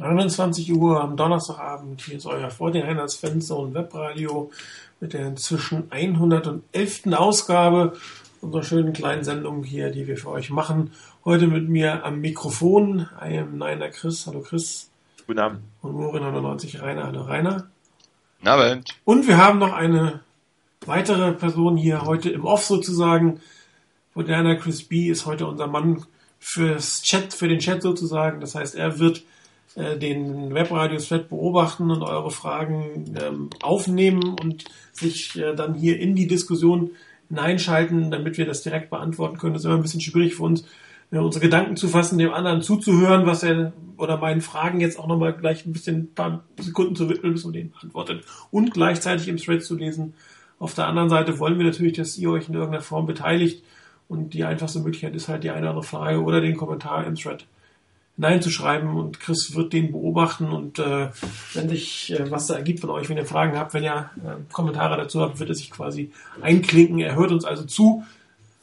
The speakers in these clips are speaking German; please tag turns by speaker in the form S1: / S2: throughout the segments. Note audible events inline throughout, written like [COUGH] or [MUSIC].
S1: 21 Uhr am Donnerstagabend. Hier ist euer 49ers Fanzone Webradio mit der inzwischen 111. Ausgabe unserer schönen kleinen Sendung hier, die wir für euch machen. Heute mit mir am Mikrofon, I am Niner Chris. Hallo Chris.
S2: Guten Abend.
S1: Und Morin 99 Rainer. Hallo Rainer.
S2: Guten Abend.
S1: Und wir haben noch eine weitere Person hier heute im Off sozusagen. Moderner Chris B ist heute unser Mann fürs Chat, für den Chat sozusagen. Das heißt, er wird äh, den Webradios-Thread beobachten und eure Fragen ähm, aufnehmen und sich äh, dann hier in die Diskussion hineinschalten, damit wir das direkt beantworten können. Das ist immer ein bisschen schwierig für uns, äh, unsere Gedanken zu fassen, dem anderen zuzuhören, was er oder meinen Fragen jetzt auch nochmal gleich ein bisschen ein paar Sekunden zu widmen, bis man den beantwortet und gleichzeitig im Thread zu lesen. Auf der anderen Seite wollen wir natürlich, dass ihr euch in irgendeiner Form beteiligt und die einfachste Möglichkeit ist halt die eine oder andere Frage oder den Kommentar im Thread hineinzuschreiben und Chris wird den beobachten und äh, wenn sich äh, was da ergibt von euch, wenn ihr Fragen habt, wenn ihr äh, Kommentare dazu habt, wird er sich quasi einklinken. Er hört uns also zu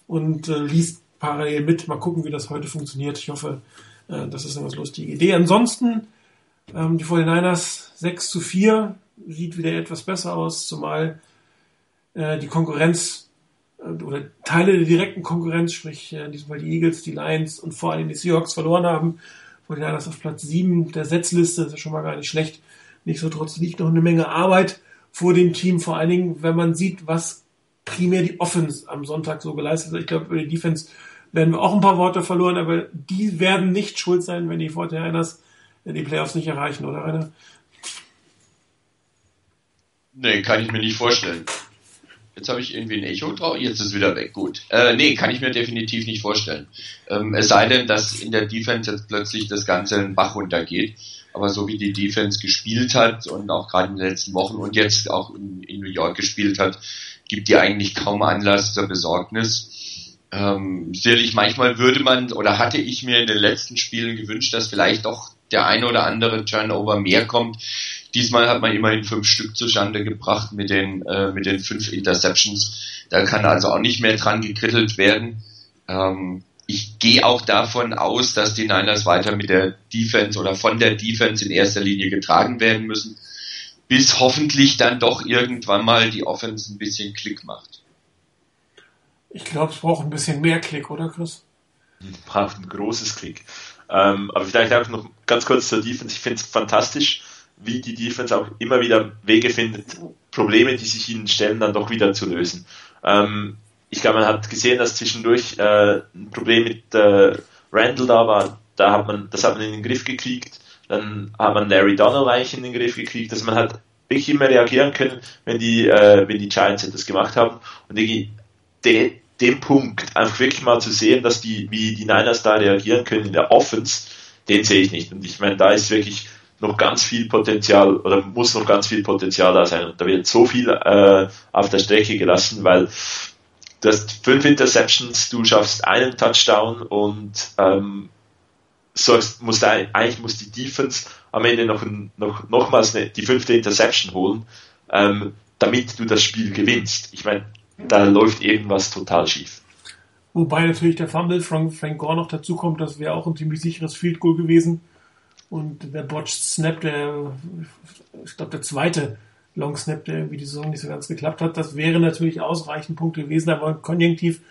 S1: und äh, liest parallel mit. Mal gucken, wie das heute funktioniert. Ich hoffe, äh, das ist eine ganz lustige Idee. Ansonsten, ähm, die 49ers 6 zu 4 sieht wieder etwas besser aus, zumal äh, die Konkurrenz äh, oder Teile der direkten Konkurrenz, sprich äh, in diesem Fall die Eagles, die Lions und vor allem die Seahawks verloren haben. 49ers auf Platz 7 der Setzliste, das ist schon mal gar nicht schlecht. Nichtsdestotrotz liegt noch eine Menge Arbeit vor dem Team, vor allen Dingen, wenn man sieht, was primär die Offense am Sonntag so geleistet hat. Ich glaube, über die Defense werden wir auch ein paar Worte verloren, aber die werden nicht schuld sein, wenn die 49ers die Playoffs nicht erreichen, oder Rainer?
S2: Nee, kann ich mir nicht vorstellen. Jetzt habe ich irgendwie ein Echo drauf, jetzt ist es wieder weg. Gut. Äh, nee, kann ich mir definitiv nicht vorstellen. Ähm, es sei denn, dass in der Defense jetzt plötzlich das Ganze in den Bach runtergeht. Aber so wie die Defense gespielt hat und auch gerade in den letzten Wochen und jetzt auch in, in New York gespielt hat, gibt die eigentlich kaum Anlass zur Besorgnis. Ähm, sicherlich manchmal würde man oder hatte ich mir in den letzten Spielen gewünscht, dass vielleicht doch der eine oder andere Turnover mehr kommt. Diesmal hat man immerhin fünf Stück zustande gebracht mit den, äh, mit den fünf Interceptions. Da kann also auch nicht mehr dran gekrittelt werden. Ähm, ich gehe auch davon aus, dass die Niners weiter mit der Defense oder von der Defense in erster Linie getragen werden müssen, bis hoffentlich dann doch irgendwann mal die Offense ein bisschen Klick macht.
S1: Ich glaube, es braucht ein bisschen mehr Klick, oder Chris?
S3: Braucht ein großes Klick. Ähm, aber vielleicht auch noch ganz kurz zur Defense. Ich finde es fantastisch, wie die Defense auch immer wieder Wege findet, Probleme, die sich ihnen stellen, dann doch wieder zu lösen. Ähm, ich glaube, man hat gesehen, dass zwischendurch äh, ein Problem mit äh, Randall da war. Da hat man, das hat man in den Griff gekriegt. Dann hat man Larry Donald eigentlich in den Griff gekriegt, dass man hat wirklich immer reagieren können, wenn die, äh, wenn die Giants etwas gemacht haben. Und die, de, den Punkt, einfach wirklich mal zu sehen, dass die, wie die Niners da reagieren können in der Offense, den sehe ich nicht. Und ich meine, da ist wirklich noch ganz viel Potenzial oder muss noch ganz viel Potenzial da sein. Und da wird so viel äh, auf der Strecke gelassen, weil du hast fünf Interceptions, du schaffst einen Touchdown und ähm, so muss da, eigentlich muss die Defense am Ende noch, noch nochmals eine, die fünfte Interception holen, ähm, damit du das Spiel gewinnst. Ich meine, da läuft irgendwas total schief.
S1: Wobei natürlich der Fumble von Frank Gore noch dazu kommt, das wäre auch ein ziemlich sicheres Field Goal gewesen. Und der Botched Snap, der, ich glaube, der zweite Long Snap, der irgendwie die Saison nicht so ganz geklappt hat, das wäre natürlich ausreichend Punkte gewesen, aber konjunktiv.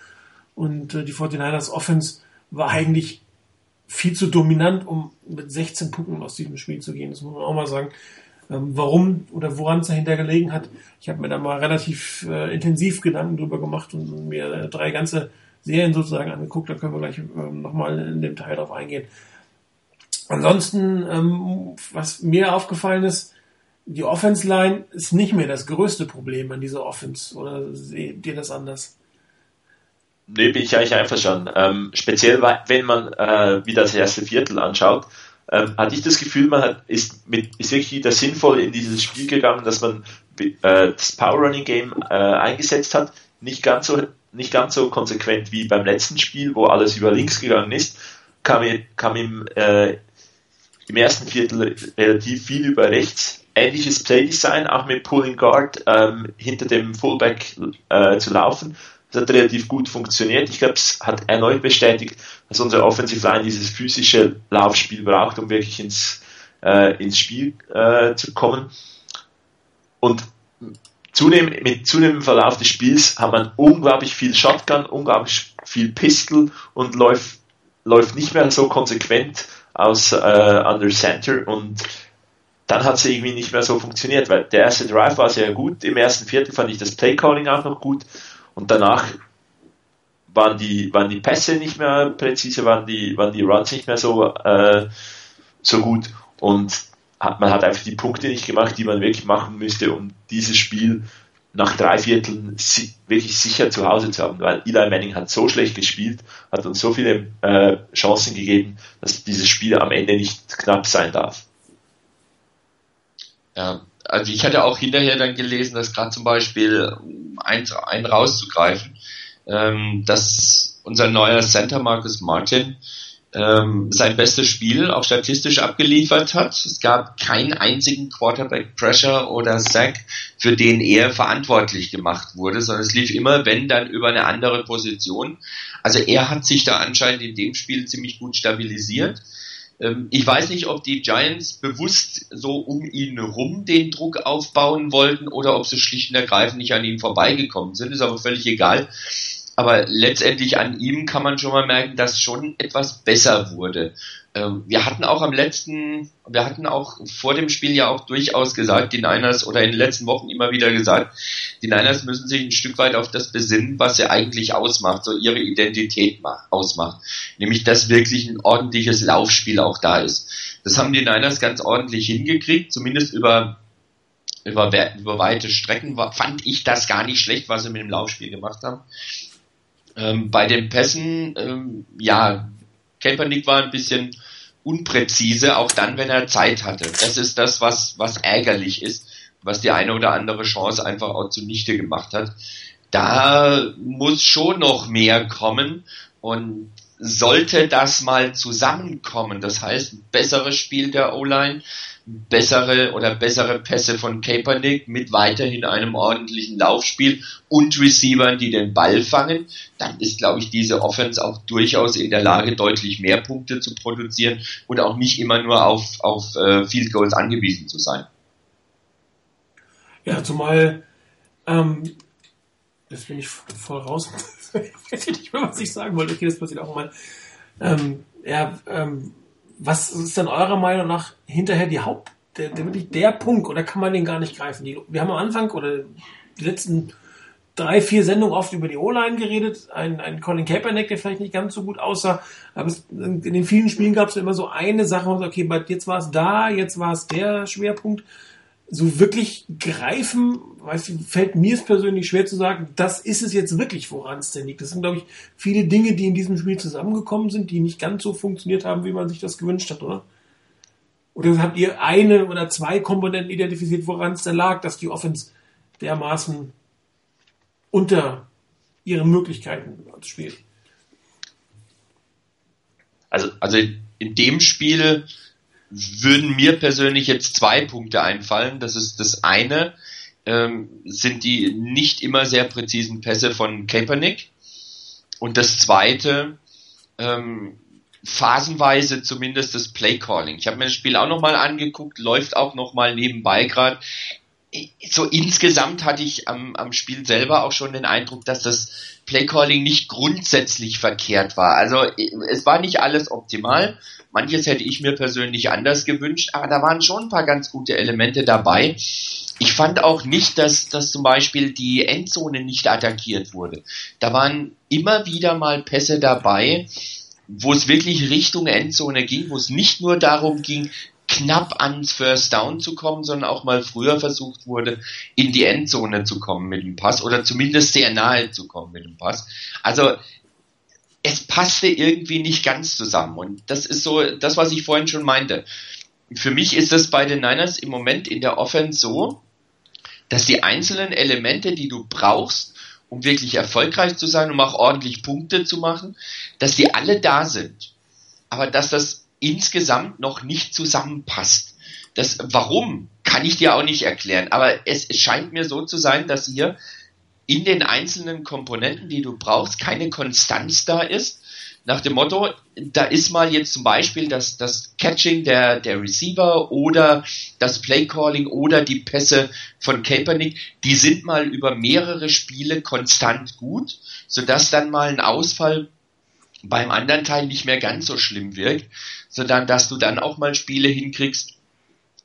S1: Und äh, die 49ers Offense war eigentlich viel zu dominant, um mit 16 Punkten aus diesem Spiel zu gehen. Das muss man auch mal sagen. Ähm, warum oder woran es dahinter gelegen hat, ich habe mir da mal relativ äh, intensiv Gedanken drüber gemacht und mir drei ganze Serien sozusagen angeguckt. Da können wir gleich ähm, nochmal in dem Teil drauf eingehen. Ansonsten, ähm, was mir aufgefallen ist, die Offense Line ist nicht mehr das größte Problem an dieser Offense. Oder seht ihr das anders?
S3: Nee, bin ich eigentlich einverstanden. Ähm, speziell, wenn man äh, wieder das erste Viertel anschaut, ähm, hatte ich das Gefühl, man hat, ist, mit, ist wirklich wieder sinnvoll in dieses Spiel gegangen, dass man äh, das Power Running Game äh, eingesetzt hat. Nicht ganz so, nicht ganz so konsequent wie beim letzten Spiel, wo alles über links gegangen ist, kam, kam im, äh, im ersten Viertel relativ viel über rechts. Ähnliches Playdesign, auch mit Pulling Guard ähm, hinter dem Fullback äh, zu laufen. Das hat relativ gut funktioniert. Ich glaube, es hat erneut bestätigt, dass unsere Offensive Line dieses physische Laufspiel braucht, um wirklich ins, äh, ins Spiel äh, zu kommen. Und zunehmend, mit zunehmendem Verlauf des Spiels hat man unglaublich viel Shotgun, unglaublich viel Pistol und läuft, läuft nicht mehr so konsequent aus äh, under center und dann hat es irgendwie nicht mehr so funktioniert, weil der erste Drive war sehr gut. Im ersten Viertel fand ich das Playcalling auch noch gut und danach waren die, waren die Pässe nicht mehr präzise, waren die, waren die Runs nicht mehr so, äh, so gut und hat, man hat einfach die Punkte nicht gemacht, die man wirklich machen müsste, um dieses Spiel nach drei Vierteln si wirklich sicher zu Hause zu haben, weil Eli Manning hat so schlecht gespielt, hat uns so viele äh, Chancen gegeben, dass dieses Spiel am Ende nicht knapp sein darf.
S2: Ja, also ich hatte auch hinterher dann gelesen, dass gerade zum Beispiel, um einen, rauszugreifen, ähm, dass unser neuer Center Marcus Martin ähm, sein bestes Spiel auch statistisch abgeliefert hat. Es gab keinen einzigen Quarterback Pressure oder Sack, für den er verantwortlich gemacht wurde, sondern es lief immer, wenn dann über eine andere Position. Also er hat sich da anscheinend in dem Spiel ziemlich gut stabilisiert. Ähm, ich weiß nicht, ob die Giants bewusst so um ihn rum den Druck aufbauen wollten oder ob sie schlicht und ergreifend nicht an ihm vorbeigekommen sind. Ist aber völlig egal aber letztendlich an ihm kann man schon mal merken, dass schon etwas besser wurde. Ähm, wir hatten auch am letzten, wir hatten auch vor dem Spiel ja auch durchaus gesagt, die Niners oder in den letzten Wochen immer wieder gesagt, die Niners müssen sich ein Stück weit auf das besinnen, was sie eigentlich ausmacht, so ihre Identität ausmacht. Nämlich, dass wirklich ein ordentliches Laufspiel auch da ist. Das haben die Niners ganz ordentlich hingekriegt, zumindest über über, über weite Strecken fand ich das gar nicht schlecht, was sie mit dem Laufspiel gemacht haben. Ähm, bei den Pässen, ähm, ja, Kaepernick war ein bisschen unpräzise, auch dann, wenn er Zeit hatte. Das ist das, was, was ärgerlich ist, was die eine oder andere Chance einfach auch zunichte gemacht hat. Da muss schon noch mehr kommen und sollte das mal zusammenkommen, das heißt, besseres Spiel der O-Line, bessere oder bessere Pässe von Kaepernick mit weiterhin einem ordentlichen Laufspiel und Receivern, die den Ball fangen, dann ist, glaube ich, diese Offense auch durchaus in der Lage, deutlich mehr Punkte zu produzieren und auch nicht immer nur auf, auf äh, Field Goals angewiesen zu sein.
S1: Ja, zumal ähm, das bin ich voll raus. [LAUGHS] ich weiß nicht mehr, was ich sagen wollte. Okay, das passiert auch mal. Ähm, ja, ähm, was ist denn eurer Meinung nach hinterher die Haupt, der, der wirklich der Punkt oder kann man den gar nicht greifen? Die, wir haben am Anfang oder die letzten drei, vier Sendungen oft über die O-Line geredet. Ein, ein Colin Kaepernick, der vielleicht nicht ganz so gut aussah. Aber es, in den vielen Spielen gab es immer so eine Sache, wo man sagt, okay, jetzt war es da, jetzt war es der Schwerpunkt so wirklich greifen, weiß ich, fällt mir es persönlich schwer zu sagen, das ist es jetzt wirklich, woran es denn liegt. Das sind, glaube ich, viele Dinge, die in diesem Spiel zusammengekommen sind, die nicht ganz so funktioniert haben, wie man sich das gewünscht hat, oder? Oder habt ihr eine oder zwei Komponenten identifiziert, woran es denn lag, dass die Offense dermaßen unter ihren Möglichkeiten spielt?
S2: Also, also in dem Spiel würden mir persönlich jetzt zwei Punkte einfallen. Das ist das eine, ähm, sind die nicht immer sehr präzisen Pässe von Kaepernick. Und das zweite, ähm, phasenweise zumindest das Playcalling. Ich habe mir das Spiel auch nochmal angeguckt, läuft auch nochmal nebenbei gerade. So insgesamt hatte ich am, am Spiel selber auch schon den Eindruck, dass das Playcalling nicht grundsätzlich verkehrt war. Also es war nicht alles optimal, Manches hätte ich mir persönlich anders gewünscht, aber da waren schon ein paar ganz gute Elemente dabei. Ich fand auch nicht, dass, dass zum Beispiel die Endzone nicht attackiert wurde. Da waren immer wieder mal Pässe dabei, wo es wirklich Richtung Endzone ging, wo es nicht nur darum ging, knapp ans First Down zu kommen, sondern auch mal früher versucht wurde, in die Endzone zu kommen mit dem Pass oder zumindest sehr nahe zu kommen mit dem Pass. Also es passte irgendwie nicht ganz zusammen. Und das ist so das, was ich vorhin schon meinte. Für mich ist das bei den Niners im Moment in der Offense so, dass die einzelnen Elemente, die du brauchst, um wirklich erfolgreich zu sein, um auch ordentlich Punkte zu machen, dass die alle da sind. Aber dass das insgesamt noch nicht zusammenpasst. Das, warum, kann ich dir auch nicht erklären. Aber es scheint mir so zu sein, dass hier in den einzelnen Komponenten, die du brauchst, keine Konstanz da ist, nach dem Motto, da ist mal jetzt zum Beispiel das, das Catching der, der Receiver oder das Playcalling oder die Pässe von Kaepernick, die sind mal über mehrere Spiele konstant gut, sodass dann mal ein Ausfall beim anderen Teil nicht mehr ganz so schlimm wirkt, sondern dass du dann auch mal Spiele hinkriegst,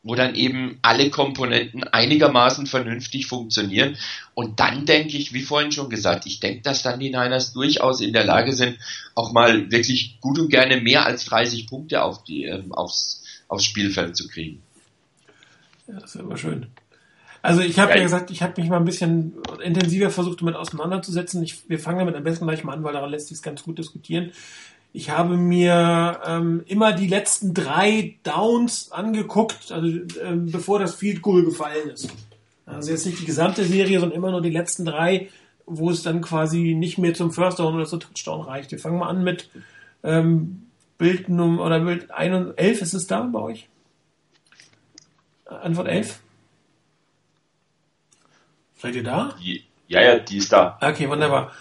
S2: wo dann eben alle Komponenten einigermaßen vernünftig funktionieren. Und dann denke ich, wie vorhin schon gesagt, ich denke, dass dann die Niners durchaus in der Lage sind, auch mal wirklich gut und gerne mehr als 30 Punkte auf die, ähm, aufs, aufs Spielfeld zu kriegen.
S1: Ja, das wäre schön. Also ich habe ja, ja, gesagt, ich habe mich mal ein bisschen intensiver versucht, damit auseinanderzusetzen. Ich, wir fangen damit am besten gleich mal an, weil daran lässt sich ganz gut diskutieren. Ich habe mir ähm, immer die letzten drei Downs angeguckt, also ähm, bevor das Field Goal gefallen ist. Also jetzt nicht die gesamte Serie, sondern immer nur die letzten drei, wo es dann quasi nicht mehr zum First Down oder zum Touchdown reicht. Wir fangen mal an mit ähm, Bild Nummer oder Bild 11 ist es da bei euch? Antwort 11? Seid ihr da?
S3: Ja, ja, die ist da.
S1: Okay, wunderbar.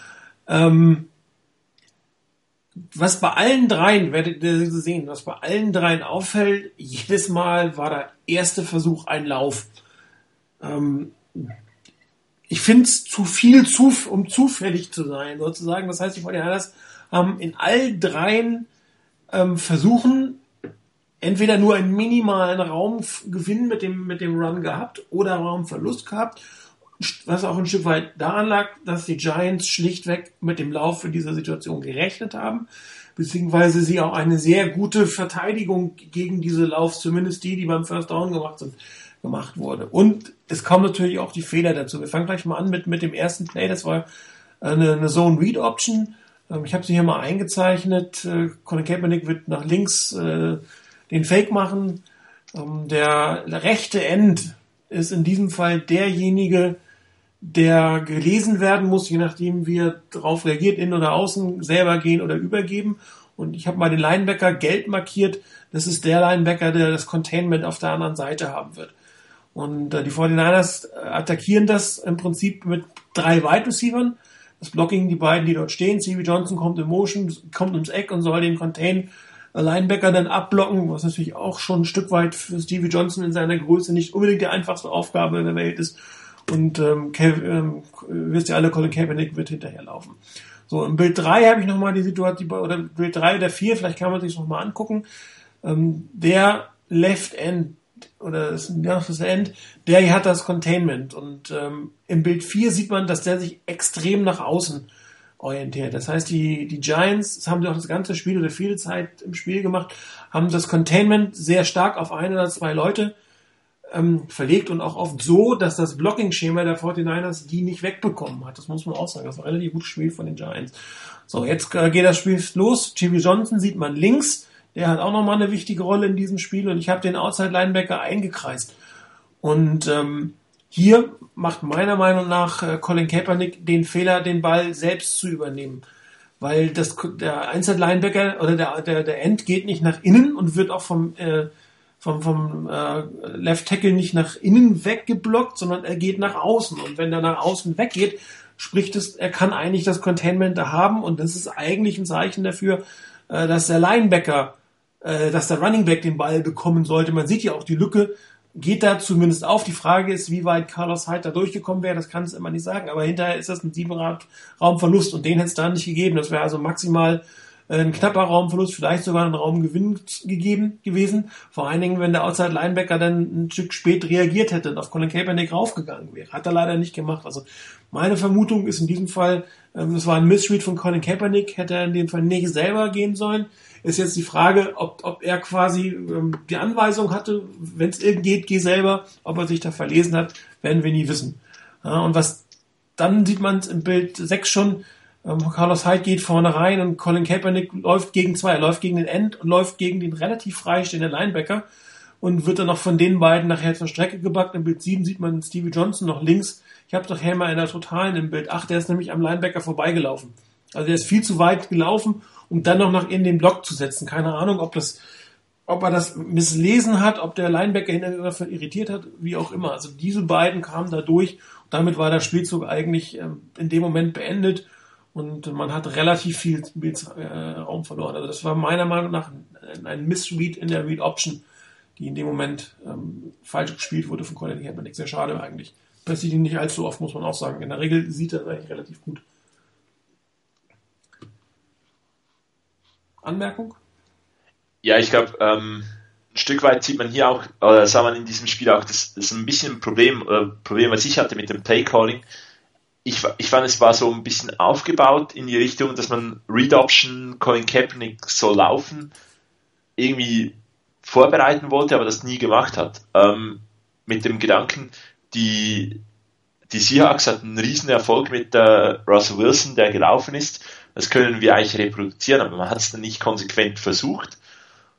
S1: Ähm, was bei allen dreien, werdet ihr sehen, was bei allen dreien auffällt, jedes Mal war der erste Versuch ein Lauf. Ähm, ich finde es zu viel, zu, um zufällig zu sein, sozusagen. Das heißt, die Fortinanders haben in all dreien ähm, Versuchen entweder nur einen minimalen Raumgewinn mit dem, mit dem Run gehabt oder Raumverlust gehabt was auch ein Stück weit daran lag, dass die Giants schlichtweg mit dem Lauf in dieser Situation gerechnet haben, beziehungsweise sie auch eine sehr gute Verteidigung gegen diese Lauf, zumindest die, die beim First Down gemacht sind, gemacht wurde. Und es kommen natürlich auch die Fehler dazu. Wir fangen gleich mal an mit, mit dem ersten Play, das war eine, eine Zone Read Option. Ähm, ich habe sie hier mal eingezeichnet. Äh, Colin Kaepernick wird nach links äh, den Fake machen. Ähm, der rechte End ist in diesem Fall derjenige, der gelesen werden muss, je nachdem, wie er darauf reagiert, in oder außen, selber gehen oder übergeben. Und ich habe mal den Linebacker gelb markiert. Das ist der Linebacker, der das Containment auf der anderen Seite haben wird. Und äh, die 49ers äh, attackieren das im Prinzip mit drei Wide Receivers. Das Blocking, die beiden, die dort stehen. CB Johnson kommt in Motion, kommt ums Eck und soll den Contain äh, Linebacker dann abblocken, was natürlich auch schon ein Stück weit für Stevie Johnson in seiner Größe nicht unbedingt die einfachste Aufgabe in der Welt ist. Und ähm, ähm, wisst ihr alle, Colin Kaepernick wird hinterherlaufen. So, im Bild 3 habe ich nochmal die Situation, oder Bild 3 oder 4, vielleicht kann man sich nochmal angucken. Ähm, der Left End, oder das, ja, das End, der hat das Containment. Und ähm, im Bild 4 sieht man, dass der sich extrem nach außen orientiert. Das heißt, die, die Giants, das haben sie auch das ganze Spiel oder viele Zeit im Spiel gemacht, haben das Containment sehr stark auf ein oder zwei Leute ähm, verlegt und auch oft so, dass das Blocking-Schema der 49ers die nicht wegbekommen hat. Das muss man auch sagen. Das war ein relativ gutes Spiel von den Giants. So, jetzt äh, geht das Spiel los. Jimmy Johnson sieht man links. Der hat auch nochmal eine wichtige Rolle in diesem Spiel und ich habe den Outside-Linebacker eingekreist. Und ähm, hier macht meiner Meinung nach äh, Colin Kaepernick den Fehler, den Ball selbst zu übernehmen. Weil das, der Inside-Linebacker oder der, der, der End geht nicht nach innen und wird auch vom äh, vom, vom äh, Left Tackle nicht nach innen weggeblockt, sondern er geht nach außen. Und wenn er nach außen weggeht, spricht es, er kann eigentlich das Containment da haben und das ist eigentlich ein Zeichen dafür, äh, dass der Linebacker, äh, dass der Running Back den Ball bekommen sollte. Man sieht ja auch die Lücke, geht da zumindest auf. Die Frage ist, wie weit Carlos Hyde da durchgekommen wäre, das kann es immer nicht sagen. Aber hinterher ist das ein sieben Raumverlust und den hätte es da nicht gegeben. Das wäre also maximal ein knapper Raumverlust, vielleicht sogar ein Raumgewinn gegeben gewesen. Vor allen Dingen, wenn der Outside Linebacker dann ein Stück spät reagiert hätte und auf Colin Kaepernick raufgegangen wäre. Hat er leider nicht gemacht. Also meine Vermutung ist in diesem Fall, ähm, das war ein Missread von Colin Kaepernick, hätte er in dem Fall nicht selber gehen sollen. Ist jetzt die Frage, ob, ob er quasi ähm, die Anweisung hatte, wenn es irgend geht, geh selber, ob er sich da verlesen hat, werden wir nie wissen. Und was dann sieht man im Bild 6 schon, ähm, Carlos Hyde geht vorne rein und Colin Kaepernick läuft gegen zwei. Er läuft gegen den End und läuft gegen den relativ freistehenden Linebacker und wird dann noch von den beiden nachher zur Strecke gebackt. Im Bild 7 sieht man Stevie Johnson noch links. Ich habe doch Helmer in der Totalen im Bild 8, der ist nämlich am Linebacker vorbeigelaufen. Also der ist viel zu weit gelaufen, um dann noch nach in den Block zu setzen. Keine Ahnung, ob das, ob er das misslesen hat, ob der Linebacker hinterher davon irritiert hat, wie auch immer. Also diese beiden kamen da durch. Damit war der Spielzug eigentlich ähm, in dem Moment beendet und man hat relativ viel Raum verloren. Also das war meiner Meinung nach ein Missread in der Read Option, die in dem Moment ähm, falsch gespielt wurde von Colin Kaepernick. Sehr schade eigentlich. Passiert ihn nicht allzu oft, muss man auch sagen. In der Regel sieht er eigentlich relativ gut. Anmerkung?
S3: Ja, ich glaube, ähm, ein Stück weit sieht man hier auch, oder sah man in diesem Spiel auch, das, das ist ein bisschen ein Problem, äh, Problem, was ich hatte mit dem Play-Calling. Ich, ich fand, es war so ein bisschen aufgebaut in die Richtung, dass man Read Option, Colin Kaepernick soll laufen, irgendwie vorbereiten wollte, aber das nie gemacht hat. Ähm, mit dem Gedanken, die, die Seahawks hatten einen riesen Erfolg mit äh, Russell Wilson, der gelaufen ist. Das können wir eigentlich reproduzieren, aber man hat es dann nicht konsequent versucht.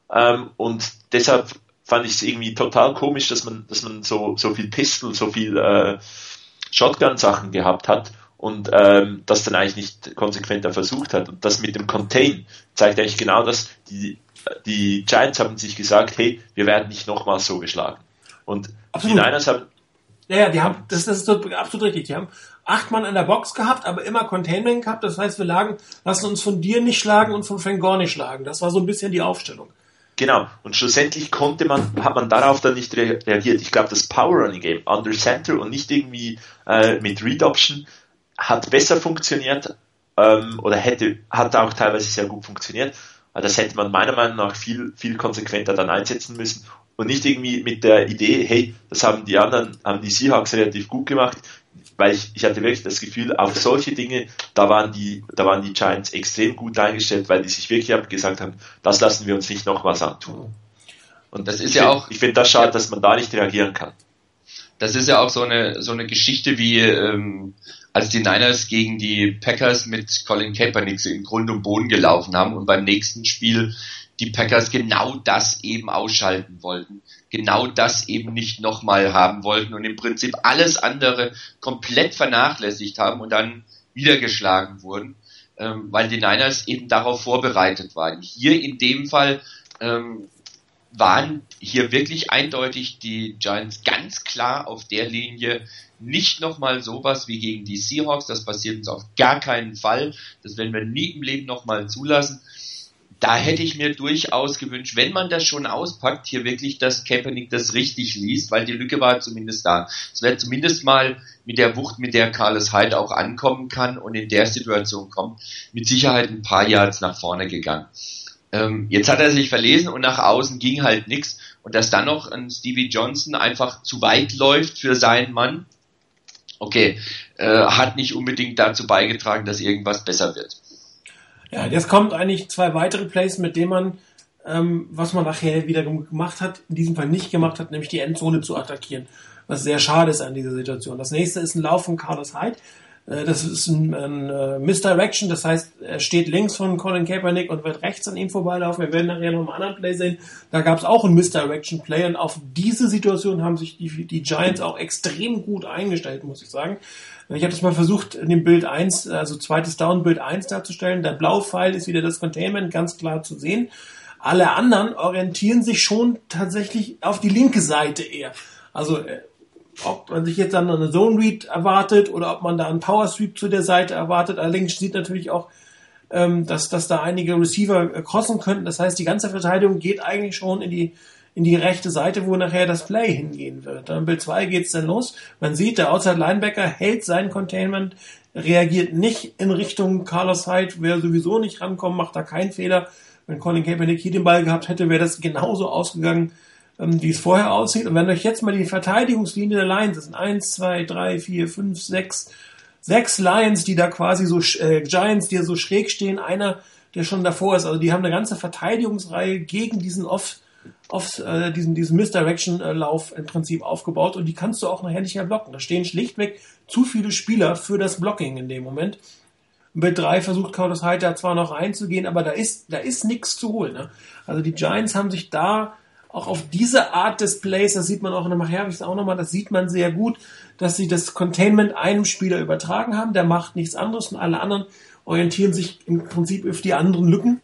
S3: Ähm, und deshalb fand ich es irgendwie total komisch, dass man, dass man so, so viel Pistol, so viel äh, Shotgun-Sachen gehabt hat und ähm, das dann eigentlich nicht konsequenter versucht hat. Und das mit dem Contain zeigt eigentlich genau das, die, die Giants haben sich gesagt, hey, wir werden nicht nochmal so geschlagen. Und Absolut. die Niners haben.
S1: Ja, ja, die haben, das, das ist absolut richtig. Die haben acht Mann in der Box gehabt, aber immer Containment gehabt. Das heißt, wir lagen, lassen uns von dir nicht schlagen und von Frank Gore nicht schlagen. Das war so ein bisschen die Aufstellung.
S3: Genau. Und schlussendlich konnte man, hat man darauf dann nicht reagiert. Ich glaube, das Power Running Game under Center und nicht irgendwie äh, mit Read Option hat besser funktioniert ähm, oder hätte, hat auch teilweise sehr gut funktioniert. Das hätte man meiner Meinung nach viel, viel konsequenter dann einsetzen müssen und nicht irgendwie mit der Idee, hey, das haben die anderen, haben die Seahawks relativ gut gemacht, weil ich, ich hatte wirklich das Gefühl, auf solche Dinge, da waren die, da waren die Giants extrem gut eingestellt, weil die sich wirklich gesagt haben, das lassen wir uns nicht noch was antun. Und das ist ja auch, ich finde das schade, dass man da nicht reagieren kann.
S2: Das ist ja auch so eine, so eine Geschichte wie, ähm, als die Niners gegen die Packers mit Colin Kaepernick in Grund und Boden gelaufen haben und beim nächsten Spiel die Packers genau das eben ausschalten wollten, genau das eben nicht nochmal haben wollten und im Prinzip alles andere komplett vernachlässigt haben und dann wieder geschlagen wurden, ähm, weil die Niners eben darauf vorbereitet waren. Hier in dem Fall ähm, waren hier wirklich eindeutig die Giants ganz klar auf der Linie, nicht nochmal sowas wie gegen die Seahawks, das passiert uns auf gar keinen Fall, das werden wir nie im Leben nochmal zulassen. Da hätte ich mir durchaus gewünscht, wenn man das schon auspackt, hier wirklich, dass Kaepernick das richtig liest, weil die Lücke war zumindest da. Es wäre zumindest mal mit der Wucht, mit der Carlos Hyde auch ankommen kann und in der Situation kommt, mit Sicherheit ein paar Yards nach vorne gegangen. Ähm, jetzt hat er sich verlesen und nach außen ging halt nichts. Und dass dann noch ein Stevie Johnson einfach zu weit läuft für seinen Mann, okay, äh, hat nicht unbedingt dazu beigetragen, dass irgendwas besser wird.
S1: Ja, jetzt kommt eigentlich zwei weitere Plays, mit denen man, ähm, was man nachher wieder gemacht hat, in diesem Fall nicht gemacht hat, nämlich die Endzone zu attackieren. Was sehr schade ist an dieser Situation. Das nächste ist ein Lauf von Carlos Hyde. Äh, das ist ein, ein uh, Misdirection, das heißt, er steht links von Colin Kaepernick und wird rechts an ihm vorbeilaufen. Wir werden nachher noch einen anderen Play sehen. Da gab es auch einen Misdirection Play und auf diese Situation haben sich die, die Giants auch extrem gut eingestellt, muss ich sagen. Ich habe das mal versucht, in dem Bild 1, also zweites Down, Bild 1 darzustellen. Der Blaupfeil ist wieder das Containment ganz klar zu sehen. Alle anderen orientieren sich schon tatsächlich auf die linke Seite eher. Also äh, ob man sich jetzt dann eine Zone Read erwartet oder ob man da einen Power Sweep zu der Seite erwartet. Allerdings sieht natürlich auch, ähm, dass, dass da einige Receiver äh, crossen könnten. Das heißt, die ganze Verteidigung geht eigentlich schon in die, in die rechte Seite, wo nachher das Play hingehen wird. Dann Bild 2 geht's dann los. Man sieht, der Outside Linebacker hält sein Containment, reagiert nicht in Richtung Carlos Hyde, wer sowieso nicht rankommt, macht da keinen Fehler. Wenn Colin Kaepernick hier den Ball gehabt hätte, wäre das genauso ausgegangen, ähm, wie es vorher aussieht. Und wenn euch jetzt mal die Verteidigungslinie der Lions, das sind eins, zwei, drei, vier, fünf, sechs, sechs Lions, die da quasi so, äh, Giants, die so schräg stehen, einer, der schon davor ist. Also die haben eine ganze Verteidigungsreihe gegen diesen Off, Off äh, diesen, diesen Misdirection-Lauf im Prinzip aufgebaut und die kannst du auch nachher nicht mehr blocken. Da stehen schlichtweg zu viele Spieler für das Blocking in dem Moment. Mit drei versucht Curtis Hyde da zwar noch reinzugehen, aber da ist, da ist nichts zu holen. Ne? Also die Giants haben sich da auch auf diese Art des Plays, das sieht man auch in der Macherwix auch nochmal, das sieht man sehr gut, dass sie das Containment einem Spieler übertragen haben, der macht nichts anderes und alle anderen orientieren sich im Prinzip auf die anderen Lücken.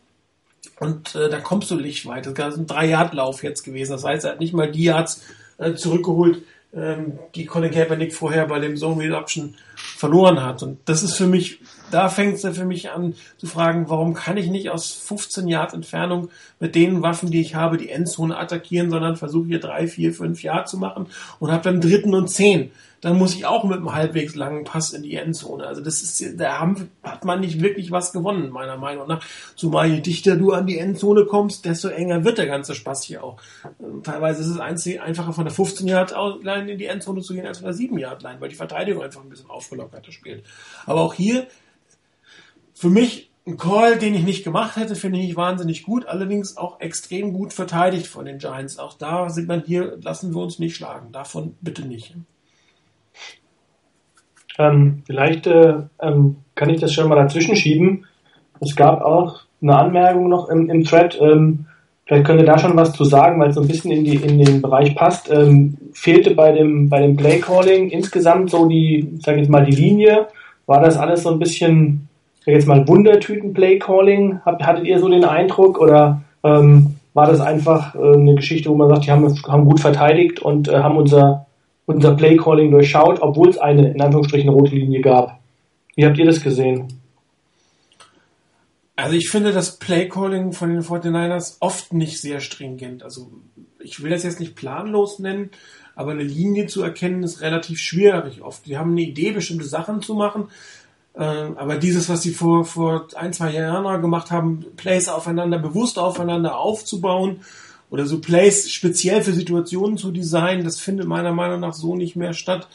S1: Und äh, da kommst du nicht weit. Das ist ein Drei-Yard-Lauf jetzt gewesen. Das heißt, er hat nicht mal die Yards äh, zurückgeholt, ähm, die Colin Kaepernick vorher bei dem Zone Read Option verloren hat. Und das ist für mich da fängt es ja für mich an zu fragen, warum kann ich nicht aus 15 Yard Entfernung mit den Waffen, die ich habe, die Endzone attackieren, sondern versuche hier drei, vier, fünf Yard zu machen und habe dann dritten und zehn dann muss ich auch mit einem halbwegs langen Pass in die Endzone. Also das ist, da haben, hat man nicht wirklich was gewonnen, meiner Meinung nach. Zumal je dichter du an die Endzone kommst, desto enger wird der ganze Spaß hier auch. Ähm, teilweise ist es einfacher von der 15 Yard Line in die Endzone zu gehen als von der 7 Yard Line, weil die Verteidigung einfach ein bisschen aufgelockerter spielt. Aber auch hier, für mich ein Call, den ich nicht gemacht hätte, finde ich wahnsinnig gut, allerdings auch extrem gut verteidigt von den Giants. Auch da sieht man hier, lassen wir uns nicht schlagen. Davon bitte nicht.
S4: Ähm, vielleicht äh, ähm, kann ich das schon mal dazwischen schieben. Es gab auch eine Anmerkung noch im, im Thread. Ähm, vielleicht könnt ihr da schon was zu sagen, weil es so ein bisschen in, die, in den Bereich passt. Ähm, fehlte bei dem, bei dem Play Calling insgesamt so die, sag jetzt mal, die Linie. War das alles so ein bisschen, sag jetzt mal, Wundertüten Play Calling? Hattet ihr so den Eindruck oder ähm, war das einfach äh, eine Geschichte, wo man sagt, die haben, haben gut verteidigt und äh, haben unser unser Playcalling durchschaut, obwohl es eine, in Anführungsstrichen, rote Linie gab. Wie habt ihr das gesehen?
S1: Also ich finde das Playcalling von den 49ers oft nicht sehr stringent. Also ich will das jetzt nicht planlos nennen, aber eine Linie zu erkennen ist relativ schwierig oft. Die haben eine Idee, bestimmte Sachen zu machen, aber dieses, was sie vor, vor ein, zwei Jahren gemacht haben, Plays aufeinander, bewusst aufeinander aufzubauen oder so Plays speziell für Situationen zu designen, das findet meiner Meinung nach so nicht mehr statt.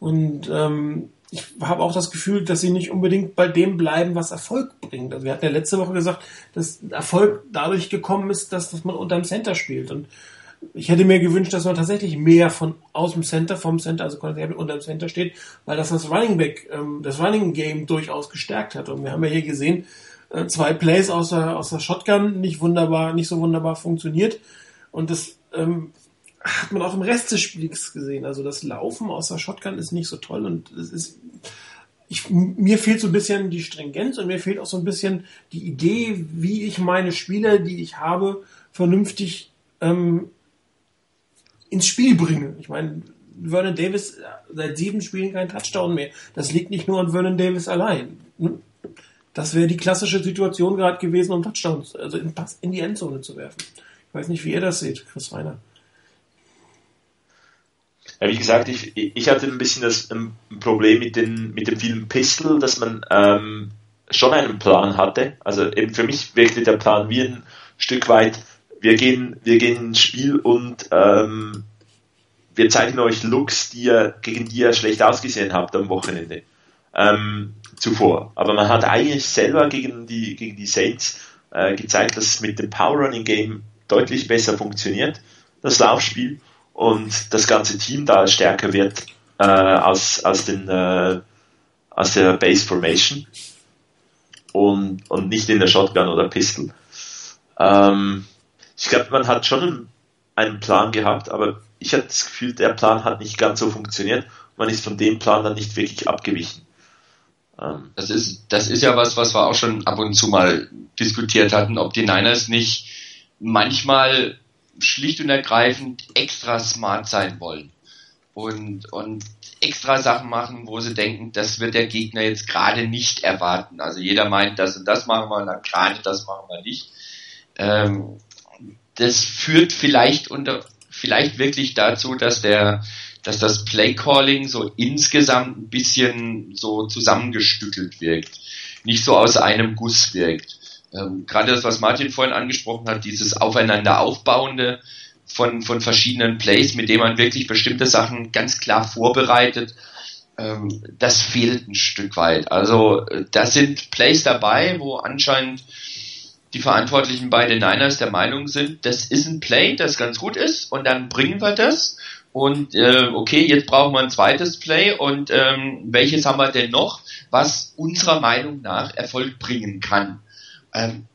S1: Und ähm, ich habe auch das Gefühl, dass sie nicht unbedingt bei dem bleiben, was Erfolg bringt. Also wir hatten ja letzte Woche gesagt, dass Erfolg dadurch gekommen ist, dass, dass man unterm Center spielt. Und ich hätte mir gewünscht, dass man tatsächlich mehr von aus dem Center, vom Center, also unter dem Center steht, weil das das Running Back, ähm, das Running Game durchaus gestärkt hat. Und wir haben ja hier gesehen, äh, zwei Plays aus der, aus der Shotgun nicht wunderbar, nicht so wunderbar funktioniert. Und das ähm, hat man auch im Rest des Spiels gesehen. Also das Laufen aus der Shotgun ist nicht so toll und es ist ich, mir fehlt so ein bisschen die Stringenz und mir fehlt auch so ein bisschen die Idee, wie ich meine Spieler, die ich habe, vernünftig ähm, ins Spiel bringe. Ich meine, Vernon Davis äh, seit sieben Spielen kein Touchdown mehr. Das liegt nicht nur an Vernon Davis allein. Hm? Das wäre die klassische Situation gerade gewesen, um Touchdowns, also in, Pass in die Endzone zu werfen. Ich weiß nicht, wie ihr das seht, Chris Reiner.
S3: Ja, wie gesagt, ich, ich hatte ein bisschen das ein Problem mit, den, mit dem Film Pistol, dass man ähm, schon einen Plan hatte. Also eben für mich wirkte der Plan wie ein Stück weit, wir gehen, wir gehen ins Spiel und ähm, wir zeigen euch Looks, die ihr, gegen die ihr schlecht ausgesehen habt am Wochenende ähm, zuvor. Aber man hat eigentlich selber gegen die, gegen die Saints äh, gezeigt, dass es mit dem Power Running Game deutlich besser funktioniert, das Laufspiel, und das ganze Team da stärker wird äh, als, als, den, äh, als der Base Formation und, und nicht in der Shotgun oder Pistol. Ähm, ich glaube, man hat schon einen Plan gehabt, aber ich hatte das Gefühl, der Plan hat nicht ganz so funktioniert. Man ist von dem Plan dann nicht wirklich abgewichen.
S2: Ähm, das ist, das ist ja was, was wir auch schon ab und zu mal diskutiert hatten, ob die Niners nicht manchmal schlicht und ergreifend extra smart sein wollen und, und extra Sachen machen, wo sie denken, das wird der Gegner jetzt gerade nicht erwarten. Also jeder meint, das und das machen wir, dann gerade das machen wir nicht. Ähm, das führt vielleicht unter, vielleicht wirklich dazu, dass der, dass das Playcalling so insgesamt ein bisschen so zusammengestückelt wirkt, nicht so aus einem Guss wirkt. Ähm, Gerade das, was Martin vorhin angesprochen hat, dieses aufeinander aufbauende von, von verschiedenen Plays, mit dem man wirklich bestimmte Sachen ganz klar vorbereitet, ähm, das fehlt ein Stück weit. Also äh, da sind Plays dabei, wo anscheinend die Verantwortlichen bei den Niners der Meinung sind, das ist ein Play, das ganz gut ist und dann bringen wir das und äh, okay, jetzt brauchen wir ein zweites Play und ähm, welches haben wir denn noch, was unserer Meinung nach Erfolg bringen kann. Ähm,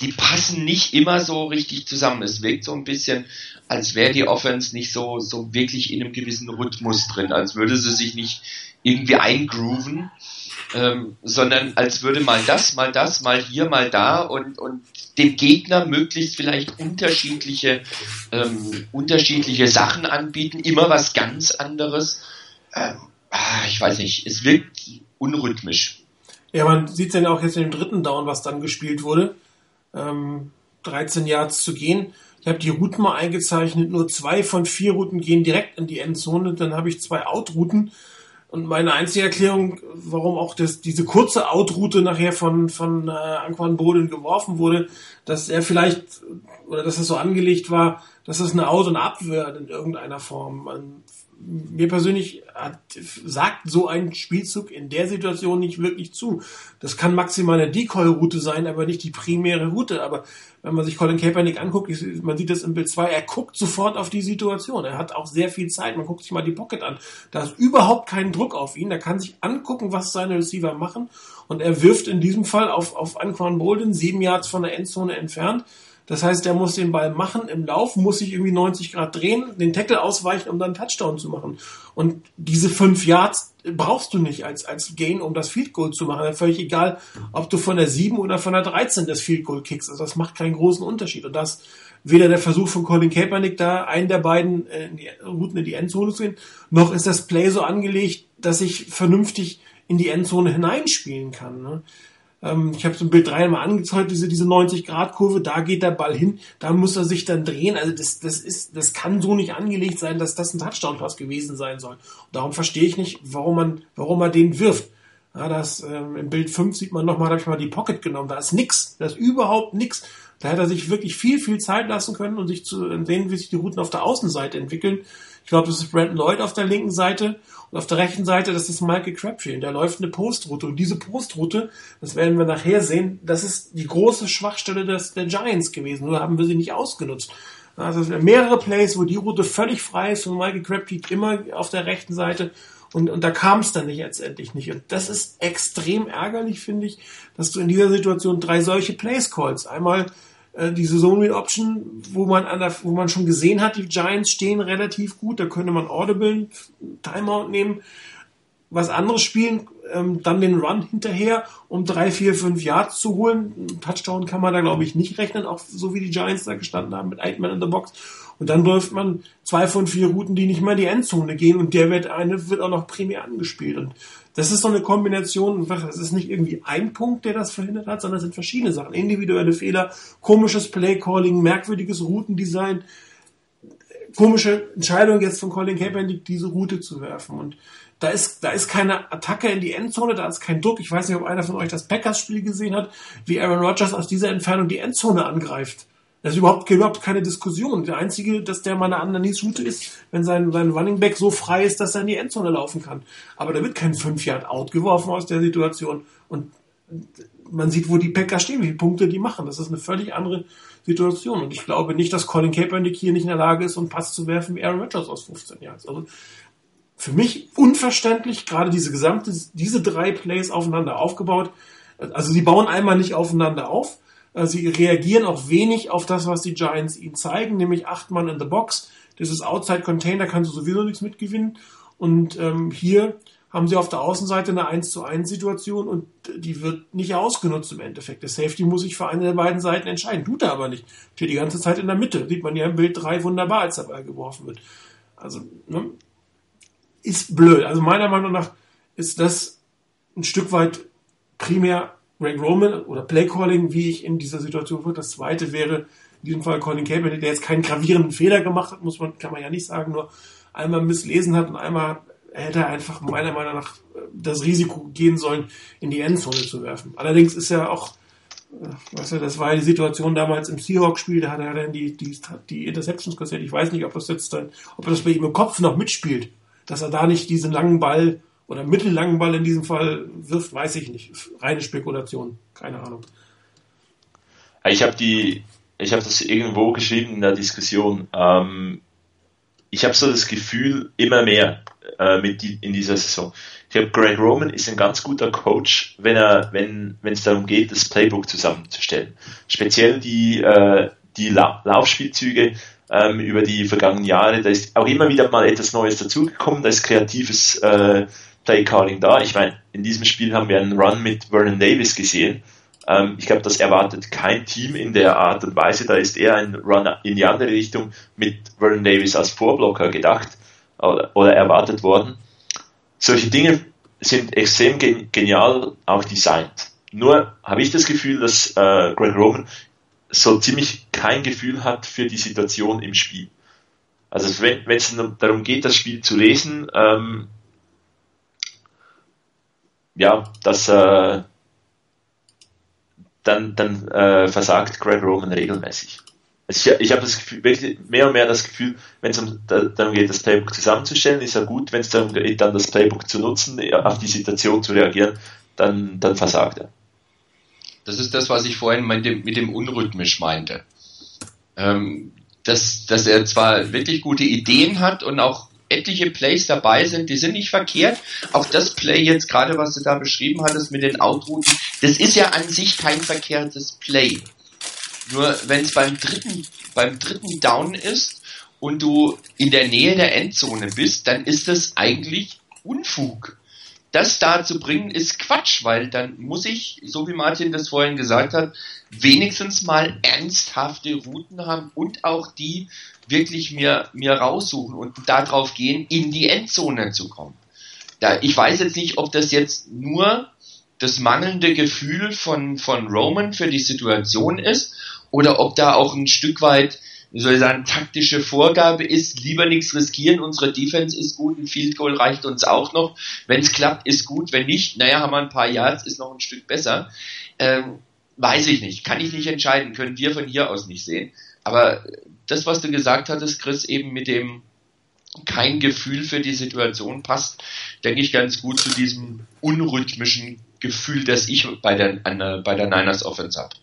S2: die passen nicht immer so richtig zusammen. Es wirkt so ein bisschen, als wäre die Offense nicht so, so wirklich in einem gewissen Rhythmus drin, als würde sie sich nicht irgendwie eingrooven, ähm, sondern als würde mal das, mal das, mal hier, mal da und, und dem Gegner möglichst vielleicht unterschiedliche, ähm, unterschiedliche Sachen anbieten, immer was ganz anderes. Ähm, ah, ich weiß nicht, es wirkt unrhythmisch.
S1: Ja, man sieht es ja auch jetzt in dem dritten Down, was dann gespielt wurde. Ähm, 13 Yards zu gehen. Ich habe die Routen mal eingezeichnet. Nur zwei von vier Routen gehen direkt in die Endzone. Dann habe ich zwei Out-Routen. Und meine einzige Erklärung, warum auch das, diese kurze Out-Route nachher von, von äh, Anquan Boden geworfen wurde, dass er vielleicht, oder dass es so angelegt war, dass es eine Out- und Abwehr in irgendeiner Form. Mir persönlich hat, sagt so ein Spielzug in der Situation nicht wirklich zu. Das kann maximal eine Decoy-Route sein, aber nicht die primäre Route. Aber wenn man sich Colin Kaepernick anguckt, man sieht das im Bild 2, er guckt sofort auf die Situation. Er hat auch sehr viel Zeit. Man guckt sich mal die Pocket an. Da ist überhaupt kein Druck auf ihn. Er kann sich angucken, was seine Receiver machen. Und er wirft in diesem Fall auf, auf Anquan Bolden, sieben Yards von der Endzone entfernt. Das heißt, der muss den Ball machen im Lauf, muss sich irgendwie 90 Grad drehen, den Tackle ausweichen, um dann Touchdown zu machen. Und diese fünf Yards brauchst du nicht als, als Gain, um das Field Goal zu machen. Völlig egal, ob du von der 7 oder von der 13 das Field Goal kickst. Also das macht keinen großen Unterschied. Und das weder der Versuch von Colin Kaepernick da, einen der beiden äh, in die Routen in die Endzone zu gehen, noch ist das Play so angelegt, dass ich vernünftig in die Endzone hineinspielen kann. Ne? Ähm, ich habe so ein Bild dreimal angezeigt, diese, diese 90-Grad-Kurve, da geht der Ball hin, da muss er sich dann drehen. Also das, das ist, das kann so nicht angelegt sein, dass das ein Touchdown-Pass gewesen sein soll. Und darum verstehe ich nicht, warum man, warum man den wirft. Ja, das, ähm, im Bild 5 sieht man nochmal, da habe ich mal die Pocket genommen, da ist nix, da ist überhaupt nix. Da hätte er sich wirklich viel, viel Zeit lassen können und sich zu sehen, wie sich die Routen auf der Außenseite entwickeln. Ich glaube, das ist Brandon Lloyd auf der linken Seite und auf der rechten Seite, das ist Michael Crabtree. Und da läuft eine Postroute. Und diese Postroute, das werden wir nachher sehen, das ist die große Schwachstelle des, der Giants gewesen. Nur haben wir sie nicht ausgenutzt. Also mehrere Plays, wo die Route völlig frei ist und Michael Crabtree immer auf der rechten Seite. Und, und da kam es dann nicht letztendlich nicht. Und das ist extrem ärgerlich, finde ich, dass du in dieser Situation drei solche Plays callst. Einmal äh, diese Zone Read Option, wo man an der, wo man schon gesehen hat, die Giants stehen relativ gut, da könnte man Audible Timeout nehmen, was anderes spielen, ähm, dann den Run hinterher, um drei, vier, fünf Yards zu holen. Touchdown kann man da glaube ich nicht rechnen, auch so wie die Giants da gestanden haben mit Eichmann in der Box. Und dann läuft man zwei von vier Routen, die nicht mal in die Endzone gehen und der wird eine wird auch noch primär angespielt. Und das ist so eine Kombination, das ist nicht irgendwie ein Punkt, der das verhindert hat, sondern es sind verschiedene Sachen. Individuelle Fehler, komisches Playcalling, merkwürdiges Routendesign, komische Entscheidung jetzt von Colin Kaepernick, diese Route zu werfen. Und da ist, da ist keine Attacke in die Endzone, da ist kein Druck. Ich weiß nicht, ob einer von euch das Packers-Spiel gesehen hat, wie Aaron Rodgers aus dieser Entfernung die Endzone angreift. Das ist überhaupt, überhaupt keine Diskussion. Der einzige, dass der mal eine Underneath-Route ist, wenn sein, sein Running Back so frei ist, dass er in die Endzone laufen kann. Aber da wird kein 5-Yard-Out geworfen aus der Situation. Und man sieht, wo die Packer stehen, wie viele Punkte die machen. Das ist eine völlig andere Situation. Und ich glaube nicht, dass Colin Kaepernick hier nicht in der Lage ist, einen Pass zu werfen wie Aaron Rodgers aus 15 Jahren. Also für mich unverständlich, gerade diese gesamte, diese drei Plays aufeinander aufgebaut. Also sie bauen einmal nicht aufeinander auf, sie reagieren auch wenig auf das, was die Giants ihnen zeigen, nämlich acht Mann in the Box. Dieses Outside Container kannst du sowieso nichts mitgewinnen. Und ähm, hier haben sie auf der Außenseite eine 1 zu 1 Situation und die wird nicht ausgenutzt im Endeffekt. Der Safety muss sich für eine der beiden Seiten entscheiden. Tut er aber nicht. Steht die ganze Zeit in der Mitte. Sieht man ja im Bild 3 wunderbar, als Ball geworfen wird. Also, ne? Ist blöd. Also meiner Meinung nach ist das ein Stück weit primär Greg Roman oder Playcalling, wie ich in dieser Situation würde. Das zweite wäre in diesem Fall Colin Kaepernick, der jetzt keinen gravierenden Fehler gemacht hat, muss man, kann man ja nicht sagen, nur einmal misslesen hat und einmal hätte er einfach meiner Meinung nach das Risiko gehen sollen, in die Endzone zu werfen. Allerdings ist ja auch, weißt du, das war ja die Situation damals im Seahawks-Spiel, da hat er dann die, die, die Interceptions kassiert. Ich weiß nicht, ob das jetzt dann, ob das bei ihm im Kopf noch mitspielt, dass er da nicht diesen langen Ball oder mittellangen Ball in diesem Fall wirft, weiß ich nicht. Reine Spekulation, keine Ahnung.
S3: Ich habe die, ich habe das irgendwo geschrieben in der Diskussion. Ähm, ich habe so das Gefühl immer mehr äh, mit die, in dieser Saison. Ich glaube, Greg Roman ist ein ganz guter Coach, wenn er, wenn wenn es darum geht, das Playbook zusammenzustellen. Speziell die äh, die La Laufspielzüge ähm, über die vergangenen Jahre. Da ist auch immer wieder mal etwas Neues dazugekommen. Da ist kreatives äh, Playcalling da. Ich meine, in diesem Spiel haben wir einen Run mit Vernon Davis gesehen. Ähm, ich glaube, das erwartet kein Team in der Art und Weise. Da ist eher ein Run in die andere Richtung mit Vernon Davis als Vorblocker gedacht oder, oder erwartet worden. Solche Dinge sind extrem genial auch designt. Nur habe ich das Gefühl, dass äh, Greg Roman so ziemlich kein Gefühl hat für die Situation im Spiel. Also wenn es darum geht, das Spiel zu lesen, ähm, ja, das äh, dann, dann äh, versagt Greg Roman regelmäßig. Also ich, ich habe das Gefühl, wirklich mehr und mehr das Gefühl, wenn es um, darum geht, das Playbook zusammenzustellen, ist ja gut, wenn es darum geht, dann das Playbook zu nutzen, auf die Situation zu reagieren, dann, dann versagt er.
S2: Das ist das, was ich vorhin mit dem, mit dem Unrhythmisch meinte. Ähm, dass, dass er zwar wirklich gute Ideen hat und auch etliche Plays dabei sind, die sind nicht verkehrt. Auch das Play jetzt gerade, was du da beschrieben hattest mit den Outrouten, das ist ja an sich kein verkehrtes Play. Nur wenn es beim dritten, beim dritten Down ist und du in der Nähe der Endzone bist, dann ist das eigentlich Unfug. Das da zu bringen ist Quatsch, weil dann muss ich, so wie Martin das vorhin gesagt hat, wenigstens mal ernsthafte Routen haben und auch die wirklich mir, mir raussuchen und darauf gehen, in die Endzone zu kommen. Da, ich weiß jetzt nicht, ob das jetzt nur das mangelnde Gefühl von, von Roman für die Situation ist oder ob da auch ein Stück weit, wie soll ich sagen, taktische Vorgabe ist, lieber nichts riskieren, unsere Defense ist gut, ein Field Goal reicht uns auch noch. Wenn es klappt, ist gut, wenn nicht, naja, haben wir ein paar Yards, ist noch ein Stück besser. Ähm, weiß ich nicht, kann ich nicht entscheiden, können wir von hier aus nicht sehen. Aber das, was du gesagt hattest, Chris, eben mit dem kein Gefühl für die Situation passt, denke ich ganz gut zu diesem unrhythmischen Gefühl, das ich bei der, an, bei der Niners Offense habe.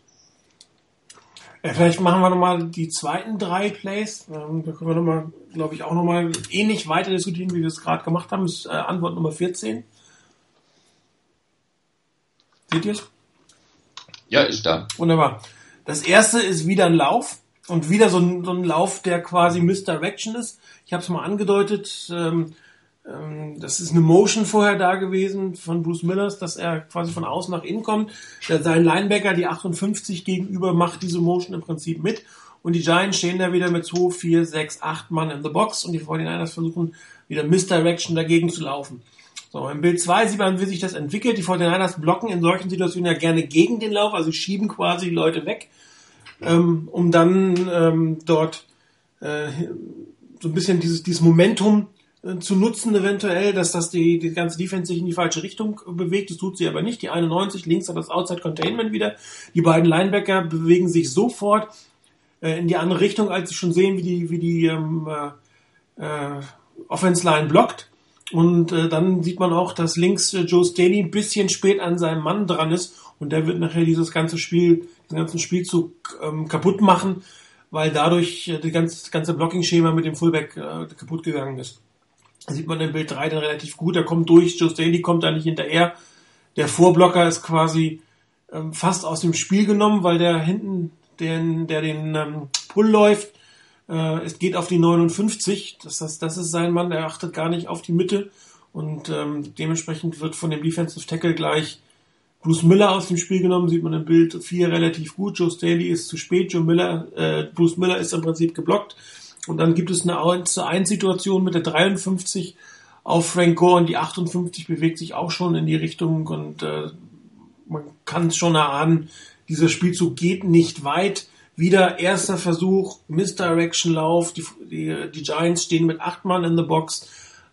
S1: Ja, vielleicht machen wir nochmal die zweiten drei Plays. Ähm, da können wir nochmal, glaube ich, auch nochmal ähnlich weiter diskutieren, wie wir es gerade gemacht haben. Das ist äh, Antwort Nummer 14. Seht ihr es?
S2: Ja, ist da.
S1: Wunderbar. Das erste ist wieder ein Lauf und wieder so ein, so ein Lauf, der quasi Misdirection ist. Ich habe es mal angedeutet. Ähm, ähm, das ist eine Motion vorher da gewesen von Bruce Millers, dass er quasi von außen nach innen kommt. Sein Linebacker, die 58 gegenüber, macht diese Motion im Prinzip mit. Und die Giants stehen da wieder mit 2, 4, 6, 8 Mann in the Box und die 49ers versuchen wieder Misdirection dagegen zu laufen. So, im Bild 2 sieht man, wie sich das entwickelt. Die 49ers blocken in solchen Situationen ja gerne gegen den Lauf, also schieben quasi die Leute weg, ähm, um dann ähm, dort äh, so ein bisschen dieses, dieses Momentum zu nutzen eventuell, dass das die, die ganze Defense sich in die falsche Richtung bewegt. Das tut sie aber nicht. Die 91 links hat das Outside Containment wieder. Die beiden Linebacker bewegen sich sofort äh, in die andere Richtung, als sie schon sehen, wie die, wie die ähm, äh, äh, Offense Line blockt. Und äh, dann sieht man auch, dass links äh, Joe Staley ein bisschen spät an seinem Mann dran ist und der wird nachher dieses ganze Spiel, den ganzen Spielzug ähm, kaputt machen, weil dadurch äh, das ganze, ganze Blocking-Schema mit dem Fullback äh, kaputt gegangen ist sieht man im Bild 3 dann relativ gut. Er kommt durch, Joe Staley kommt da nicht hinterher. Der Vorblocker ist quasi ähm, fast aus dem Spiel genommen, weil der hinten, den, der den ähm, Pull läuft, äh, es geht auf die 59. Das, das, das ist sein Mann, der achtet gar nicht auf die Mitte. Und ähm, dementsprechend wird von dem Defensive Tackle gleich Bruce Miller aus dem Spiel genommen, sieht man im Bild 4 relativ gut. Joe Staley ist zu spät, Joe Miller, äh, Bruce Miller ist im Prinzip geblockt. Und dann gibt es eine 1 zu 1 Situation mit der 53 auf Frank Gore und die 58 bewegt sich auch schon in die Richtung und äh, man kann es schon erahnen, dieser Spielzug geht nicht weit. Wieder erster Versuch, Misdirection-Lauf, die, die, die Giants stehen mit acht Mann in the Box,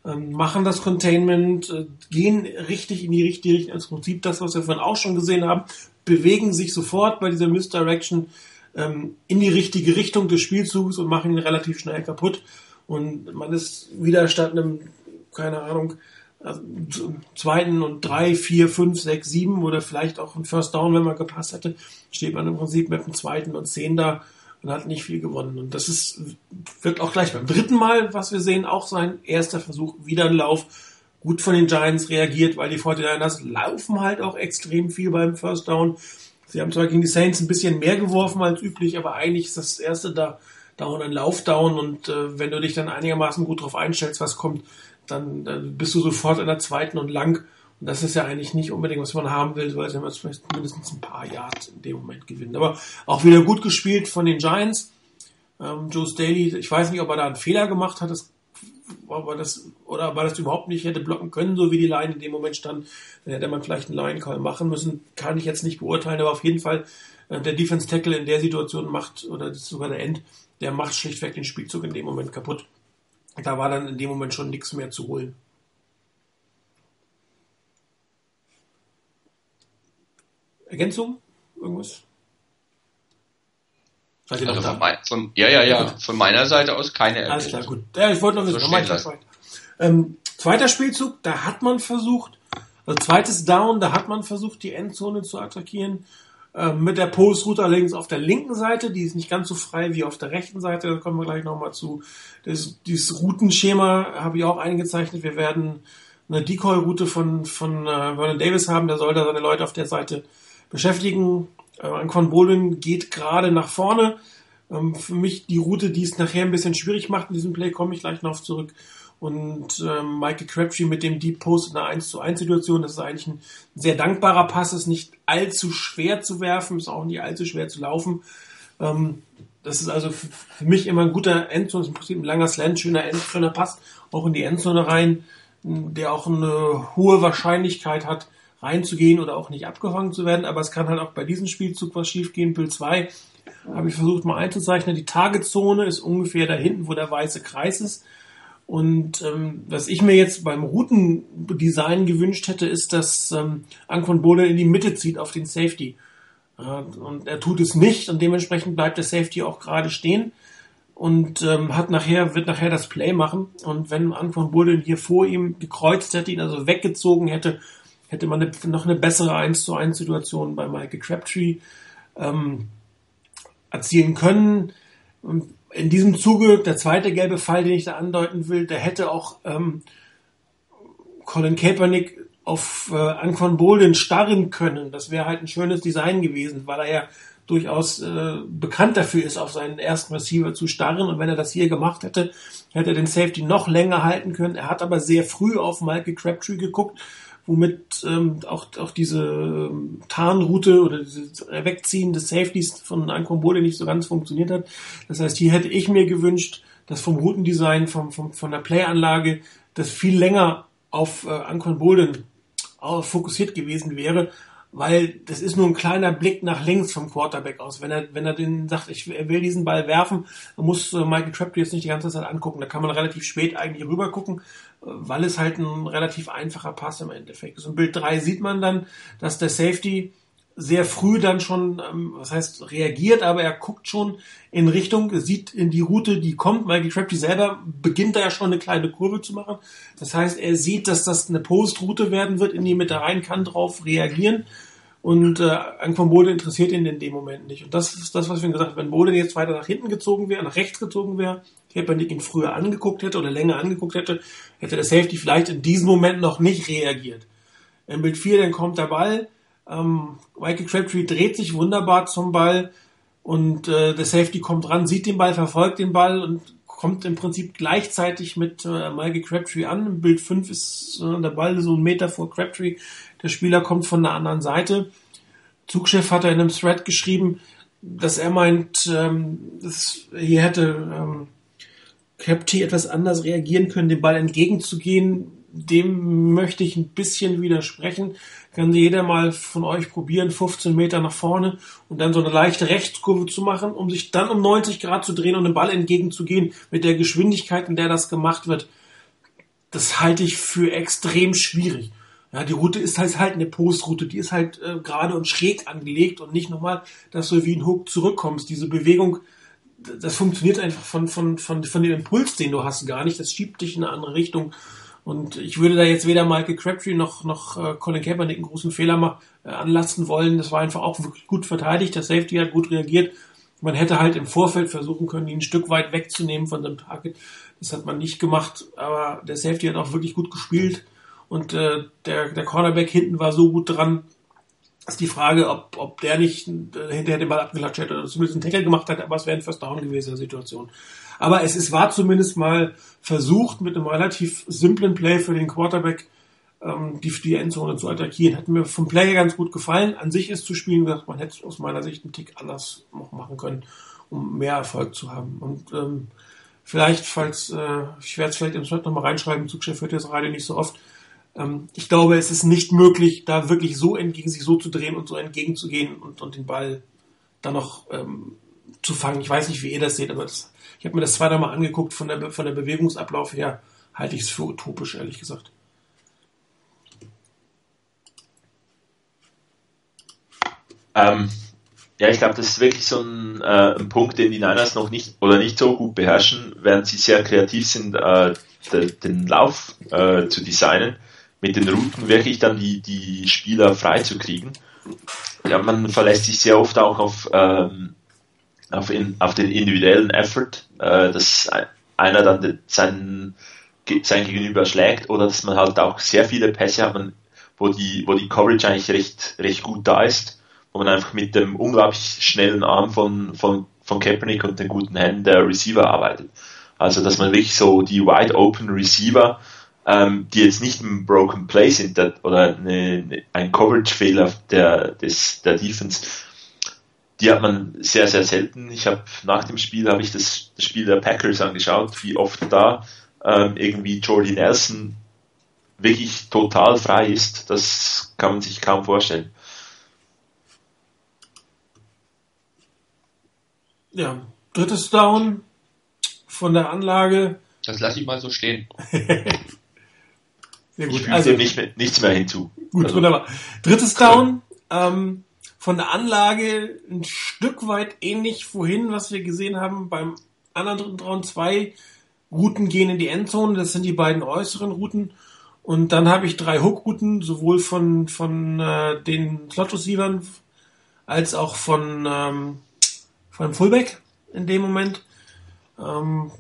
S1: ähm, machen das Containment, äh, gehen richtig in die richtige Richtung, im Prinzip das, was wir vorhin auch schon gesehen haben, bewegen sich sofort bei dieser Misdirection ähm, in die richtige Richtung des Spielzugs und machen ihn relativ schnell kaputt. Und man ist wieder statt einem, keine Ahnung, also zweiten und drei, vier, fünf, sechs, sieben oder vielleicht auch ein First Down, wenn man gepasst hätte, steht man im Prinzip mit dem zweiten und zehn da und hat nicht viel gewonnen. Und das ist, wird auch gleich beim dritten Mal, was wir sehen, auch sein erster Versuch, wieder ein Lauf. Gut von den Giants reagiert, weil die 49ers laufen halt auch extrem viel beim First Down. Sie haben zwar gegen die Saints ein bisschen mehr geworfen als üblich, aber eigentlich ist das erste da Down ein Laufdown und äh, wenn du dich dann einigermaßen gut drauf einstellst, was kommt, dann, dann bist du sofort in der zweiten und lang. Und das ist ja eigentlich nicht unbedingt, was man haben will, weil sie jetzt vielleicht mindestens ein paar Yards in dem Moment gewinnen. Aber auch wieder gut gespielt von den Giants. Ähm, Joe Staley, ich weiß nicht, ob er da einen Fehler gemacht hat, das war das, oder war das überhaupt nicht hätte blocken können, so wie die Line in dem Moment stand, dann hätte man vielleicht einen Line-Call machen müssen. Kann ich jetzt nicht beurteilen, aber auf jeden Fall äh, der Defense-Tackle in der Situation macht, oder das ist sogar der End, der macht schlichtweg den Spielzug in dem Moment kaputt. Da war dann in dem Moment schon nichts mehr zu holen. Ergänzung? Irgendwas?
S2: Seid ihr also von, mein, von, ja, ja, ja. Von meiner Seite aus keine.
S1: Alles klar, gut. Ja, ich wollte noch wissen. So ähm, zweiter Spielzug, da hat man versucht, also zweites Down, da hat man versucht, die Endzone zu attackieren. Ähm, mit der Post-Route allerdings auf der linken Seite, die ist nicht ganz so frei wie auf der rechten Seite, da kommen wir gleich nochmal zu. Das, dieses Routenschema habe ich auch eingezeichnet. Wir werden eine Decoy-Route von, von äh, Vernon Davis haben, der soll da seine Leute auf der Seite beschäftigen. Äh, Anquan Bolin geht gerade nach vorne. Ähm, für mich die Route, die es nachher ein bisschen schwierig macht in diesem Play, komme ich gleich noch zurück. Und ähm, Michael Crabtree mit dem Deep Post in einer 1 zu 1 Situation, das ist eigentlich ein sehr dankbarer Pass, ist nicht allzu schwer zu werfen, ist auch nicht allzu schwer zu laufen. Ähm, das ist also für mich immer ein guter Endzone, ist im Prinzip ein langer Slant, schöner, End, schöner Pass, auch in die Endzone rein, der auch eine hohe Wahrscheinlichkeit hat, reinzugehen oder auch nicht abgefangen zu werden. Aber es kann halt auch bei diesem Spielzug was schiefgehen. Bild 2 habe ich versucht mal einzuzeichnen. Die Targetzone ist ungefähr da hinten, wo der weiße Kreis ist. Und ähm, was ich mir jetzt beim Routendesign gewünscht hätte, ist, dass ähm, Anquan Bode in die Mitte zieht auf den Safety. Äh, und er tut es nicht und dementsprechend bleibt der Safety auch gerade stehen und ähm, hat nachher wird nachher das Play machen und wenn Anquan Bode hier vor ihm gekreuzt hätte, ihn also weggezogen hätte hätte man eine, noch eine bessere 1 zu 1 Situation bei Michael Crabtree ähm, erzielen können. In diesem Zuge, der zweite gelbe Fall, den ich da andeuten will, der hätte auch ähm, Colin Kaepernick auf äh, Anquan Bolden starren können. Das wäre halt ein schönes Design gewesen, weil er ja durchaus äh, bekannt dafür ist, auf seinen ersten Receiver zu starren. Und wenn er das hier gemacht hätte, hätte er den Safety noch länger halten können. Er hat aber sehr früh auf Michael Crabtree geguckt womit ähm, auch, auch diese ähm, Tarnroute oder dieses Wegziehen des Safeties von Ankombole nicht so ganz funktioniert hat. Das heißt, hier hätte ich mir gewünscht, dass vom Routendesign, vom, vom, von der Playanlage, das viel länger auf äh, Ancon Bolden äh, fokussiert gewesen wäre, weil das ist nur ein kleiner Blick nach links vom Quarterback aus. Wenn er, wenn er den sagt, ich will diesen Ball werfen, dann muss äh, Michael Crabtree jetzt nicht die ganze Zeit angucken. Da kann man relativ spät eigentlich rüber gucken weil es halt ein relativ einfacher Pass im Endeffekt ist. Und Bild 3 sieht man dann, dass der Safety sehr früh dann schon, ähm, was heißt reagiert, aber er guckt schon in Richtung, sieht in die Route, die kommt. Michael Crabtree selber beginnt da ja schon eine kleine Kurve zu machen. Das heißt, er sieht, dass das eine Postroute werden wird, in die Mitte rein, kann drauf reagieren. Und äh, Anquan Bode interessiert ihn in dem Moment nicht. Und das ist das, was wir gesagt haben. Wenn Bode jetzt weiter nach hinten gezogen wäre, nach rechts gezogen wäre, Kaepernick ihn früher angeguckt hätte oder länger angeguckt hätte, hätte der Safety vielleicht in diesem Moment noch nicht reagiert. Im Bild 4 dann kommt der Ball, ähm, Michael Crabtree dreht sich wunderbar zum Ball und äh, der Safety kommt ran, sieht den Ball, verfolgt den Ball und kommt im Prinzip gleichzeitig mit äh, Michael Crabtree an. Im Bild 5 ist äh, der Ball so ein Meter vor Crabtree. Der Spieler kommt von der anderen Seite. Zugchef hat er in einem Thread geschrieben, dass er meint, ähm, dass hier hätte ähm, Capti etwas anders reagieren können, dem Ball entgegenzugehen. Dem möchte ich ein bisschen widersprechen. Kann jeder mal von euch probieren, 15 Meter nach vorne und dann so eine leichte Rechtskurve zu machen, um sich dann um 90 Grad zu drehen und dem Ball entgegenzugehen mit der Geschwindigkeit, in der das gemacht wird. Das halte ich für extrem schwierig. Ja, die Route ist halt, halt eine Postroute, die ist halt äh, gerade und schräg angelegt und nicht nochmal, dass du wie ein Hook zurückkommst. Diese Bewegung das funktioniert einfach von, von, von, von dem Impuls, den du hast, gar nicht. Das schiebt dich in eine andere Richtung. Und ich würde da jetzt weder Michael Crabtree noch, noch äh, Colin Kaepernick einen großen Fehler mal, äh, anlasten wollen. Das war einfach auch wirklich gut verteidigt. Der Safety hat gut reagiert. Man hätte halt im Vorfeld versuchen können, ihn ein Stück weit wegzunehmen von dem Target. Das hat man nicht gemacht. Aber der Safety hat auch wirklich gut gespielt. Und äh, der, der Cornerback hinten war so gut dran, ist die Frage, ob, ob der nicht äh, hinterher den Ball abgelatscht hätte oder zumindest einen Tackle gemacht hat, aber es wäre ein First Down gewesen in der Situation. Aber es ist, war zumindest mal versucht, mit einem relativ simplen Play für den Quarterback ähm, die, die Endzone zu attackieren. Hat mir vom Play ganz gut gefallen. An sich ist zu spielen, gesagt, man hätte aus meiner Sicht einen Tick anders noch machen können, um mehr Erfolg zu haben. Und ähm, vielleicht, falls, äh, ich werde es vielleicht im Thread nochmal reinschreiben, Zugchef hört das Radio nicht so oft. Ähm, ich glaube, es ist nicht möglich, da wirklich so entgegen sich so zu drehen und so entgegenzugehen und, und den Ball dann noch ähm, zu fangen. Ich weiß nicht, wie ihr das seht, aber das, ich habe mir das zweimal mal angeguckt, von der, von der Bewegungsablauf her halte ich es für utopisch, ehrlich gesagt.
S3: Ähm, ja, ich glaube, das ist wirklich so ein, äh, ein, Punkt, den die Niners noch nicht oder nicht so gut beherrschen, während sie sehr kreativ sind, äh, de, den Lauf äh, zu designen, mit den Routen wirklich dann die, die Spieler frei zu kriegen. Ja, man verlässt sich sehr oft auch auf, ähm, auf, in, auf den individuellen Effort, äh, dass einer dann seinen, sein Gegenüber schlägt oder dass man halt auch sehr viele Pässe hat, wo die, wo die Coverage eigentlich recht, recht gut da ist wo man einfach mit dem unglaublich schnellen Arm von, von, von Kaepernick und den guten Händen der Receiver arbeitet. Also, dass man wirklich so die wide open Receiver, ähm, die jetzt nicht ein Broken Play sind der, oder eine, ein Coverage-Fehler der, des, der Defense, die hat man sehr, sehr selten. Ich habe nach dem Spiel habe ich das, das, Spiel der Packers angeschaut, wie oft da ähm, irgendwie Jordy Nelson wirklich total frei ist. Das kann man sich kaum vorstellen.
S1: Ja, drittes Down von der Anlage.
S2: Das lasse ich mal so stehen. [LAUGHS]
S3: Sehr gut. Ich also nicht mehr, nichts mehr hinzu.
S1: Gut, also, wunderbar. Drittes Down ähm, von der Anlage ein Stück weit ähnlich vorhin, was wir gesehen haben beim anderen dritten Down. Zwei Routen gehen in die Endzone. Das sind die beiden äußeren Routen. Und dann habe ich drei Hook-Routen, sowohl von, von äh, den Slot-Receivern als auch von ähm, beim Fullback in dem Moment. Ähm,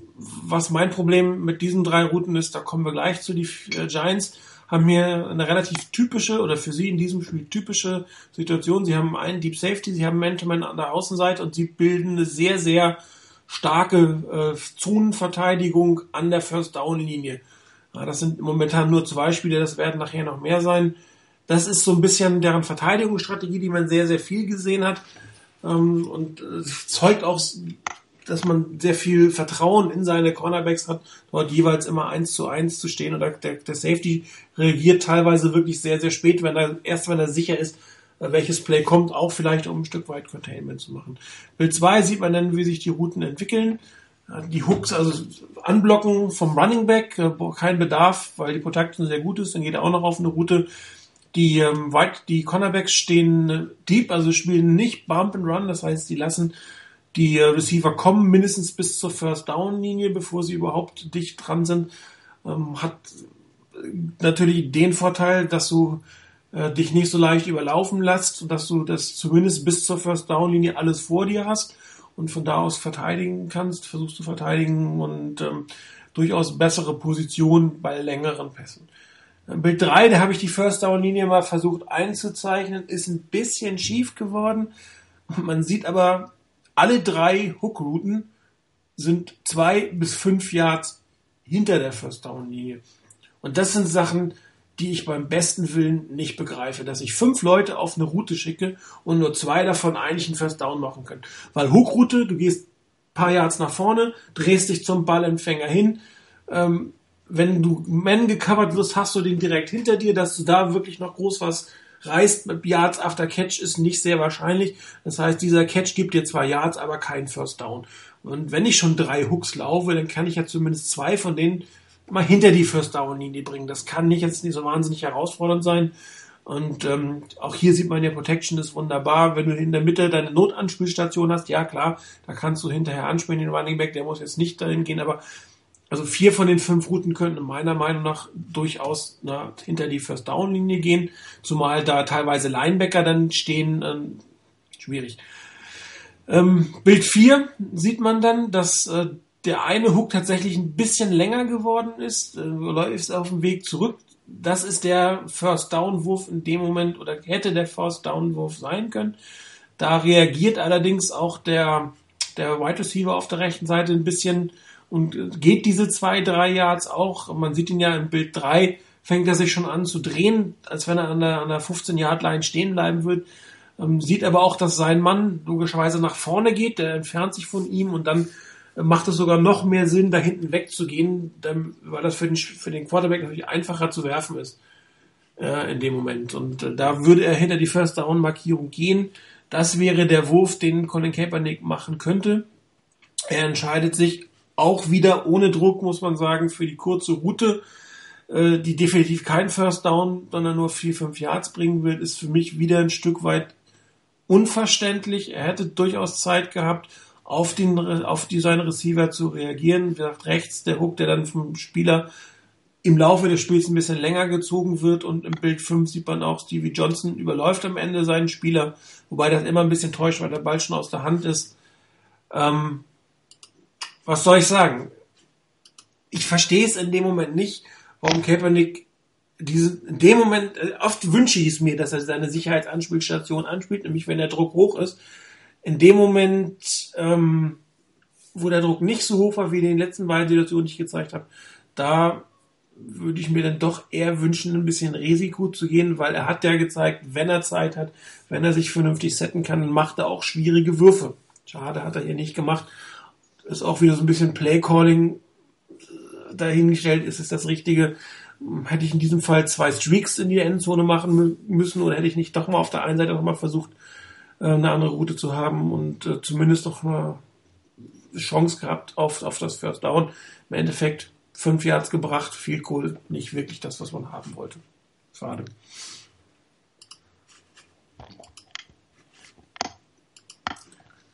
S1: was mein Problem mit diesen drei Routen ist, da kommen wir gleich zu. Die äh, Giants haben hier eine relativ typische oder für sie in diesem Spiel typische Situation. Sie haben einen Deep Safety, sie haben Man-to-Man an der Außenseite und sie bilden eine sehr, sehr starke äh, Zonenverteidigung an der First Down Linie. Ja, das sind momentan nur zwei Spiele, das werden nachher noch mehr sein. Das ist so ein bisschen deren Verteidigungsstrategie, die man sehr, sehr viel gesehen hat. Ähm, und äh, zeugt auch, dass man sehr viel Vertrauen in seine Cornerbacks hat, dort jeweils immer eins zu eins zu stehen. Und der, der Safety reagiert teilweise wirklich sehr, sehr spät, wenn er, erst wenn er sicher ist, äh, welches Play kommt, auch vielleicht um ein Stück weit Containment zu machen. Bild 2 sieht man dann, wie sich die Routen entwickeln. Die Hooks, also anblocken vom Running Back, äh, kein Bedarf, weil die Protection sehr gut ist, dann geht er auch noch auf eine Route, die, ähm, weit, die Cornerbacks stehen äh, deep, also spielen nicht Bump and Run, das heißt, die lassen die äh, Receiver kommen mindestens bis zur First Down Linie, bevor sie überhaupt dicht dran sind. Ähm, hat äh, natürlich den Vorteil, dass du äh, dich nicht so leicht überlaufen lässt dass du das zumindest bis zur First Down Linie alles vor dir hast und von da aus verteidigen kannst, versuchst du verteidigen und ähm, durchaus bessere Position bei längeren Pässen. Bild 3, da habe ich die First Down Linie mal versucht einzuzeichnen, ist ein bisschen schief geworden. Man sieht aber, alle drei Hookrouten sind zwei bis fünf Yards hinter der First Down Linie. Und das sind Sachen, die ich beim besten Willen nicht begreife, dass ich fünf Leute auf eine Route schicke und nur zwei davon eigentlich einen First Down machen können. Weil Hookroute, du gehst paar Yards nach vorne, drehst dich zum Ballempfänger hin, ähm, wenn du Man gecovert wirst, hast du den direkt hinter dir, dass du da wirklich noch groß was reißt mit Yards after Catch ist nicht sehr wahrscheinlich. Das heißt, dieser Catch gibt dir zwar Yards, aber kein First Down. Und wenn ich schon drei Hooks laufe, dann kann ich ja zumindest zwei von denen mal hinter die First Down Linie bringen. Das kann nicht jetzt nicht so wahnsinnig herausfordernd sein. Und ähm, auch hier sieht man ja, Protection ist wunderbar. Wenn du in der Mitte deine Notanspielstation hast, ja klar, da kannst du hinterher anspielen, den Running Back, der muss jetzt nicht dahin gehen, aber also vier von den fünf Routen könnten meiner Meinung nach durchaus na, hinter die First Down Linie gehen, zumal da teilweise Linebacker dann stehen. Ähm, schwierig. Ähm, Bild 4 sieht man dann, dass äh, der eine Hook tatsächlich ein bisschen länger geworden ist, äh, ist auf dem Weg zurück. Das ist der First Down Wurf in dem Moment oder hätte der First Down Wurf sein können. Da reagiert allerdings auch der, der Wide Receiver auf der rechten Seite ein bisschen und geht diese zwei, drei Yards auch. Man sieht ihn ja im Bild drei fängt er sich schon an zu drehen, als wenn er an der, an der 15-Yard-Line stehen bleiben wird. Ähm, sieht aber auch, dass sein Mann logischerweise nach vorne geht, der entfernt sich von ihm und dann macht es sogar noch mehr Sinn, da hinten wegzugehen, weil das für den, für den Quarterback natürlich einfacher zu werfen ist äh, in dem Moment. Und äh, da würde er hinter die First Down Markierung gehen. Das wäre der Wurf, den Colin Kaepernick machen könnte. Er entscheidet sich auch wieder ohne Druck, muss man sagen, für die kurze Route, äh, die definitiv kein First Down, sondern nur vier, fünf Yards bringen wird, ist für mich wieder ein Stück weit unverständlich. Er hätte durchaus Zeit gehabt, auf, den, auf die, seinen Receiver zu reagieren. Wie gesagt, rechts der Hook, der dann vom Spieler im Laufe des Spiels ein bisschen länger gezogen wird und im Bild 5 sieht man auch, Stevie Johnson überläuft am Ende seinen Spieler, wobei das immer ein bisschen täuscht, weil der Ball schon aus der Hand ist. Ähm, was soll ich sagen? Ich verstehe es in dem Moment nicht, warum Kaepernick diese, in dem Moment, äh, oft wünsche ich es mir, dass er seine Sicherheitsanspielstation anspielt, nämlich wenn der Druck hoch ist. In dem Moment, ähm, wo der Druck nicht so hoch war wie in den letzten beiden Situationen, die ich gezeigt habe, da würde ich mir dann doch eher wünschen, ein bisschen Risiko zu gehen, weil er hat ja gezeigt, wenn er Zeit hat, wenn er sich vernünftig setten kann, macht er auch schwierige Würfe. Schade hat er hier nicht gemacht. Ist auch wieder so ein bisschen Playcalling äh, dahingestellt. Ist es das Richtige? Hätte ich in diesem Fall zwei Streaks in die Endzone machen müssen oder hätte ich nicht doch mal auf der einen Seite noch mal versucht, äh, eine andere Route zu haben und äh, zumindest noch eine Chance gehabt auf, auf das First Down. Im Endeffekt fünf Yards gebracht, viel cool, nicht wirklich das, was man haben wollte. Schade.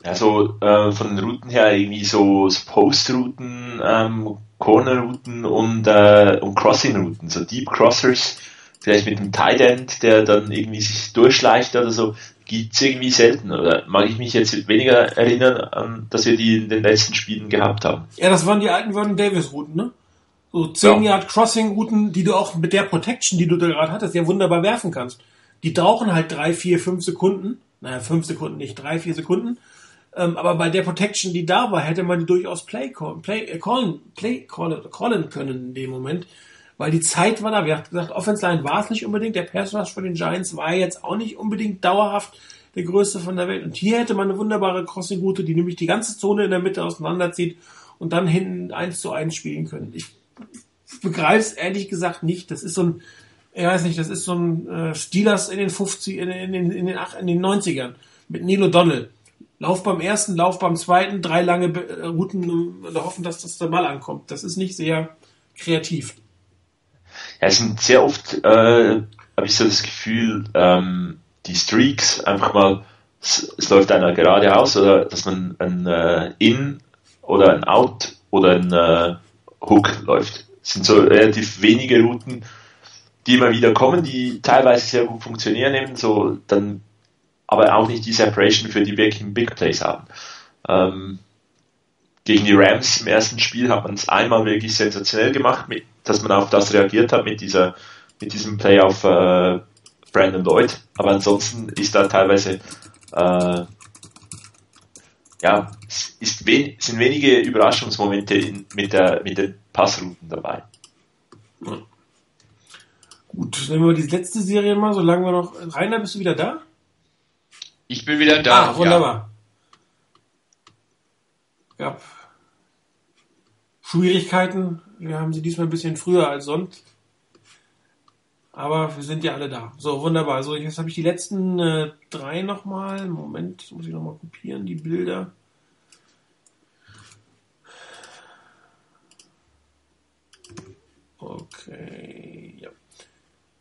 S3: Ja, so äh, von den Routen her irgendwie so, so Post-Routen, ähm, Corner-Routen und, äh, und Crossing-Routen, so Deep Crossers, vielleicht mit einem Tight End, der dann irgendwie sich durchschleicht oder so, gibt's irgendwie selten. Oder mag ich mich jetzt weniger erinnern, an, dass wir die in den letzten Spielen gehabt haben.
S1: Ja, das waren die alten Vernon Davis-Routen, ne? So 10 ja. Yard Crossing Routen, die du auch mit der Protection, die du da gerade hattest, ja wunderbar werfen kannst. Die brauchen halt drei, vier, fünf Sekunden. Naja, fünf Sekunden nicht, drei, vier Sekunden. Ähm, aber bei der Protection, die da war, hätte man die durchaus play, call, play, äh, callen, play callen, callen können in dem Moment. Weil die Zeit war da. Wir haben gesagt, Offense Line war es nicht unbedingt. Der Pass Rush von den Giants war jetzt auch nicht unbedingt dauerhaft der größte von der Welt. Und hier hätte man eine wunderbare Crossing-Route, die nämlich die ganze Zone in der Mitte auseinanderzieht und dann hinten eins zu eins spielen können. Ich begreife es ehrlich gesagt nicht. Das ist so ein, ich weiß nicht, das ist so ein äh, Steelers in den 50, in, in, in, in, den, in den 90ern mit Neil O'Donnell. Lauf beim ersten, Lauf beim zweiten, drei lange äh, Routen und hoffen, dass das der Ball ankommt. Das ist nicht sehr kreativ.
S3: Ja, es sind sehr oft, äh, habe ich so das Gefühl, ähm, die Streaks einfach mal, es, es, läuft einer geradeaus oder dass man ein äh, In oder ein Out oder ein äh, Hook läuft. Es sind so relativ wenige Routen, die immer wieder kommen, die teilweise sehr gut funktionieren, eben so dann, aber auch nicht die Separation für die wirklich Big Plays haben. Ähm, gegen die Rams im ersten Spiel hat man es einmal wirklich sensationell gemacht, mit, dass man auf das reagiert hat mit dieser, mit diesem Play auf äh, Brandon Lloyd. Aber ansonsten ist da teilweise äh, ja, ist wen, sind wenige Überraschungsmomente in, mit, der, mit den Passrouten dabei.
S1: Ja. Gut, nehmen wir die letzte Serie mal, solange wir noch. Rainer, bist du wieder da?
S2: Ich bin wieder da.
S1: Ah, wunderbar. Ja. Gab Schwierigkeiten. Wir haben sie diesmal ein bisschen früher als sonst. Aber wir sind ja alle da. So, wunderbar. So, jetzt habe ich die letzten äh, drei nochmal. Moment, muss ich nochmal kopieren, die Bilder. Okay, ja.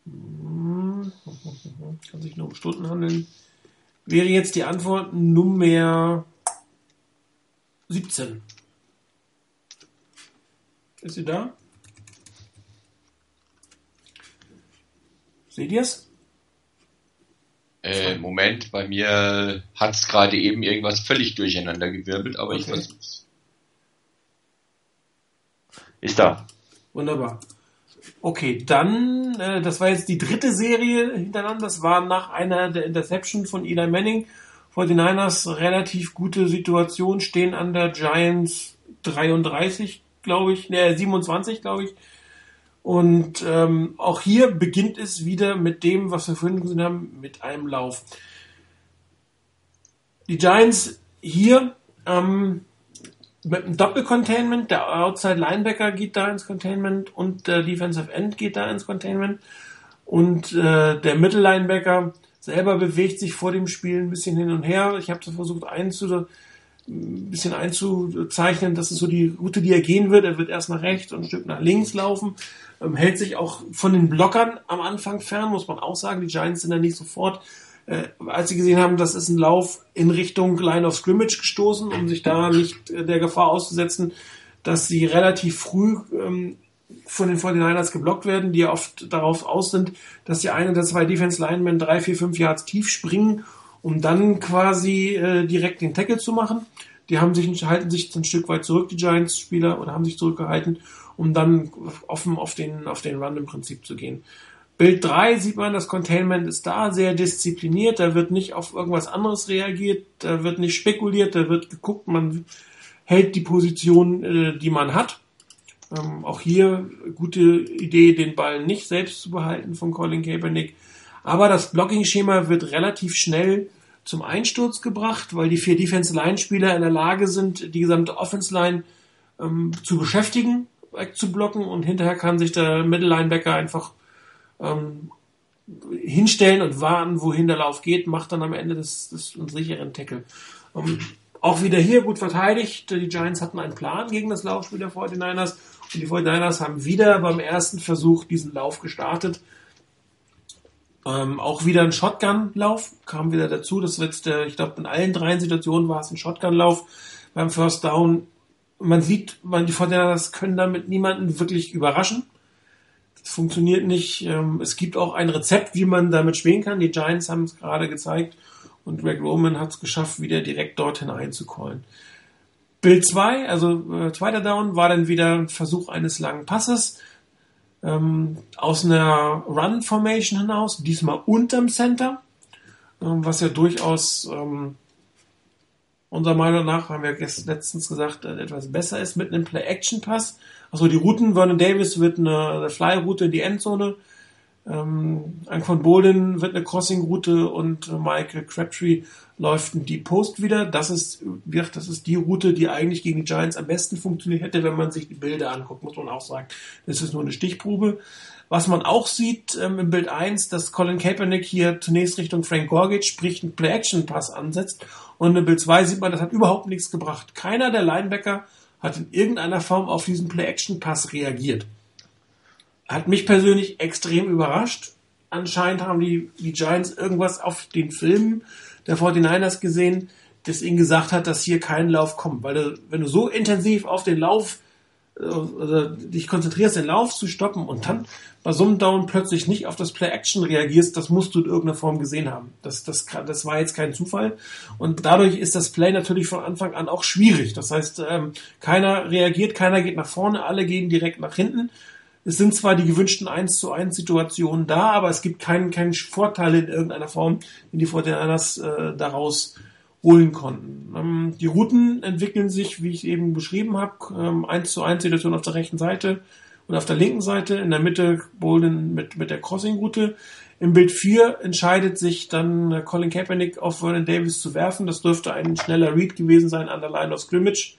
S1: Hm. [LAUGHS] Kann sich nur um Stunden handeln. Wäre jetzt die Antwort Nummer 17. Ist sie da? Seht ihr es?
S2: Äh, Moment, bei mir hat es gerade eben irgendwas völlig durcheinander gewirbelt, aber okay. ich versuch's.
S3: Ist da.
S1: Wunderbar. Okay, dann, äh, das war jetzt die dritte Serie hintereinander. Das war nach einer der Interception von Eli Manning. 49ers relativ gute Situation, stehen an der Giants 33, glaube ich, ne, 27, glaube ich. Und ähm, auch hier beginnt es wieder mit dem, was wir vorhin gesehen haben, mit einem Lauf. Die Giants hier ähm, mit einem Doppel-Containment. Der Outside Linebacker geht da ins Containment und der Defensive End geht da ins Containment. Und äh, der Mittellinebacker selber bewegt sich vor dem Spiel ein bisschen hin und her. Ich habe versucht einzu, ein bisschen einzuzeichnen. Das ist so die Route, die er gehen wird. Er wird erst nach rechts und ein Stück nach links laufen. Ähm, hält sich auch von den Blockern am Anfang fern, muss man auch sagen. Die Giants sind da nicht sofort äh, als sie gesehen haben, das ist ein Lauf in Richtung Line of Scrimmage gestoßen, um sich da nicht äh, der Gefahr auszusetzen, dass sie relativ früh ähm, von den 49ers geblockt werden, die ja oft darauf aus sind, dass die eine oder zwei Defense Linemen drei, vier, fünf Yards tief springen, um dann quasi äh, direkt den Tackle zu machen. Die haben sich, halten sich ein Stück weit zurück, die Giants-Spieler, oder haben sich zurückgehalten, um dann offen auf den, auf den Run im Prinzip zu gehen. Bild 3 sieht man, das Containment ist da, sehr diszipliniert, da wird nicht auf irgendwas anderes reagiert, da wird nicht spekuliert, da wird geguckt, man hält die Position, äh, die man hat. Ähm, auch hier gute Idee, den Ball nicht selbst zu behalten von Colin Kaepernick. Aber das Blocking-Schema wird relativ schnell zum Einsturz gebracht, weil die vier Defense-Line-Spieler in der Lage sind, die gesamte Offense-Line ähm, zu beschäftigen, wegzublocken und hinterher kann sich der Middle-Linebacker einfach ähm, hinstellen und warten, wohin der Lauf geht, macht dann am Ende das, das einen sicheren Tackle. Ähm, auch wieder hier gut verteidigt. Die Giants hatten einen Plan gegen das Laufspiel der 49ers und die 49ers haben wieder beim ersten Versuch diesen Lauf gestartet. Ähm, auch wieder ein Shotgun-Lauf kam wieder dazu. Das wird der, ich glaube, in allen drei Situationen war es ein Shotgun-Lauf beim First Down. Man sieht, man, die 49ers können damit niemanden wirklich überraschen. Es funktioniert nicht. Ähm, es gibt auch ein Rezept, wie man damit spielen kann. Die Giants haben es gerade gezeigt und Greg Roman hat es geschafft, wieder direkt dorthin einzucallen. Bild 2, also äh, zweiter Down, war dann wieder ein Versuch eines langen Passes ähm, aus einer Run-Formation hinaus, diesmal unterm Center, ähm, was ja durchaus ähm, unserer Meinung nach, haben wir letztens gesagt, äh, etwas besser ist mit einem Play-Action-Pass. Also die Routen, Vernon Davis wird eine, eine Fly-Route in die Endzone, ähm, Anquan Bolden wird eine Crossing-Route und Michael Crabtree läuft ein Deep Post wieder. Das ist, das ist die Route, die eigentlich gegen die Giants am besten funktioniert hätte, wenn man sich die Bilder anguckt, muss man auch sagen. Das ist nur eine Stichprobe. Was man auch sieht ähm, im Bild 1, dass Colin Kaepernick hier zunächst Richtung Frank Gorgic, sprich einen Play-Action-Pass ansetzt. Und in Bild 2 sieht man, das hat überhaupt nichts gebracht. Keiner der Linebacker hat in irgendeiner Form auf diesen Play-Action-Pass reagiert. Hat mich persönlich extrem überrascht. Anscheinend haben die, die Giants irgendwas auf den Filmen der 49ers gesehen, das ihnen gesagt hat, dass hier kein Lauf kommt. Weil wenn du so intensiv auf den Lauf also dich konzentrierst, den Lauf zu stoppen und dann bei so einem Down plötzlich nicht auf das Play-Action reagierst, das musst du in irgendeiner Form gesehen haben. Das, das, das war jetzt kein Zufall. Und dadurch ist das Play natürlich von Anfang an auch schwierig. Das heißt, ähm, keiner reagiert, keiner geht nach vorne, alle gehen direkt nach hinten. Es sind zwar die gewünschten 1 zu 1 Situationen da, aber es gibt keinen, keinen Vorteil in irgendeiner Form, den die Fortinanders äh, daraus holen konnten. Ähm, die Routen entwickeln sich, wie ich eben beschrieben habe, ähm, 1 zu 1 Situation auf der rechten Seite und auf der linken Seite, in der Mitte Bolden mit, mit der Crossing-Route. Im Bild 4 entscheidet sich dann äh, Colin Kaepernick auf Vernon Davis zu werfen. Das dürfte ein schneller Read gewesen sein an der Line of Scrimmage.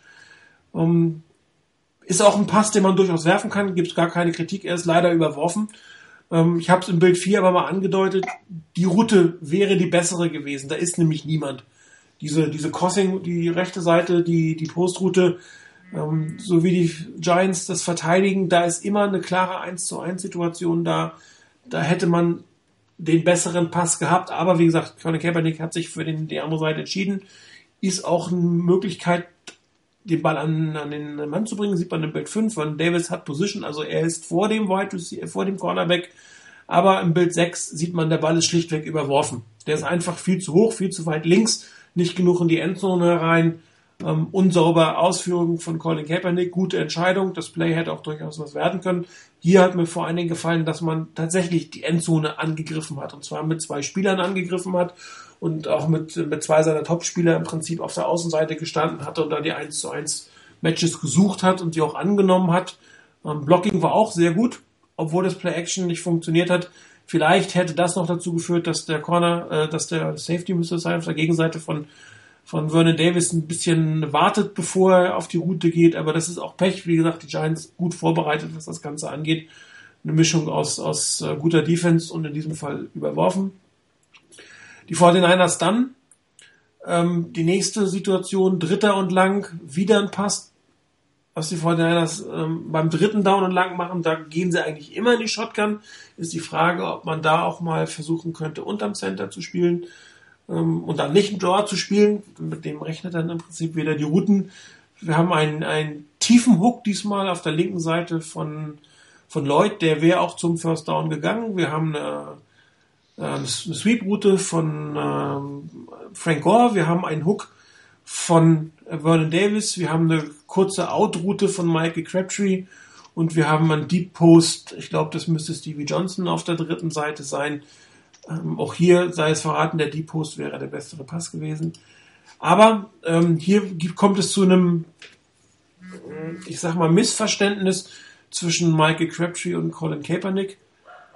S1: Um, ist auch ein Pass, den man durchaus werfen kann, gibt es gar keine Kritik, er ist leider überworfen. Um, ich habe es im Bild 4 aber mal angedeutet, die Route wäre die bessere gewesen, da ist nämlich niemand diese, diese Crossing, die rechte Seite, die, die Postroute, ähm, so wie die Giants das verteidigen, da ist immer eine klare 1 zu 1 Situation da. Da hätte man den besseren Pass gehabt, aber wie gesagt, Colin Kaepernick hat sich für den, die andere Seite entschieden. Ist auch eine Möglichkeit, den Ball an, an den Mann zu bringen, sieht man im Bild 5, weil Davis hat Position, also er ist vor dem Wide vor dem Cornerback, aber im Bild 6 sieht man, der Ball ist schlichtweg überworfen. Der ist einfach viel zu hoch, viel zu weit links nicht genug in die Endzone herein. Ähm, unsauber Ausführung von Colin Kaepernick, gute Entscheidung. Das Play hätte auch durchaus was werden können. Hier hat mir vor allen Dingen gefallen, dass man tatsächlich die Endzone angegriffen hat. Und zwar mit zwei Spielern angegriffen hat und auch mit, mit zwei seiner Topspieler im Prinzip auf der Außenseite gestanden hat und da die 1 zu 1 Matches gesucht hat und die auch angenommen hat. Ähm, Blocking war auch sehr gut, obwohl das Play-Action nicht funktioniert hat. Vielleicht hätte das noch dazu geführt, dass der Corner, äh, dass der Safety müsste sein auf der Gegenseite von von Vernon Davis ein bisschen wartet, bevor er auf die Route geht, aber das ist auch Pech. Wie gesagt, die Giants gut vorbereitet, was das Ganze angeht. Eine Mischung aus, aus äh, guter Defense und in diesem Fall überworfen. Die 49ers dann. Ähm, die nächste Situation, dritter und lang, wieder ein Pass. Was die 49ers ähm, beim dritten Down und lang machen, da gehen sie eigentlich immer in die Shotgun. Ist die Frage, ob man da auch mal versuchen könnte, unterm Center zu spielen ähm, und dann nicht einen Draw zu spielen. Mit dem rechnet dann im Prinzip wieder die Routen. Wir haben einen, einen tiefen Hook diesmal auf der linken Seite von, von Lloyd, der wäre auch zum First Down gegangen. Wir haben eine, eine Sweep-Route von ähm, Frank Gore, wir haben einen Hook von Vernon Davis, wir haben eine kurze Out-Route von Michael Crabtree und wir haben einen Deep Post, ich glaube, das müsste Stevie Johnson auf der dritten Seite sein, ähm, auch hier sei es verraten, der Deep Post wäre der bessere Pass gewesen. Aber ähm, hier kommt es zu einem, ich sag mal, Missverständnis zwischen Michael Crabtree und Colin Kaepernick.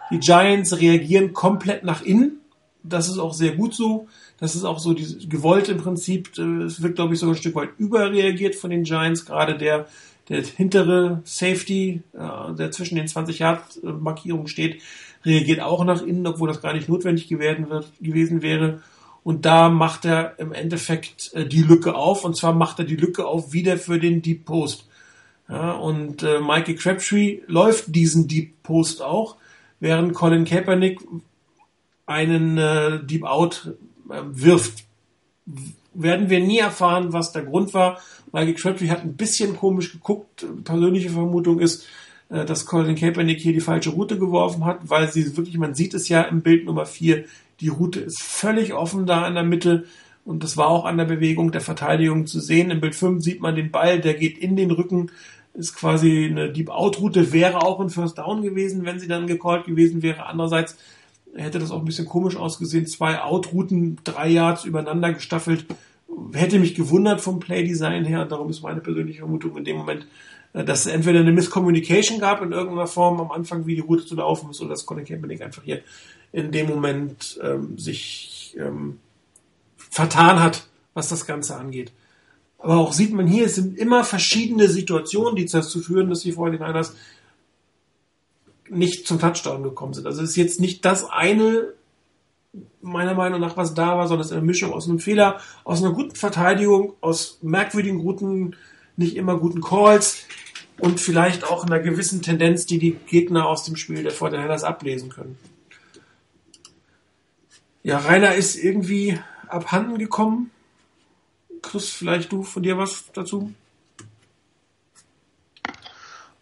S1: Die Giants reagieren komplett nach innen. Das ist auch sehr gut so. Das ist auch so gewollt im Prinzip. Äh, es wird, glaube ich, sogar ein Stück weit überreagiert von den Giants. Gerade der, der hintere Safety, äh, der zwischen den 20 Yard Markierungen steht, reagiert auch nach innen, obwohl das gar nicht notwendig gewesen, wäre. Und da macht er im Endeffekt äh, die Lücke auf. Und zwar macht er die Lücke auf wieder für den Deep Post. Und äh, Michael Crabtree läuft diesen Deep Post auch, während Colin Kaepernick einen äh, Deep Out äh, wirft. Werden wir nie erfahren, was der Grund war. Michael Crabtree hat ein bisschen komisch geguckt. Persönliche Vermutung ist, äh, dass Colin Kaepernick hier die falsche Route geworfen hat, weil sie wirklich, man sieht es ja im Bild Nummer 4, die Route ist völlig offen da in der Mitte und das war auch an der Bewegung der Verteidigung zu sehen. Im Bild 5 sieht man den Ball, der geht in den Rücken, ist quasi eine Deep Out Route, wäre auch ein First Down gewesen, wenn sie dann gecallt gewesen wäre. Andererseits hätte das auch ein bisschen komisch ausgesehen. Zwei Out-Routen, drei Yards übereinander gestaffelt. Hätte mich gewundert vom Play-Design her. Darum ist meine persönliche Vermutung in dem Moment, äh, dass es entweder eine Miscommunication gab in irgendeiner Form am Anfang, wie die Route zu laufen ist, oder dass Colin Kaepernick einfach hier in dem Moment ähm, sich ähm, vertan hat, was das Ganze angeht. Aber auch sieht man hier, es sind immer verschiedene Situationen, die dazu führen, dass die 49ers nicht zum Touchdown gekommen sind. Also es ist jetzt nicht das eine, meiner Meinung nach, was da war, sondern es ist eine Mischung aus einem Fehler, aus einer guten Verteidigung, aus merkwürdigen Routen, nicht immer guten Calls und vielleicht auch einer gewissen Tendenz, die die Gegner aus dem Spiel der Fortinanders ablesen können. Ja, Rainer ist irgendwie abhanden gekommen. Chris, vielleicht du von dir was dazu?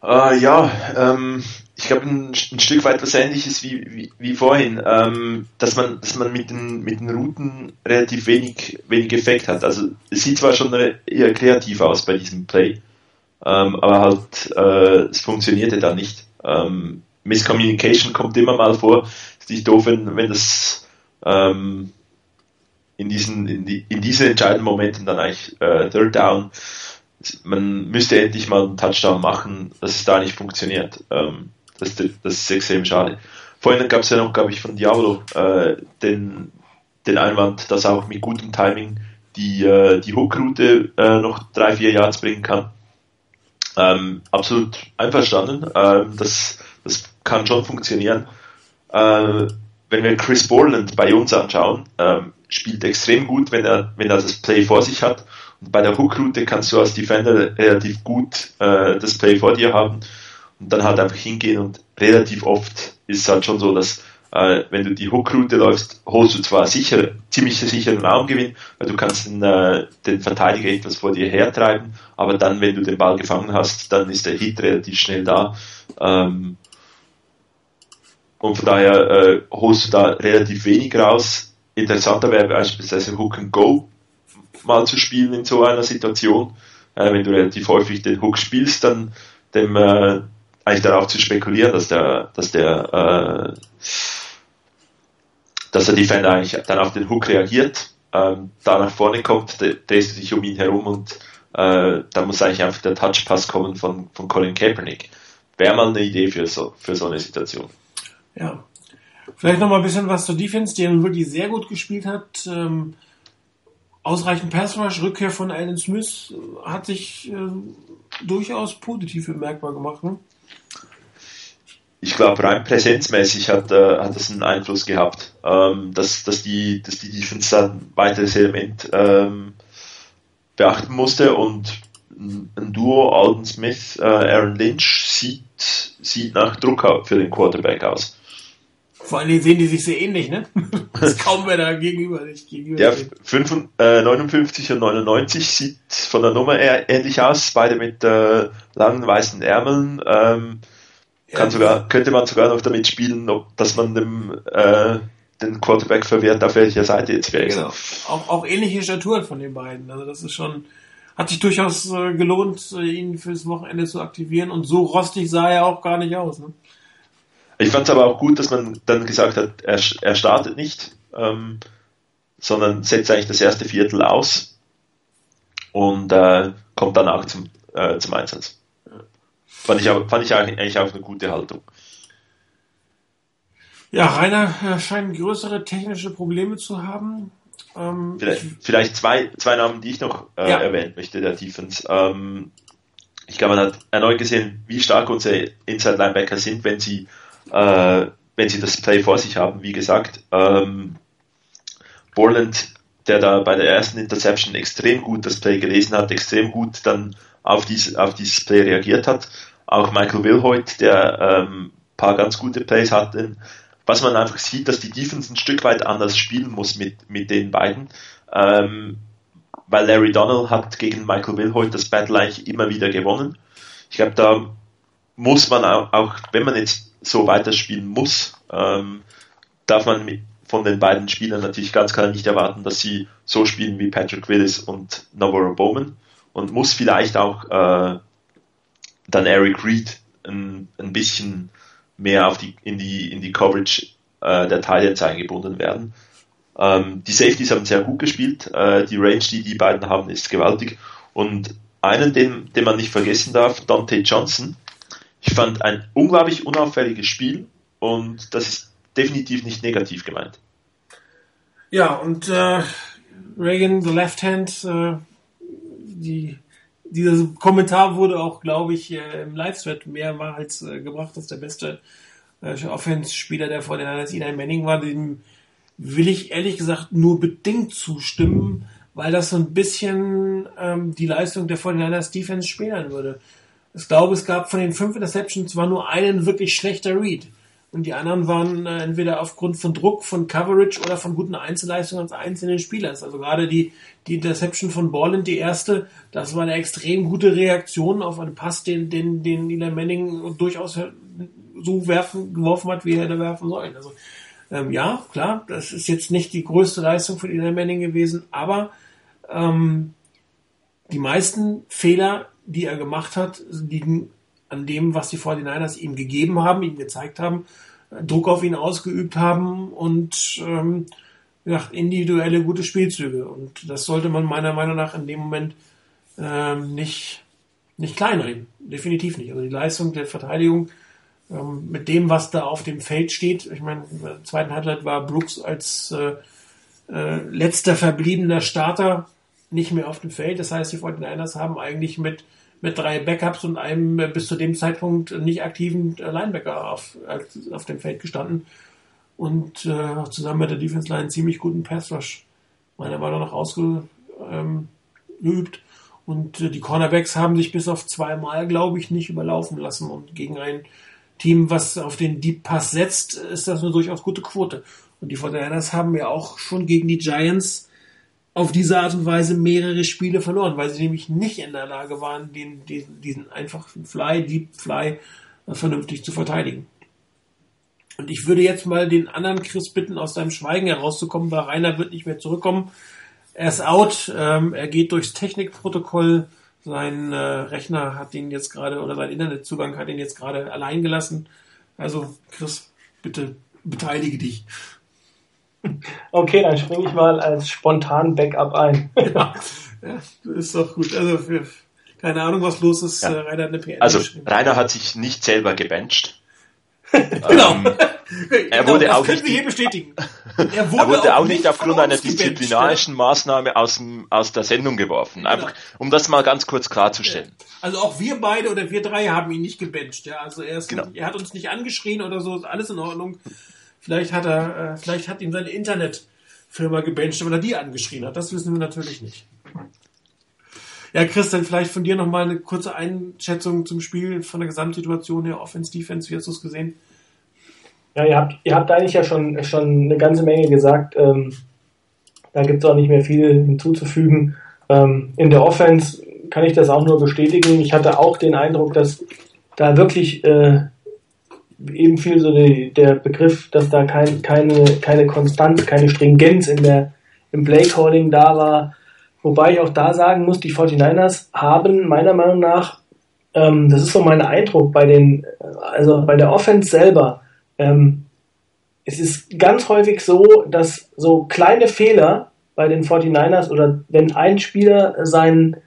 S3: Äh, ja, ähm, ich glaube ein, ein, Stück weit was ähnliches wie, wie, wie vorhin, ähm, dass man, dass man mit den, mit den Routen relativ wenig, wenig Effekt hat. Also es sieht zwar schon eher kreativ aus bei diesem Play, ähm, aber halt äh, es funktionierte da nicht. Ähm, Miscommunication kommt immer mal vor. Ist nicht doof, wenn, wenn das ähm, in diesen in, die, in diese entscheidenden Momenten dann eigentlich äh, Third Down man müsste endlich mal einen Touchdown machen, dass es da nicht funktioniert. Ähm, das, das ist extrem schade. Vorhin gab es ja noch, glaube ich, von Diablo äh, den, den Einwand, dass auch mit gutem Timing die, äh, die Hookroute äh, noch drei, vier Yards bringen kann. Ähm, absolut einverstanden. Ähm, das, das kann schon funktionieren. Äh, wenn wir Chris Borland bei uns anschauen, ähm, spielt extrem gut, wenn er, wenn er das Play vor sich hat. Und bei der Hookroute kannst du als Defender relativ gut äh, das Play vor dir haben und dann halt einfach hingehen und relativ oft ist es halt schon so, dass äh, wenn du die Hookroute läufst, holst du zwar sicher, ziemlich sicheren Raumgewinn, weil du kannst den, äh, den Verteidiger etwas vor dir hertreiben, aber dann, wenn du den Ball gefangen hast, dann ist der Hit relativ schnell da. Ähm, und von daher äh, holst du da relativ wenig raus. Interessanter wäre beispielsweise Hook and Go mal zu spielen in so einer Situation. Äh, wenn du relativ häufig den Hook spielst, dann dem äh, eigentlich darauf zu spekulieren, dass der, dass der, äh, dass der Defender eigentlich dann auf den Hook reagiert, ähm, da nach vorne kommt, drehst du dich um ihn herum und äh, da muss eigentlich einfach der Touchpass kommen von, von Colin Kaepernick. Wäre mal eine Idee für so, für so eine Situation.
S1: Ja. Vielleicht noch mal ein bisschen was zur Defense, die wirklich sehr gut gespielt hat. Ähm, ausreichend Pass Rush, Rückkehr von Alan Smith äh, hat sich äh, durchaus positiv bemerkbar gemacht. Ne?
S3: Ich glaube, rein präsenzmäßig hat, äh, hat das einen Einfluss gehabt, ähm, dass, dass, die, dass die Defense ein weiteres Element ähm, beachten musste und ein Duo Alden Smith, äh, Aaron Lynch sieht, sieht nach Druck für den Quarterback aus.
S1: Vor allem sehen die sich sehr ähnlich, ne? [LAUGHS] Das ist kaum wer da gegenüber sich gegenüber.
S3: Ja, 5, äh, 59 und 99 sieht von der Nummer eher ähnlich aus, beide mit äh, langen weißen Ärmeln. Ähm, kann sogar, könnte man sogar noch damit spielen, ob, dass man dem, äh, den Quarterback verwehrt, auf welcher Seite jetzt wäre.
S1: Genau. Auch, auch ähnliche Staturen von den beiden. Also das ist schon, hat sich durchaus äh, gelohnt, äh, ihn fürs Wochenende zu aktivieren und so rostig sah er auch gar nicht aus. Ne?
S3: Ich fand es aber auch gut, dass man dann gesagt hat, er, er startet nicht, ähm, sondern setzt eigentlich das erste Viertel aus und äh, kommt dann auch zum, äh, zum Einsatz. Fand ich, fand ich eigentlich auch eine gute Haltung.
S1: Ja, Rainer äh, scheint größere technische Probleme zu haben.
S3: Ähm, vielleicht, vielleicht zwei, zwei Namen, die ich noch äh, ja. erwähnen möchte, der Defense. Ähm, ich glaube, man hat erneut gesehen, wie stark unsere Inside Linebacker sind, wenn sie, äh, wenn sie das Play vor sich haben, wie gesagt. Ähm, Borland, der da bei der ersten Interception extrem gut das Play gelesen hat, extrem gut dann auf, dies, auf dieses Play reagiert hat. Auch Michael Wilhoit, der ähm, paar ganz gute Plays hatte, was man einfach sieht, dass die Defense ein Stück weit anders spielen muss mit, mit den beiden. Ähm, weil Larry Donnell hat gegen Michael Wilhoit das Battle eigentlich immer wieder gewonnen. Ich glaube, da muss man auch, auch, wenn man jetzt so weiterspielen muss, ähm, darf man mit, von den beiden Spielern natürlich ganz klar nicht erwarten, dass sie so spielen wie Patrick Willis und Navarro Bowman und muss vielleicht auch äh, dann Eric Reed ein, ein bisschen mehr auf die, in, die, in die Coverage äh, der Titans eingebunden werden. Ähm, die Safeties haben sehr gut gespielt. Äh, die Range, die die beiden haben, ist gewaltig. Und einen, den, den man nicht vergessen darf, Dante Johnson. Ich fand ein unglaublich unauffälliges Spiel und das ist definitiv nicht negativ gemeint.
S1: Ja, und äh, Reagan, the Left Hand, äh, die dieser Kommentar wurde auch, glaube ich, äh, im Live-Thread mehrmals äh, gebracht, dass der beste äh, Offense-Spieler, der Niners Eli Manning war, dem will ich ehrlich gesagt nur bedingt zustimmen, weil das so ein bisschen ähm, die Leistung der 49ers Defense spielen würde. Ich glaube, es gab von den fünf Interceptions war nur einen wirklich schlechter Read. Und die anderen waren äh, entweder aufgrund von Druck, von Coverage oder von guten Einzelleistungen als einzelnen Spielers. Also gerade die, die Interception von Borland, die erste, das war eine extrem gute Reaktion auf einen Pass, den, den, den Eli Manning durchaus so werfen, geworfen hat, wie er hätte werfen sollen. Also, ähm, ja, klar, das ist jetzt nicht die größte Leistung von Eli Manning gewesen, aber ähm, die meisten Fehler, die er gemacht hat, liegen an dem, was die 49ers ihm gegeben haben, ihm gezeigt haben, Druck auf ihn ausgeübt haben und ähm, ja, individuelle gute Spielzüge. Und das sollte man meiner Meinung nach in dem Moment ähm, nicht, nicht kleinreden. Definitiv nicht. Also die Leistung der Verteidigung ähm, mit dem, was da auf dem Feld steht. Ich meine, in der zweiten Halbzeit war Brooks als äh, äh, letzter verbliebener Starter nicht mehr auf dem Feld. Das heißt, die 49ers haben eigentlich mit mit drei Backups und einem äh, bis zu dem Zeitpunkt nicht aktiven äh, Linebacker auf, auf dem Feld gestanden und äh, zusammen mit der Defense Line ziemlich guten Pass Rush meiner Meinung nach ausgeübt. Ähm, und äh, die Cornerbacks haben sich bis auf zweimal, glaube ich, nicht überlaufen lassen. Und gegen ein Team, was auf den Deep Pass setzt, ist das eine durchaus gute Quote. Und die 49 haben ja auch schon gegen die Giants auf diese Art und Weise mehrere Spiele verloren, weil sie nämlich nicht in der Lage waren, den, diesen, diesen einfachen Fly, Deep Fly äh, vernünftig zu verteidigen. Und ich würde jetzt mal den anderen Chris bitten, aus seinem Schweigen herauszukommen, weil Rainer wird nicht mehr zurückkommen. Er ist out, ähm, er geht durchs Technikprotokoll. Sein äh, Rechner hat ihn jetzt gerade, oder sein Internetzugang hat ihn jetzt gerade allein gelassen. Also, Chris, bitte beteilige dich. [LAUGHS]
S4: Okay, dann springe ich mal als spontan Backup ein. [LAUGHS]
S1: ja, ist doch gut. Also für, keine Ahnung, was los ist.
S3: Ja. Äh, Rainer hat eine PN Also Rainer hat sich nicht selber gebencht. [LAUGHS]
S1: genau. Ähm, [LAUGHS]
S3: er wurde
S1: das
S3: auch
S1: können wir
S3: nicht,
S1: hier bestätigen.
S3: er wurde auch nicht aufgrund einer disziplinarischen Maßnahme aus, dem, aus der Sendung geworfen. Einfach, um das mal ganz kurz klarzustellen.
S1: Ja. Also auch wir beide oder wir drei haben ihn nicht gebencht. Ja? Also er, ist
S3: Genau.
S1: er hat uns nicht angeschrien oder so, ist alles in Ordnung. Vielleicht hat er, äh, vielleicht hat ihn seine Internetfirma gebencht, weil er die angeschrien hat. Das wissen wir natürlich nicht. Ja, Christian, vielleicht von dir nochmal eine kurze Einschätzung zum Spiel von der Gesamtsituation her, Offense, Defense, wie hast du es gesehen?
S4: Ja, ihr habt, ihr habt eigentlich ja schon, schon eine ganze Menge gesagt. Ähm, da gibt es auch nicht mehr viel hinzuzufügen. Ähm, in der Offense kann ich das auch nur bestätigen. Ich hatte auch den Eindruck, dass da wirklich äh, eben viel so die, der Begriff, dass da kein, keine, keine Konstanz, keine Stringenz in der, im Playcalling da war. Wobei ich auch da sagen muss, die 49ers haben meiner Meinung nach, ähm, das ist so mein Eindruck bei den, also bei der Offense selber, ähm, es ist ganz häufig so, dass so kleine Fehler bei den 49ers oder wenn ein Spieler sein,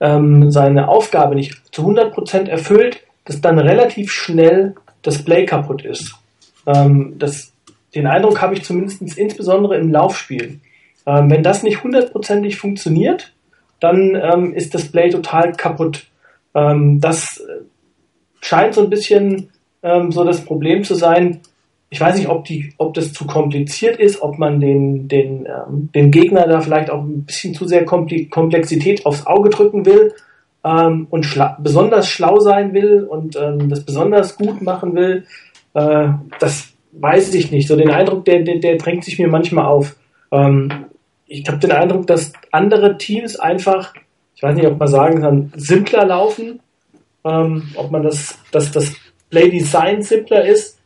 S4: ähm, seine Aufgabe nicht zu 100% erfüllt, dass dann relativ schnell das Play kaputt ist. Ähm, das, den Eindruck habe ich zumindest insbesondere im Laufspiel. Ähm, wenn das nicht hundertprozentig funktioniert, dann ähm, ist das Play total kaputt. Ähm, das scheint so ein bisschen ähm, so das Problem zu sein. Ich weiß nicht, ob, die, ob das zu kompliziert ist, ob man den, den, ähm, den Gegner da vielleicht auch ein bisschen zu sehr Komplexität aufs Auge drücken will ähm, und schla besonders schlau sein will und ähm, das besonders gut machen will. Äh, das weiß ich nicht. So den Eindruck, der, der, der drängt sich mir manchmal auf. Ähm, ich habe den Eindruck, dass andere Teams einfach, ich weiß nicht, ob man sagen kann, simpler laufen, ähm, ob man das, dass das Play Design simpler ist.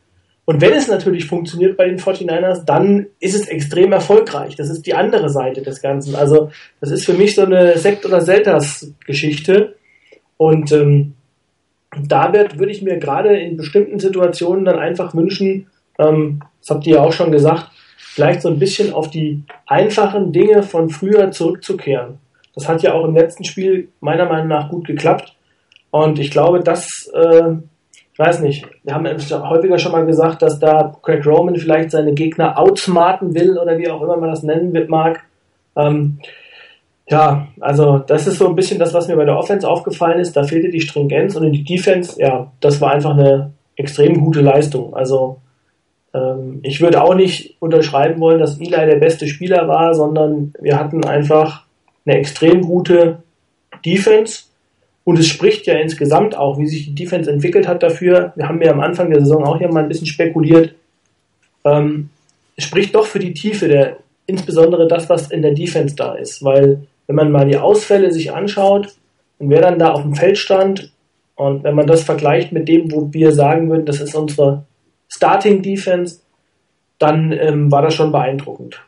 S4: Und wenn es natürlich funktioniert bei den 49ers, dann ist es extrem erfolgreich. Das ist die andere Seite des Ganzen. Also das ist für mich so eine Sekt- oder Selters-Geschichte. Und ähm, da wird, würde ich mir gerade in bestimmten Situationen dann einfach wünschen, ähm, das habt ihr ja auch schon gesagt, vielleicht so ein bisschen auf die einfachen Dinge von früher zurückzukehren. Das hat ja auch im letzten Spiel meiner Meinung nach gut geklappt. Und ich glaube, das, äh, ich weiß nicht, wir haben häufiger schon mal gesagt, dass da Craig Roman vielleicht seine Gegner outsmarten will oder wie auch immer man das nennen mag. Ähm, ja, also das ist so ein bisschen das, was mir bei der Offense aufgefallen ist. Da fehlte die Stringenz und in die Defense, ja, das war einfach eine extrem gute Leistung. Also ähm, ich würde auch nicht unterschreiben wollen, dass Eli der beste Spieler war, sondern wir hatten einfach eine extrem gute Defense. Und es spricht ja insgesamt auch, wie sich die Defense entwickelt hat dafür. Wir haben ja am Anfang der Saison auch hier mal ein bisschen spekuliert. Ähm, es spricht doch für die Tiefe der, insbesondere das, was in der Defense da ist. Weil, wenn man mal die Ausfälle sich anschaut und wer dann da auf dem Feld stand und wenn man das vergleicht mit dem, wo wir sagen würden, das ist unsere Starting Defense, dann ähm, war das schon beeindruckend.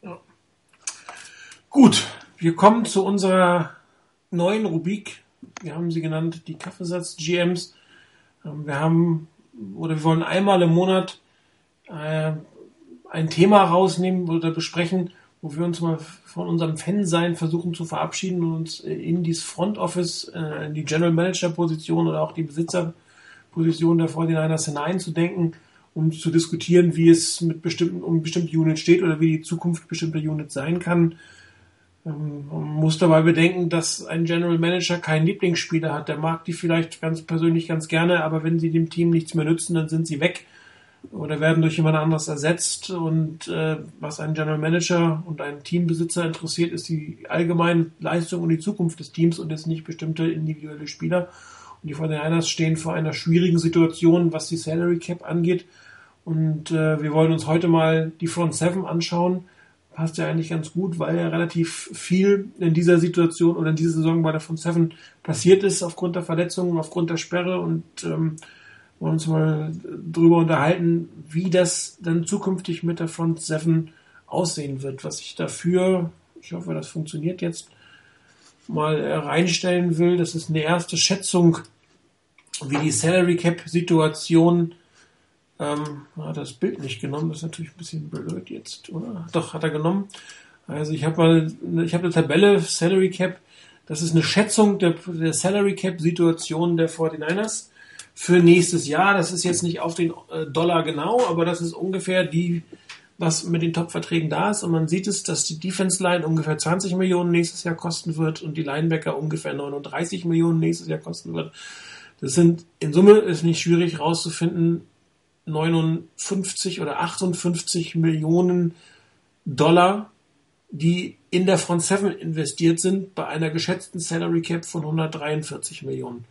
S1: Ja. Gut, wir kommen zu unserer neuen Rubrik. Wir haben sie genannt, die Kaffeesatz GMs. Ähm, wir haben, oder wir wollen einmal im Monat äh, ein Thema rausnehmen oder besprechen, wo wir uns mal von unserem Fansein versuchen zu verabschieden und uns in dieses Front Office, äh, in die General Manager Position oder auch die Besitzerposition der 49ers hineinzudenken, um zu diskutieren, wie es mit bestimmten, um bestimmte Units steht oder wie die Zukunft bestimmter Units sein kann. Ähm, Man muss dabei bedenken, dass ein General Manager keinen Lieblingsspieler hat. Der mag die vielleicht ganz persönlich ganz gerne, aber wenn sie dem Team nichts mehr nützen, dann sind sie weg oder werden durch jemand anderes ersetzt. Und äh, was einen General Manager und einen Teambesitzer interessiert, ist die allgemeine Leistung und die Zukunft des Teams und jetzt nicht bestimmte individuelle Spieler. Und die 49ers stehen vor einer schwierigen Situation, was die Salary Cap angeht. Und äh, wir wollen uns heute mal die Front Seven anschauen. Passt ja eigentlich ganz gut, weil ja relativ viel in dieser Situation oder in dieser Saison bei der Front Seven passiert ist, aufgrund der Verletzungen, aufgrund der Sperre und ähm, wollen uns mal drüber unterhalten, wie das dann zukünftig mit der Front 7 aussehen wird. Was ich dafür, ich hoffe, das funktioniert jetzt, mal reinstellen will, das ist eine erste Schätzung, wie die Salary Cap Situation, ähm, hat das Bild nicht genommen, das ist natürlich ein bisschen blöd jetzt, oder? Doch, hat er genommen. Also ich habe mal, ich habe eine Tabelle Salary Cap, das ist eine Schätzung der, der Salary Cap Situation der 49ers für nächstes Jahr. Das ist jetzt nicht auf den äh, Dollar genau, aber das ist ungefähr die, was mit den Top-Verträgen da ist. Und man sieht es, dass die Defense-Line ungefähr 20 Millionen nächstes Jahr kosten wird und die Linebacker ungefähr 39 Millionen nächstes Jahr kosten wird. Das sind in Summe ist nicht schwierig rauszufinden, 59 oder 58 Millionen Dollar, die in der Front 7 investiert sind, bei einer geschätzten Salary Cap von 143 Millionen.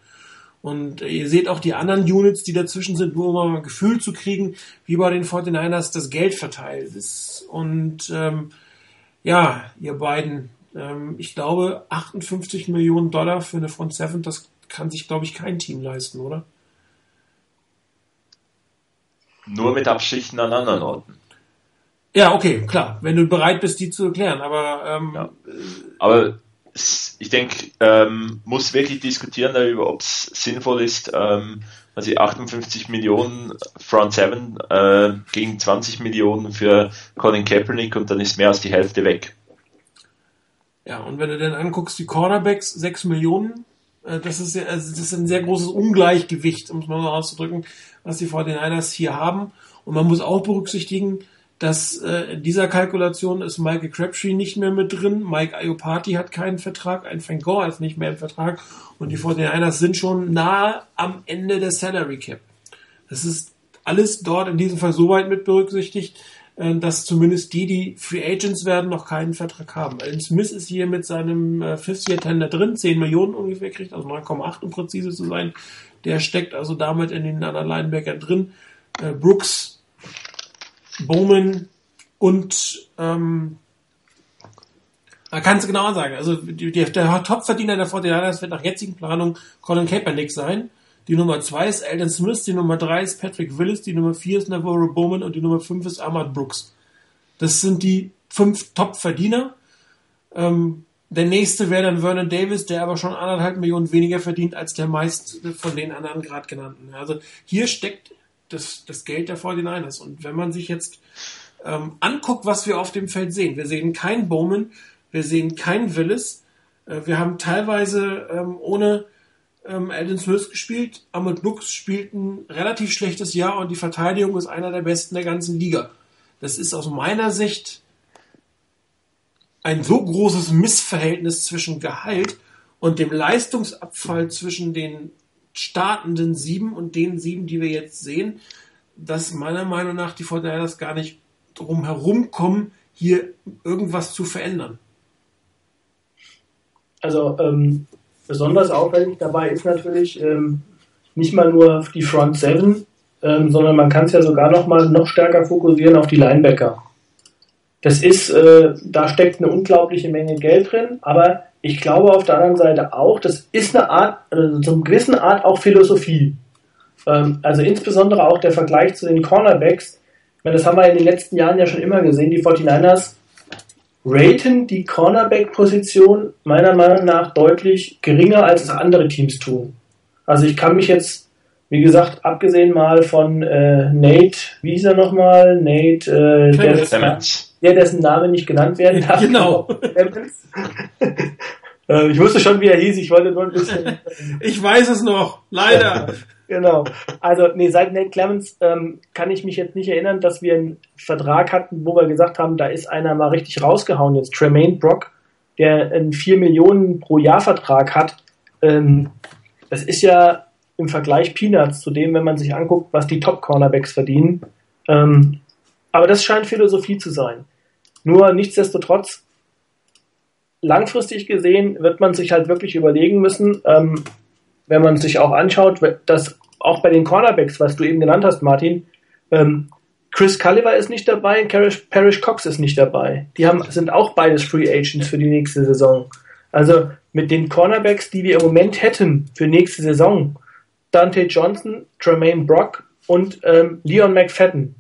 S1: Und ihr seht auch die anderen Units, die dazwischen sind, nur um mal ein Gefühl zu kriegen, wie bei den 49ers das Geld verteilt ist. Und ähm, ja, ihr beiden, ähm, ich glaube, 58 Millionen Dollar für eine Front 7, das kann sich, glaube ich, kein Team leisten, oder?
S3: Nur mit Abschichten an anderen Orten.
S1: Ja, okay, klar, wenn du bereit bist, die zu erklären. Aber, ähm,
S3: ja. aber ich denke, ähm, muss wirklich diskutieren darüber, ob es sinnvoll ist, ähm, also 58 Millionen Front 7 äh, gegen 20 Millionen für Colin Kaepernick und dann ist mehr als die Hälfte weg.
S1: Ja, und wenn du dann anguckst, die Cornerbacks 6 Millionen, das ist ja, also das ist ein sehr großes Ungleichgewicht, um es mal so auszudrücken, was die 49ers hier haben. Und man muss auch berücksichtigen, dass äh, in dieser Kalkulation ist Michael Crabtree nicht mehr mit drin, Mike Iopati hat keinen Vertrag, ein Frank Gore ist nicht mehr im Vertrag und die 49ers sind schon nahe am Ende der Salary Cap. Das ist alles dort in diesem Fall so weit mit berücksichtigt, äh, dass zumindest die, die Free Agents werden, noch keinen Vertrag haben. Alan Smith ist hier mit seinem äh, Fifth Year Tender drin, 10 Millionen ungefähr kriegt, also 9,8 um präzise zu sein. Der steckt also damit in den anderen Linebackern drin. Äh, Brooks Bowman und ähm, man kann es genau sagen. Also die, die, der Topverdiener der 49ers wird nach jetzigen Planung Colin Kaepernick sein. Die Nummer 2 ist Alden Smith, die Nummer 3 ist Patrick Willis, die Nummer 4 ist Navarro Bowman und die Nummer 5 ist Ahmad Brooks. Das sind die fünf Top-Verdiener. Ähm, der nächste wäre dann Vernon Davis, der aber schon anderthalb Millionen weniger verdient als der meist von den anderen gerade genannten. Also hier steckt das, das Geld der 49ers. Und wenn man sich jetzt ähm, anguckt, was wir auf dem Feld sehen, wir sehen kein Bowman, wir sehen kein Willis, äh, wir haben teilweise ähm, ohne ähm, Alden Smith gespielt, Ahmed Brooks spielt ein relativ schlechtes Jahr und die Verteidigung ist einer der besten der ganzen Liga. Das ist aus meiner Sicht ein so großes Missverhältnis zwischen Gehalt und dem Leistungsabfall zwischen den startenden sieben und den sieben, die wir jetzt sehen, dass meiner Meinung nach die Fortinanders gar nicht drum herum kommen, hier irgendwas zu verändern.
S4: Also ähm, besonders auffällig dabei ist natürlich ähm, nicht mal nur die Front Seven, ähm, sondern man kann es ja sogar noch mal noch stärker fokussieren auf die Linebacker. Das ist, äh, da steckt eine unglaubliche Menge Geld drin, aber ich glaube auf der anderen Seite auch, das ist eine Art, also zum gewissen Art auch Philosophie. Ähm, also insbesondere auch der Vergleich zu den Cornerbacks. Ich meine, das haben wir in den letzten Jahren ja schon immer gesehen. Die 49ers raten die Cornerback-Position meiner Meinung nach deutlich geringer, als es andere Teams tun. Also ich kann mich jetzt, wie gesagt, abgesehen mal von äh, Nate, wie hieß er nochmal? Nate, äh, der dessen Name nicht genannt werden [LAUGHS] darf.
S1: Genau. [LAUGHS]
S4: Äh, ich wusste schon, wie er hieß, ich wollte nur ein bisschen. [LAUGHS]
S1: ich weiß es noch, leider.
S4: Genau. Also, nee, seit Nate Clemens ähm, kann ich mich jetzt nicht erinnern, dass wir einen Vertrag hatten, wo wir gesagt haben, da ist einer mal richtig rausgehauen jetzt. Tremaine Brock, der einen 4 Millionen pro Jahr Vertrag hat. Ähm, das ist ja im Vergleich Peanuts zu dem, wenn man sich anguckt, was die Top-Cornerbacks verdienen. Ähm, aber das scheint Philosophie zu sein. Nur nichtsdestotrotz, langfristig gesehen wird man sich halt wirklich überlegen müssen, ähm, wenn man sich auch anschaut, dass auch bei den Cornerbacks, was du eben genannt hast, Martin, ähm, Chris Culliver ist nicht dabei, Parrish, Parrish Cox ist nicht dabei. Die haben, sind auch beides Free Agents für die nächste Saison. Also mit den Cornerbacks, die wir im Moment hätten für nächste Saison, Dante Johnson, Tremaine Brock und ähm, Leon McFadden,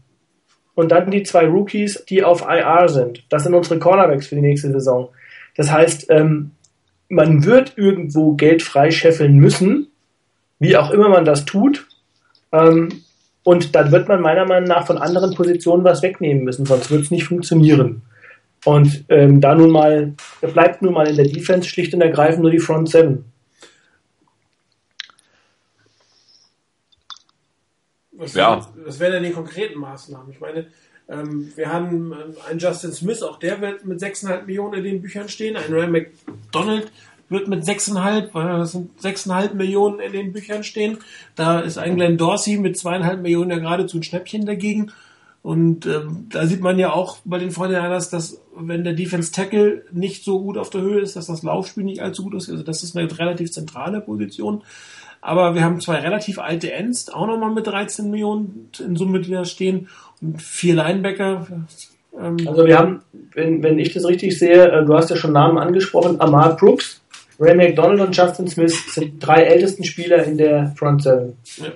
S4: und dann die zwei Rookies, die auf IR sind. Das sind unsere Cornerbacks für die nächste Saison. Das heißt, ähm, man wird irgendwo Geld freischeffeln müssen, wie auch immer man das tut. Ähm, und dann wird man meiner Meinung nach von anderen Positionen was wegnehmen müssen, sonst wird es nicht funktionieren. Und ähm, da nun mal, bleibt nun mal in der Defense schlicht und ergreifend nur die Front Seven.
S1: Was,
S3: Ja.
S1: was wären denn die konkreten Maßnahmen? Ich meine, ähm, wir haben äh, einen Justin Smith, auch der wird mit 6,5 Millionen in den Büchern stehen. Ein Ray McDonald wird mit 6,5, weil das sind 6,5 Millionen in den Büchern stehen. Da ist ein Glenn Dorsey mit 2,5 Millionen ja geradezu ein Schnäppchen dagegen. Und ähm, da sieht man ja auch bei den Fortinanders, dass wenn der Defense Tackle nicht so gut auf der Höhe ist, dass das Laufspiel nicht allzu gut ist. Also das ist eine relativ zentrale Position. Aber wir haben zwei relativ alte Ends, auch nochmal mit 13 Millionen in Summe, die da stehen. Vier Linebacker. Ähm,
S4: Also wir haben, wenn, wenn ich das richtig sehe, äh, du hast ja schon Namen angesprochen, Ahmad Brooks, Ray McDonald und Justin Smith sind drei ältesten Spieler in der Front Seven.
S1: Ja.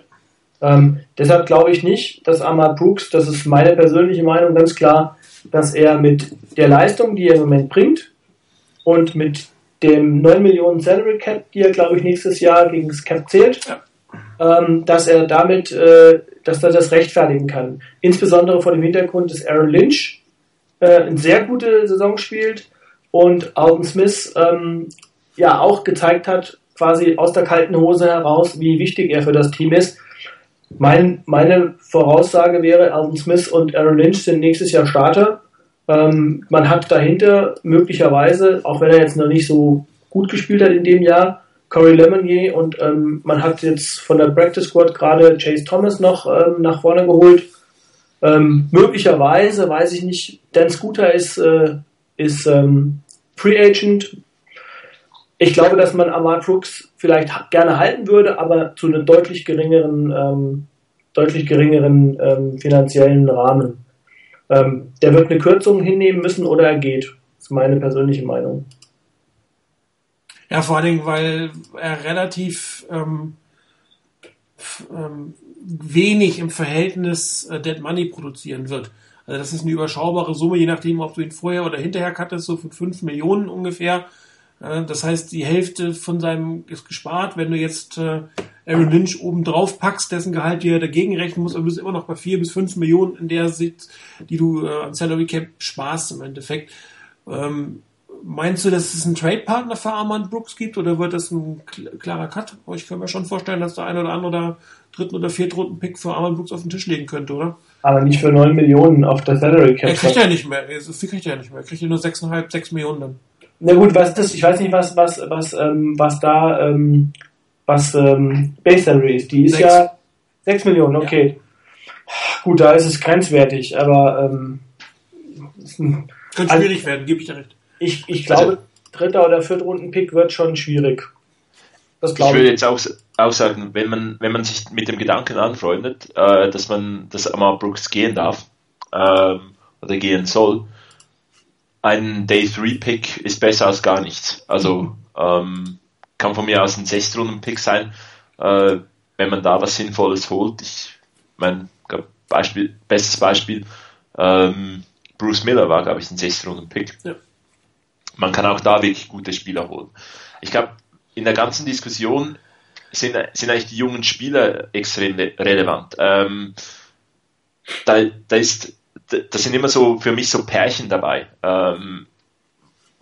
S4: Ähm, deshalb glaube ich nicht, dass Ahmad Brooks, das ist meine persönliche Meinung, ganz klar, dass er mit der Leistung, die er im Moment bringt und mit dem 9 Millionen Salary Cap, die er, glaube ich, nächstes Jahr gegen das Cap zählt, ähm, dass er damit, äh, dass er das rechtfertigen kann. Insbesondere vor dem Hintergrund, dass Aaron Lynch äh, eine sehr gute Saison spielt und Alton Smith ähm, ja auch gezeigt hat, quasi aus der kalten Hose heraus, wie wichtig er für das Team ist. Mein, meine Voraussage wäre, Alton Smith und Aaron Lynch sind nächstes Jahr Starter. Ähm, man hat dahinter möglicherweise, auch wenn er jetzt noch nicht so gut gespielt hat in dem Jahr, Corey Lemonnier und ähm, man hat jetzt von der Practice Squad gerade Chase Thomas noch ähm, nach vorne geholt. Ähm, möglicherweise, weiß ich nicht, Dan Scooter ist, äh, ist ähm, Free Agent. Ich glaube, dass man Ahmad Brooks vielleicht gerne halten würde, aber zu einem deutlich geringeren, ähm, deutlich geringeren ähm, finanziellen Rahmen. Ähm, der wird eine Kürzung hinnehmen müssen oder er geht. Das ist meine persönliche Meinung.
S1: Ja, vor allen Dingen, weil er relativ ähm, ähm, wenig im Verhältnis äh, Dead Money produzieren wird. Also das ist eine überschaubare Summe, je nachdem, ob du ihn vorher oder hinterher cuttest, so von 5 Millionen ungefähr. Äh, das heißt, die Hälfte von seinem ist gespart. Wenn du jetzt äh, Aaron Lynch oben drauf packst, dessen Gehalt dir dagegen rechnen musst, aber du bist immer noch bei 4 bis 5 Millionen in der Sicht, die du äh, an Salary Cap sparst im Endeffekt. Ähm, Meinst du, dass es einen Trade-Partner für Armand Brooks gibt oder wird das ein kl- klarer Cut? Ich kann mir schon vorstellen, dass der ein oder andere da dritten oder viertrunden-Pick für Armand Brooks auf den Tisch legen könnte, oder?
S4: Aber nicht für 9 Millionen auf der Salary Cap.
S1: Er kriegt ja nicht mehr. So viel kriegt er ja nicht mehr. Er kriegt ja nur 6,5, 6 Millionen dann.
S4: Na gut, was ist das? Ich weiß nicht, was, was, was, ähm, was da, ähm, was ähm, Base Salary ist. Die ist
S1: Sechs.
S4: ja 6 Millionen, okay. Gut, da ist es grenzwertig, aber ähm, ist ein-
S1: Könnte
S4: Also-
S1: schwierig werden, gebe ich dir recht.
S4: Ich, ich glaube, dritter oder Viertrunden-Pick wird schon schwierig. Das
S3: Ich würde
S4: ich.
S3: jetzt auch, auch sagen, wenn man, wenn man sich mit dem Gedanken anfreundet, äh, dass man, dass Amar Brooks gehen darf, ähm, oder gehen soll, ein Day 3 Pick ist besser als gar nichts. Also, ähm, kann von mir aus ein Sechstrunden Pick sein, äh, wenn man da was Sinnvolles holt. Ich mein, glaub, Beispiel, bestes Beispiel, ähm, Bruce Miller war, glaube ich, ein Sechstrunden Pick.
S1: Ja.
S3: Man kann auch da wirklich gute Spieler holen. Ich glaube, in der ganzen Diskussion sind, sind eigentlich die jungen Spieler extrem le- relevant. Ähm, da, da ist, da, da sind immer so für mich so Pärchen dabei, ähm,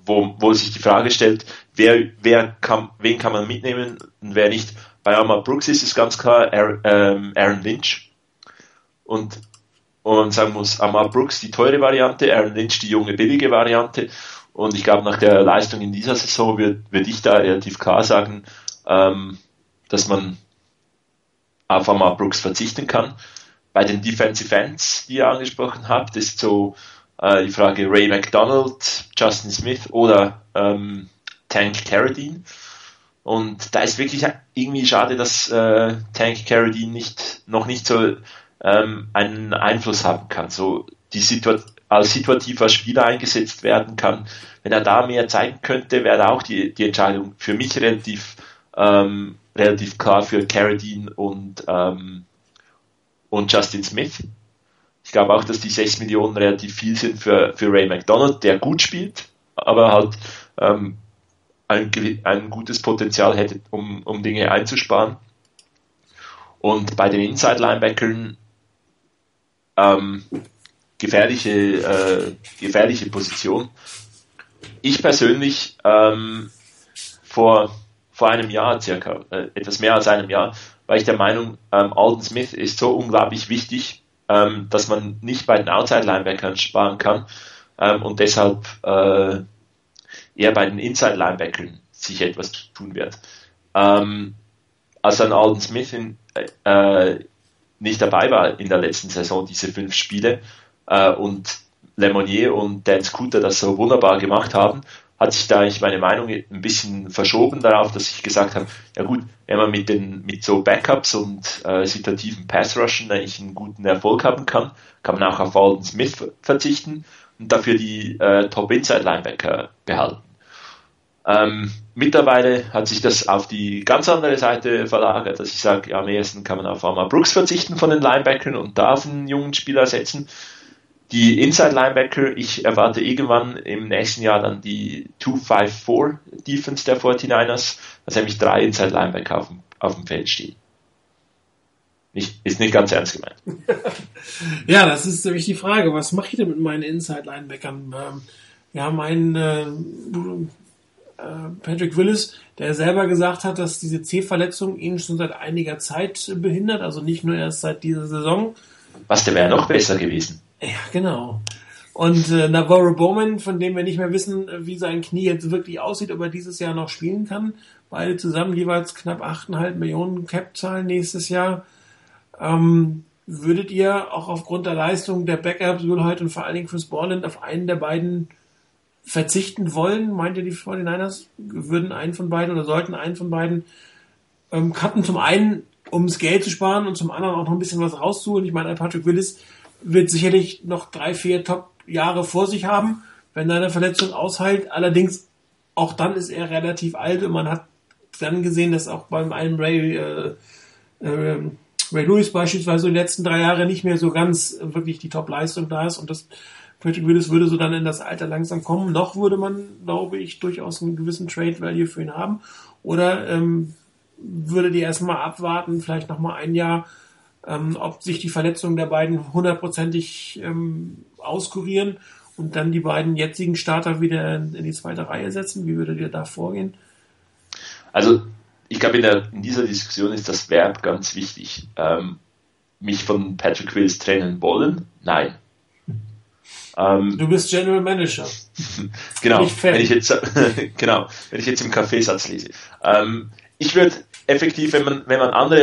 S3: wo, wo sich die Frage stellt, wer, wer kann, wen kann man mitnehmen und wer nicht. Bei Amar Brooks ist es ganz klar Aaron, ähm, Aaron Lynch und, und man sagen muss, Amar Brooks die teure Variante, Aaron Lynch die junge billige Variante und ich glaube, nach der Leistung in dieser Saison würde würd ich da relativ klar sagen, ähm, dass man auf Amar Brooks verzichten kann. Bei den Defensive Ends, die ihr angesprochen habt, ist so äh, die Frage Ray McDonald, Justin Smith oder ähm, Tank Carradine. Und da ist wirklich irgendwie schade, dass äh, Tank Carradine nicht, noch nicht so ähm, einen Einfluss haben kann. So die Situation als situativer Spieler eingesetzt werden kann. Wenn er da mehr zeigen könnte, wäre auch die, die Entscheidung für mich relativ, ähm, relativ klar für Carradine und, ähm, und Justin Smith. Ich glaube auch, dass die 6 Millionen relativ viel sind für, für Ray McDonald, der gut spielt, aber halt ähm, ein, ein gutes Potenzial hätte, um, um Dinge einzusparen. Und bei den Inside-Linebackern ähm, gefährliche, äh, gefährliche Position. Ich persönlich ähm, vor, vor einem Jahr circa, äh, etwas mehr als einem Jahr, war ich der Meinung, ähm, Alden Smith ist so unglaublich wichtig, ähm, dass man nicht bei den Outside-Linebackern sparen kann ähm, und deshalb äh, eher bei den Inside-Linebackern sich etwas tun wird. Ähm, als dann Alden Smith in, äh, nicht dabei war in der letzten Saison, diese fünf Spiele, äh, und Lemonnier und Dan Scooter das so wunderbar gemacht haben, hat sich da eigentlich meine Meinung ein bisschen verschoben darauf, dass ich gesagt habe, ja gut, wenn man mit den mit so Backups und äh, situativen Pass Rushen eigentlich einen guten Erfolg haben kann, kann man auch auf Alden Smith verzichten und dafür die äh, Top Inside Linebacker behalten. Ähm, mittlerweile hat sich das auf die ganz andere Seite verlagert, dass ich sage, ja, am ehesten kann man auf Arma Brooks verzichten von den Linebackern und da auf einen jungen Spieler setzen. Die Inside Linebacker, ich erwarte irgendwann im nächsten Jahr dann die 2-5-4 Defense der 49ers, dass nämlich drei Inside Linebacker auf dem, auf dem Feld stehen. Nicht, ist nicht ganz ernst gemeint. [LAUGHS]
S1: ja, das ist nämlich die Frage. Was mache ich denn mit meinen Inside Linebackern? Ähm, wir haben einen äh, äh, Patrick Willis, der selber gesagt hat, dass diese C-Verletzung ihn schon seit einiger Zeit behindert, also nicht nur erst seit dieser Saison.
S3: Was, der wäre noch besser gewesen.
S1: Ja, genau. Und äh, Navarro Bowman, von dem wir nicht mehr wissen, wie sein Knie jetzt wirklich aussieht, ob er dieses Jahr noch spielen kann. Beide zusammen jeweils knapp 8,5 Millionen Cap-Zahlen nächstes Jahr. Ähm, würdet ihr auch aufgrund der Leistung der Backups, Wilhoit und vor allen Dingen Chris Borland auf einen der beiden verzichten wollen? Meint ihr, die 49ers würden einen von beiden oder sollten einen von beiden ähm, cutten? Zum einen, um das Geld zu sparen und zum anderen auch noch ein bisschen was rauszuholen. Ich meine, Patrick Willis wird sicherlich noch drei, vier Top-Jahre vor sich haben, wenn er eine Verletzung ausheilt. Allerdings, auch dann ist er relativ alt und man hat dann gesehen, dass auch beim einen Ray, äh, äh, Ray Lewis beispielsweise die letzten drei Jahre nicht mehr so ganz wirklich die Top-Leistung da ist und das Patrick Willis würde so dann in das Alter langsam kommen. Noch würde man, glaube ich, durchaus einen gewissen Trade Value für ihn haben. Oder ähm, würde die erstmal abwarten, vielleicht nochmal ein Jahr, ähm, ob sich die Verletzungen der beiden hundertprozentig ähm, auskurieren und dann die beiden jetzigen Starter wieder in die zweite Reihe setzen? Wie würdet ihr da vorgehen?
S3: Also ich glaube, in, in, dieser Diskussion ist das Verb ganz wichtig. Ähm, mich von Patrick Willis trennen wollen? Nein. [LAUGHS]
S1: Ähm, du bist General Manager. [LAUGHS]
S3: genau, wenn ich jetzt, [LAUGHS] genau, wenn ich jetzt im Kaffeesatz lese. Ähm, ich würde effektiv, wenn man, wenn man andere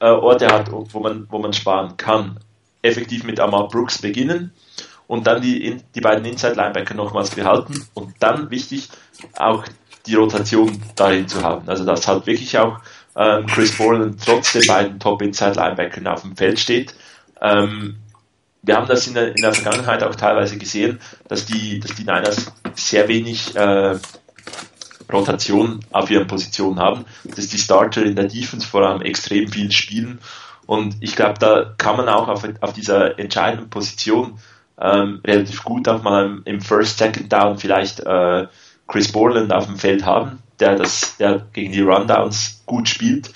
S3: äh, Orte hat, wo man, wo man sparen kann, effektiv mit Amal Brooks beginnen und dann die, die beiden Inside Linebacker nochmals behalten und dann wichtig auch die Rotation darin zu haben. Also dass halt wirklich auch ähm, Chris Borland trotz den beiden Top Inside Linebackern auf dem Feld steht. Ähm, wir haben das in der, in der Vergangenheit auch teilweise gesehen, dass die, dass die Niners sehr wenig äh, Rotation auf ihren Positionen haben, dass die Starter in der Defense vor allem extrem viel spielen. Und ich glaube, da kann man auch auf, auf dieser entscheidenden Position ähm, relativ gut auch mal im First, Second Down vielleicht äh, Chris Borland auf dem Feld haben, der das, der gegen die Rundowns gut spielt.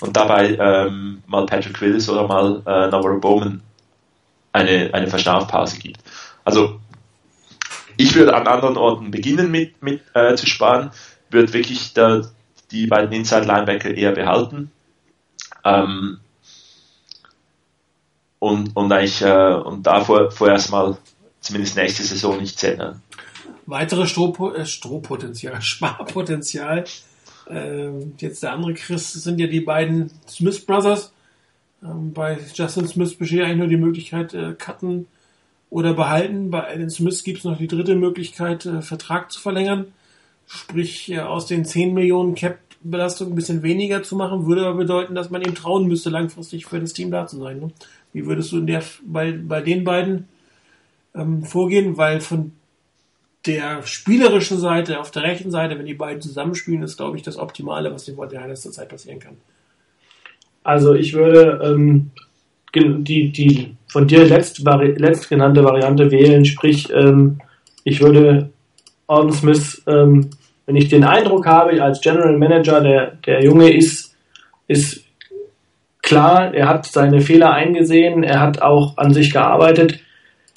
S3: Und dabei ähm, mal Patrick Willis oder mal äh, Navarro Bowman eine, eine Verschnaufpause gibt. Also ich würde an anderen Orten beginnen mit, mit äh, zu sparen, würde wirklich da, die beiden Inside Linebacker eher behalten ähm, und, und eigentlich äh, und da vor, vorerst mal zumindest nächste Saison nicht ändern.
S1: Weitere Strohpo äh, Strohpotenzial, [LAUGHS] Sparpotenzial. Äh, jetzt der andere Chris sind ja die beiden Smith Brothers ähm, bei Justin Smith besteht eigentlich nur die Möglichkeit, äh, cutten oder behalten. Bei Alan Smith gibt es noch die dritte Möglichkeit, äh, Vertrag zu verlängern. Sprich, äh, aus den 10 Millionen Cap-Belastung ein bisschen weniger zu machen, würde aber bedeuten, dass man ihm trauen müsste, langfristig für das Team da zu sein. Ne? Wie würdest du der, bei, bei den beiden ähm, vorgehen? Weil von der spielerischen Seite, auf der rechten Seite, wenn die beiden zusammenspielen, ist, glaube ich, das Optimale, was dem Fortinanders zurzeit passieren kann.
S4: Also ich würde ähm, die, die von dir letzt, letztgenannte Variante wählen, sprich ähm, ich würde Alden Smith, ähm, wenn ich den Eindruck habe, als General Manager, der, der Junge ist, ist klar, er hat seine Fehler eingesehen, er hat auch an sich gearbeitet,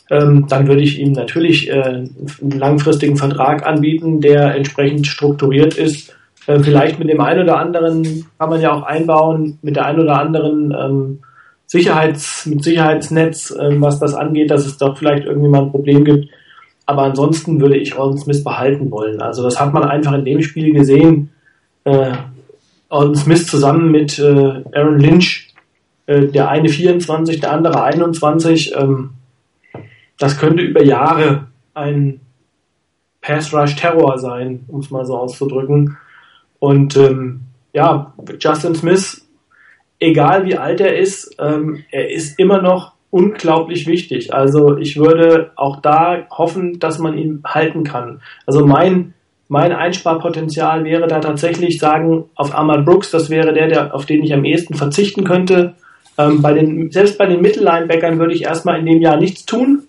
S4: ähm, dann würde ich ihm natürlich äh, einen langfristigen Vertrag anbieten, der entsprechend strukturiert ist Äh, vielleicht mit dem einen oder anderen kann man ja auch einbauen, mit der einen oder anderen ähm, Sicherheits, mit Sicherheitsnetz, ähm, was das angeht, dass es doch vielleicht irgendwie mal ein Problem gibt. Aber ansonsten würde ich Alden Smith behalten wollen. Also das hat man einfach in dem Spiel gesehen. Äh, Alden Smith zusammen mit äh, Aaron Lynch, äh, der eine 24, der andere 21. Ähm, das könnte über Jahre ein Pass-Rush-Terror sein, um es mal so auszudrücken. Und ähm, ja, Justin Smith, egal wie alt er ist, ähm, er ist immer noch unglaublich wichtig. Also ich würde auch da hoffen, dass man ihn halten kann. Also mein mein Einsparpotenzial wäre da tatsächlich sagen, auf Ahmad Brooks, das wäre der, der auf den ich am ehesten verzichten könnte. Ähm, bei den, selbst bei den Mittellinebackern würde ich erstmal in dem Jahr nichts tun.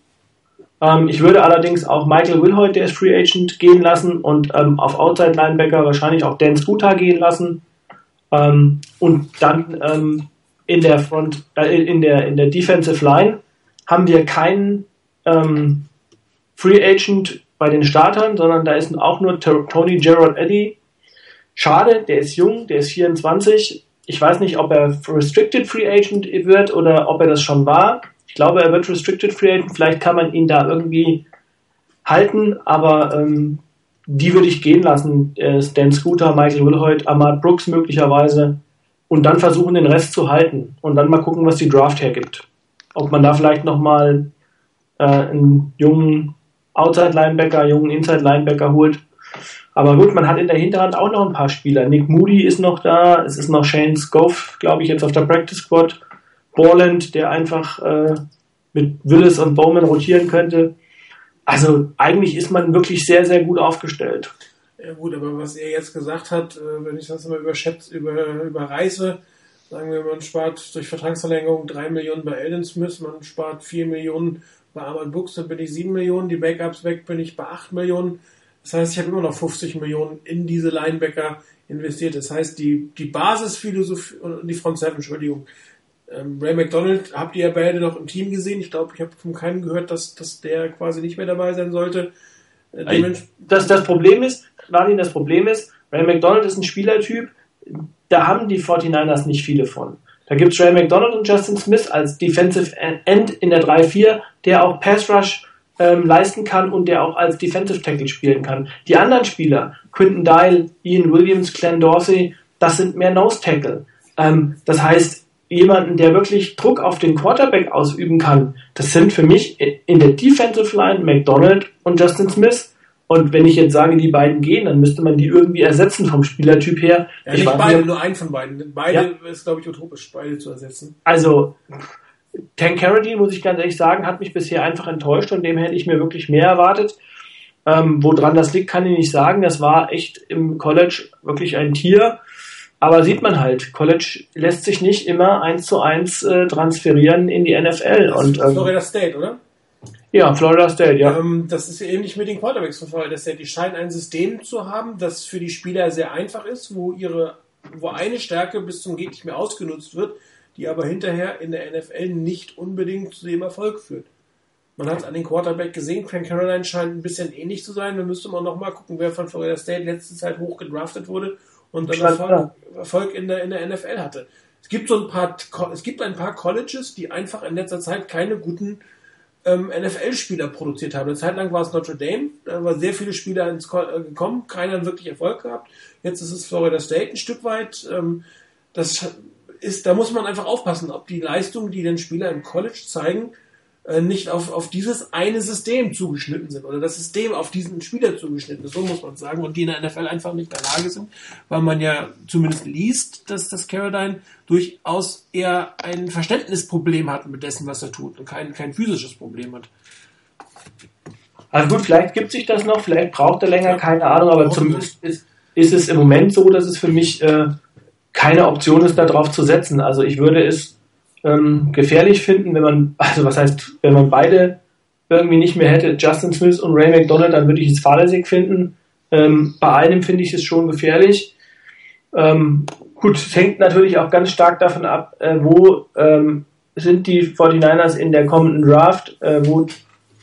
S4: Ähm, ich würde allerdings auch Michael Wilhoit, der ist Free Agent, gehen lassen und ähm, auf Outside Linebacker wahrscheinlich auch Dan Scooter gehen lassen. Ähm, und dann ähm, in der Front, äh, in der in der Defensive Line haben wir keinen ähm, Free Agent bei den Startern, sondern da ist auch nur Tony Gerard Eddy. Schade, der ist jung, der ist 24. Ich weiß nicht, ob er Restricted Free Agent wird oder ob er das schon war. Ich glaube, er wird Restricted Free Agent. Vielleicht kann man ihn da irgendwie halten, aber ähm, die würde ich gehen lassen. Äh, Stan Scooter, Michael Wilhoit, Ahmad Brooks möglicherweise und dann versuchen, den Rest zu halten und dann mal gucken, was die Draft hergibt. Ob man da vielleicht nochmal äh, einen jungen Outside-Linebacker, jungen Inside-Linebacker holt. Aber gut, man hat in der Hinterhand auch noch ein paar Spieler. Nick Moody ist noch da, es ist noch Shane Scoff, glaube ich, jetzt auf der Practice Squad. Borland, der einfach äh, mit Willis und Bowman rotieren könnte. Also eigentlich ist man wirklich sehr, sehr gut aufgestellt.
S1: Ja gut, aber was er jetzt gesagt hat, äh, wenn ich das mal überschätze, über, überreiße, sagen wir, man spart durch Vertragsverlängerung 3 Millionen bei Elden Smith, man spart 4 Millionen bei Armand Books, dann bin ich 7 Millionen, die Backups weg bin ich bei 8 Millionen. Das heißt, ich habe immer noch 50 Millionen in diese Linebacker investiert. Das heißt, die, die Basisphilosophie, die Front 7, Entschuldigung, ähm, Ray McDonald, habt ihr ja beide noch im Team gesehen? Ich glaube, ich habe von keinem gehört, dass, dass der quasi nicht mehr dabei sein sollte.
S4: Äh, das, das Problem ist, Martin, das Problem ist, Ray McDonald ist ein Spielertyp, da haben die 49ers nicht viele von. Da gibt es Ray McDonald und Justin Smith als Defensive End in der 3-4, der auch Pass Rush ähm, leisten kann und der auch als Defensive Tackle spielen kann. Die anderen Spieler, Quinton Dial, Ian Williams, Glenn Dorsey, das sind mehr Nose Tackle. Ähm, das heißt, jemanden, der wirklich Druck auf den Quarterback ausüben kann, das sind für mich in der Defensive Line McDonald und Justin Smith. Und wenn ich jetzt sage, die beiden gehen, dann müsste man die irgendwie ersetzen vom Spielertyp her.
S1: Ja, ich nicht beide, nur einen von beiden. Beide ja. ist, glaube ich, utopisch, beide zu ersetzen.
S4: Also, Tank Carradine, muss ich ganz ehrlich sagen, hat mich bisher einfach enttäuscht und dem hätte ich mir wirklich mehr erwartet. Ähm, woran das liegt, kann ich nicht sagen. Das war echt im College wirklich ein Tier. Aber sieht man halt, College lässt sich nicht immer eins zu eins äh, transferieren in die NFL.
S1: Das und, ähm, Florida State, oder?
S4: Ja, Florida State, ja.
S1: Ähm, das ist ähnlich mit den Quarterbacks von Florida State. Die scheinen ein System zu haben, das für die Spieler sehr einfach ist, wo ihre, wo eine Stärke bis zum Geht nicht mehr ausgenutzt wird, die aber hinterher in der NFL nicht unbedingt zu dem Erfolg führt. Man hat es an den Quarterback gesehen, Frank Caroline scheint ein bisschen ähnlich zu sein. Da müsste man nochmal gucken, wer von Florida State letzte Zeit hoch gedraftet wurde und dann Erfolg, Erfolg in, der, in der NFL hatte. Es gibt so ein paar, es gibt ein paar Colleges, die einfach in letzter Zeit keine guten ähm, NFL-Spieler produziert haben. Eine Zeit lang war es Notre Dame, da waren sehr viele Spieler ins Ko äh, gekommen, keiner wirklich Erfolg gehabt. Jetzt ist es Florida State ein Stück weit. Ähm, das ist, da muss man einfach aufpassen, ob die Leistungen, die den Spieler im College zeigen, äh, nicht auf, auf dieses eine System zugeschnitten sind oder das System auf diesen Spieler zugeschnitten ist, so muss man sagen, und die in der NFL einfach nicht in der Lage sind, weil man ja zumindest liest, dass das Caroline durchaus eher ein Verständnisproblem hat mit dessen, was er tut und kein, kein physisches Problem hat.
S4: Also gut, vielleicht gibt sich das noch, vielleicht braucht er länger, keine Ahnung, aber zumindest ist, ist es im Moment so, dass es für mich äh, keine Option ist, darauf zu setzen. Also ich würde es ähm, gefährlich finden, wenn man, also was heißt, wenn man beide irgendwie nicht mehr hätte, Justin Smith und Ray McDonald, dann würde ich es fahrlässig finden. Ähm, bei einem finde ich es schon gefährlich. Ähm, gut, es hängt natürlich auch ganz stark davon ab, äh, wo ähm, sind die 49ers in der kommenden Draft, äh, wo,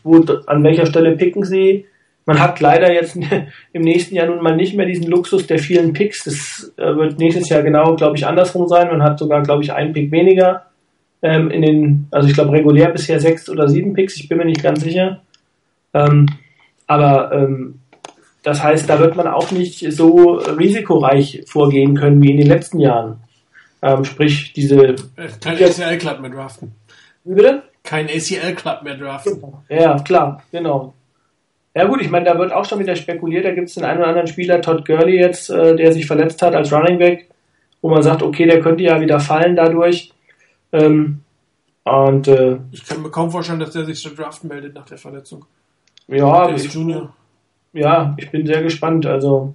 S4: wo, an welcher Stelle picken sie. man hat leider jetzt [LAUGHS] im nächsten Jahr nun mal nicht mehr diesen Luxus der vielen Picks. Das äh, wird nächstes Jahr genau, glaube ich, andersrum sein. Man hat sogar, glaube ich, einen Pick weniger ähm, in den, also ich glaube regulär bisher sechs oder sieben Picks, ich bin mir nicht ganz sicher. Ähm, aber ähm, das heißt, da wird man auch nicht so risikoreich vorgehen können wie in den letzten Jahren. Ähm, sprich, diese.
S1: Kein ACL Club mehr draften.
S4: Wie bitte?
S1: Kein ACL Club mehr draften.
S4: Ja, klar, genau. Ja gut, ich meine, da wird auch schon wieder spekuliert. Da gibt es den einen oder anderen Spieler, Todd Gurley jetzt, äh, der sich verletzt hat als Running Back, wo man sagt, okay, der könnte ja wieder fallen dadurch. Ähm, und äh,
S1: ich kann mir kaum vorstellen, dass der sich zur Draft meldet nach der Verletzung.
S4: Ja, der ist Junior. Ja, ich bin sehr gespannt. Also,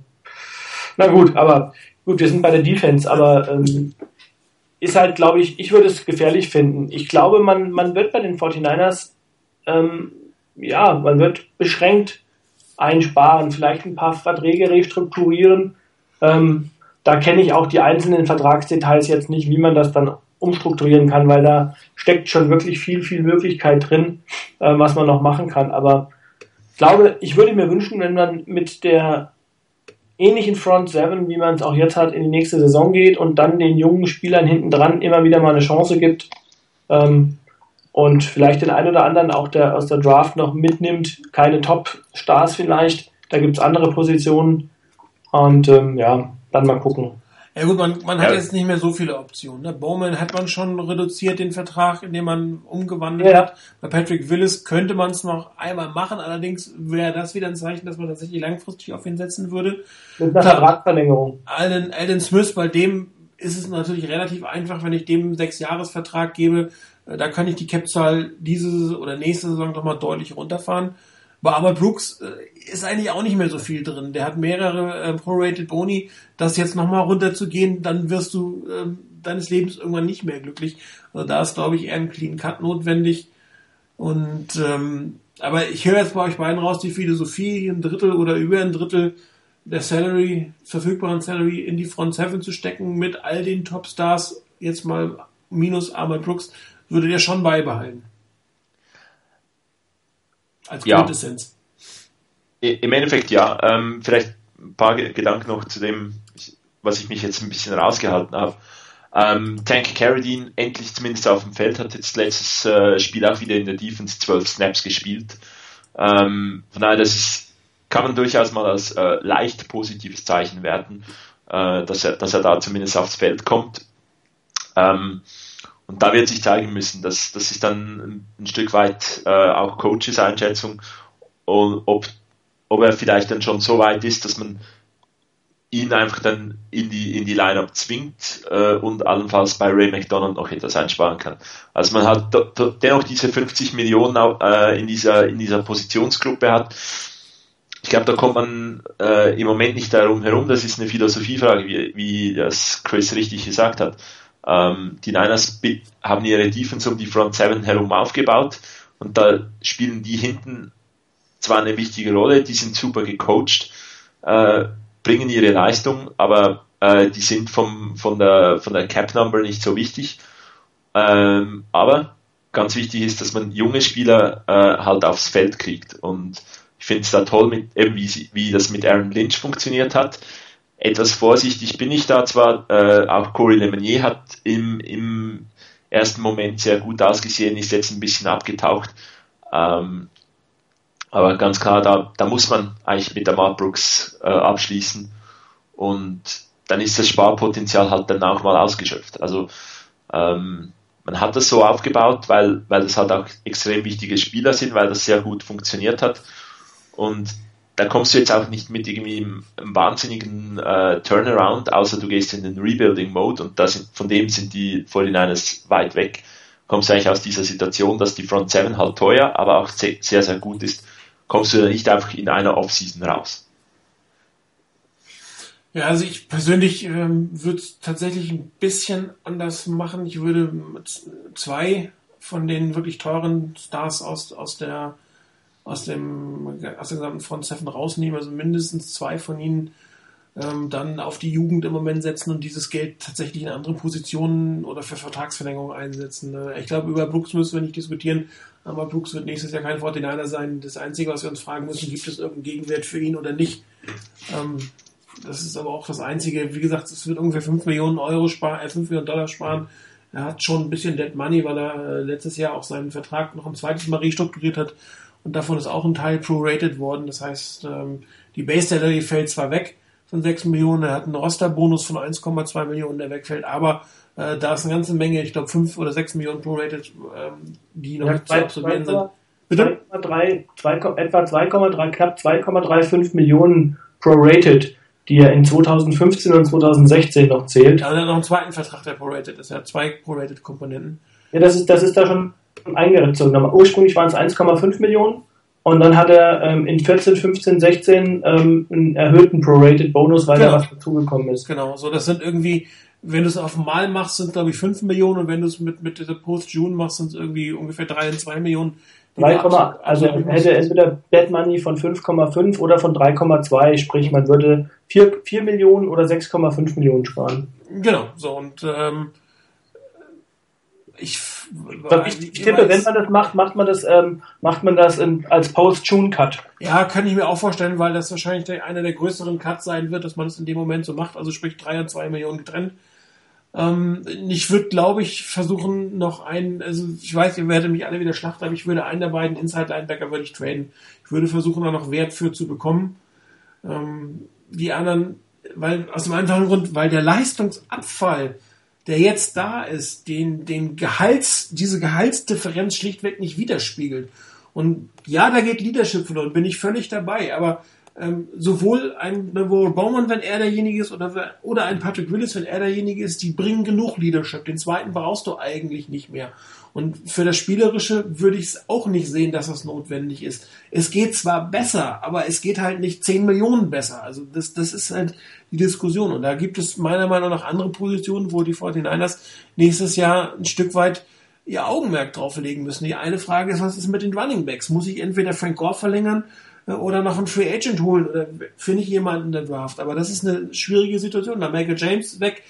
S4: na gut, aber gut, wir sind bei der Defense, aber ähm, ist halt, glaube ich, ich würde es gefährlich finden. Ich glaube, man, man wird bei den 49ers, ähm, ja, man wird beschränkt einsparen, vielleicht ein paar Verträge restrukturieren. Ähm, da kenne ich auch die einzelnen Vertragsdetails jetzt nicht, wie man das dann umstrukturieren kann, weil da steckt schon wirklich viel, viel Möglichkeit drin, äh, was man noch machen kann. Aber ich glaube, ich würde mir wünschen, wenn man mit der ähnlichen Front Seven, wie man es auch jetzt hat, in die nächste Saison geht und dann den jungen Spielern hinten dran immer wieder mal eine Chance gibt ähm, und vielleicht den einen oder anderen auch der aus der Draft noch mitnimmt. Keine Top-Stars vielleicht, da gibt es andere Positionen und ähm, ja, dann mal gucken.
S1: Ja gut, man, man hat jetzt nicht mehr so viele Optionen. Ne? Bowman hat man schon reduziert den Vertrag, indem man umgewandelt ja. hat. Bei Patrick Willis könnte man es noch einmal machen, allerdings wäre das wieder ein Zeichen, dass man tatsächlich langfristig auf ihn setzen würde.
S4: Mit einer Vertragsverlängerung.
S1: Alden, Alden Smith, bei dem ist es natürlich relativ einfach, wenn ich dem einen Sechs-Jahres-Vertrag gebe, äh, da kann ich die Cap-Zahl diese oder nächste Saison doch mal deutlich runterfahren. Bei Albert Brooks äh, ist eigentlich auch nicht mehr so viel drin. Der hat mehrere äh, Prorated Boni. Das jetzt nochmal runterzugehen, dann wirst du äh, deines Lebens irgendwann nicht mehr glücklich. Also da ist, glaube ich, eher ein Clean Cut notwendig. Und ähm, aber ich höre jetzt bei euch beiden raus die Philosophie, ein Drittel oder über ein Drittel der Salary, verfügbaren Salary in die Front Seven zu stecken mit all den Topstars, jetzt mal minus Albert Brooks, würde der schon beibehalten.
S3: Als ja. Quintessenz. Im Endeffekt ja. Ähm, vielleicht ein paar Gedanken noch zu dem, was ich mich jetzt ein bisschen rausgehalten habe. Ähm, Tank Carradine endlich zumindest auf dem Feld, hat jetzt letztes äh, Spiel auch wieder in der Defense 12 Snaps gespielt. Ähm, von daher, das ist, kann man durchaus mal als äh, leicht positives Zeichen werten, äh, dass, er, dass er da zumindest aufs Feld kommt. Ähm, und da wird sich zeigen müssen, dass das ist dann ein Stück weit äh, auch Coaches Einschätzung, und ob, ob er vielleicht dann schon so weit ist, dass man ihn einfach dann in die, in die Lineup zwingt äh, und allenfalls bei Ray McDonald noch etwas einsparen kann. Also man hat dennoch diese 50 Millionen äh, in, dieser, in dieser Positionsgruppe hat. Ich glaube, da kommt man äh, im Moment nicht darum herum. Das ist eine Philosophiefrage, wie, wie das Chris richtig gesagt hat. Ähm, die Niners haben ihre Defense um die Front Seven herum aufgebaut und da spielen die hinten zwar eine wichtige Rolle, die sind super gecoacht, äh, bringen ihre Leistung, aber äh, die sind vom, von, der, von der Cap Number nicht so wichtig. Ähm, aber ganz wichtig ist, dass man junge Spieler äh, halt aufs Feld kriegt und ich finde es da toll, mit, eben wie, wie das mit Aaron Lynch funktioniert hat etwas vorsichtig bin ich da zwar, äh, auch Corey Lemonnier hat im, im ersten Moment sehr gut ausgesehen, ist jetzt ein bisschen abgetaucht. Ähm, aber ganz klar, da, da muss man eigentlich mit der Mark Brooks äh, abschließen und dann ist das Sparpotenzial halt dann auch mal ausgeschöpft. Also ähm, man hat das so aufgebaut, weil, weil das halt auch extrem wichtige Spieler sind, weil das sehr gut funktioniert hat. Und da kommst du jetzt auch nicht mit irgendwie einem, wahnsinnigen äh, Turnaround, außer du gehst in den Rebuilding-Mode und das, von dem sind die 49ers weit weg. Kommst du eigentlich aus dieser Situation, dass die Front 7 halt teuer, aber auch sehr, sehr gut ist, kommst du da nicht einfach in einer Offseason raus.
S1: Ja, also ich persönlich ähm, würde es tatsächlich ein bisschen anders machen. Ich würde zwei von den wirklich teuren Stars aus, aus der aus dem aus der gesamten Front Seven rausnehmen, also mindestens zwei von ihnen ähm, dann auf die Jugend im Moment setzen und dieses Geld tatsächlich in andere Positionen oder für Vertragsverlängerung einsetzen. Äh, ich glaube, über Brooks müssen wir nicht diskutieren, aber Brooks wird nächstes Jahr kein 49 sein. Das Einzige, was wir uns fragen müssen, gibt es irgendeinen Gegenwert für ihn oder nicht? Ähm, das ist aber auch das Einzige. Wie gesagt, es wird ungefähr 5 Millionen Euro sparen, äh, 5 Millionen Dollar sparen. Er hat schon ein bisschen Dead Money, weil er äh, letztes Jahr auch seinen Vertrag noch ein zweites Mal restrukturiert hat. Und davon ist auch ein Teil prorated worden. Das heißt, ähm, die Base Salary fällt zwar weg, von 6 Millionen. Er hat einen Rosterbonus von 1,2 Millionen, der wegfällt, aber äh, da ist eine ganze Menge, ich glaube 5 oder 6 Millionen prorated, ähm, die noch ja, nicht zu absolvieren sind.
S4: Bitte? 2, 2, etwa 2,3, knapp 2,35 Millionen prorated, die er in 2015 und 2016 noch zählt.
S1: Ja, er hat noch einen zweiten Vertrag, der prorated ist. Er hat zwei prorated Komponenten.
S4: Ja, das ist, das ist da schon eingezogen. Ursprünglich waren es 1,5 Millionen und dann hat er ähm, in 14, 15, 16 ähm, einen erhöhten Prorated Bonus, weil genau. da was dazugekommen ist.
S1: Genau, so das sind irgendwie, wenn du es auf Mal machst, sind glaube ich 5 Millionen und wenn du es mit, mit dieser Post-June machst, sind es irgendwie ungefähr 3 und 2 Millionen.
S4: 3, also er hätte entweder Bad Money von 5,5 oder von 3,2, sprich man würde 4, 4 Millionen oder 6,5 Millionen sparen.
S1: Genau, so und ähm, ich
S4: ich, ich tippe, wenn man das macht, macht man das, ähm, macht man das in, als Post-Tune-Cut.
S1: Ja, kann ich mir auch vorstellen, weil das wahrscheinlich der, einer der größeren Cuts sein wird, dass man es in dem Moment so macht. Also sprich drei und zwei Millionen getrennt. Ähm, ich würde, glaube ich, versuchen noch einen, also ich weiß, ihr werdet mich alle wieder schlachten, aber ich würde einen der beiden Inside-Linebacker würde ich traden. Ich würde versuchen, da noch Wert für zu bekommen. Ähm, die anderen, weil aus dem einfachen Grund, weil der Leistungsabfall der jetzt da ist, den, den Gehalts, diese Gehaltsdifferenz schlichtweg nicht widerspiegelt. Und ja, da geht Leadership verloren, bin ich völlig dabei, aber ähm, sowohl ein Navarro Baumann, wenn er derjenige ist, oder, oder ein Patrick Willis, wenn er derjenige ist, die bringen genug Leadership. Den zweiten brauchst du eigentlich nicht mehr. Und für das Spielerische würde ich es auch nicht sehen, dass das notwendig ist. Es geht zwar besser, aber es geht halt nicht 10 Millionen besser. Also das, das ist halt die Diskussion. Und da gibt es meiner Meinung nach andere Positionen, wo die 49ers nächstes Jahr ein Stück weit ihr Augenmerk drauf legen müssen. Die eine Frage ist, was ist mit den Running Backs? Muss ich entweder Frank Gore verlängern äh, oder noch einen Free Agent holen oder finde ich jemanden in der Draft? Aber das ist eine schwierige Situation. Da Michael James weg,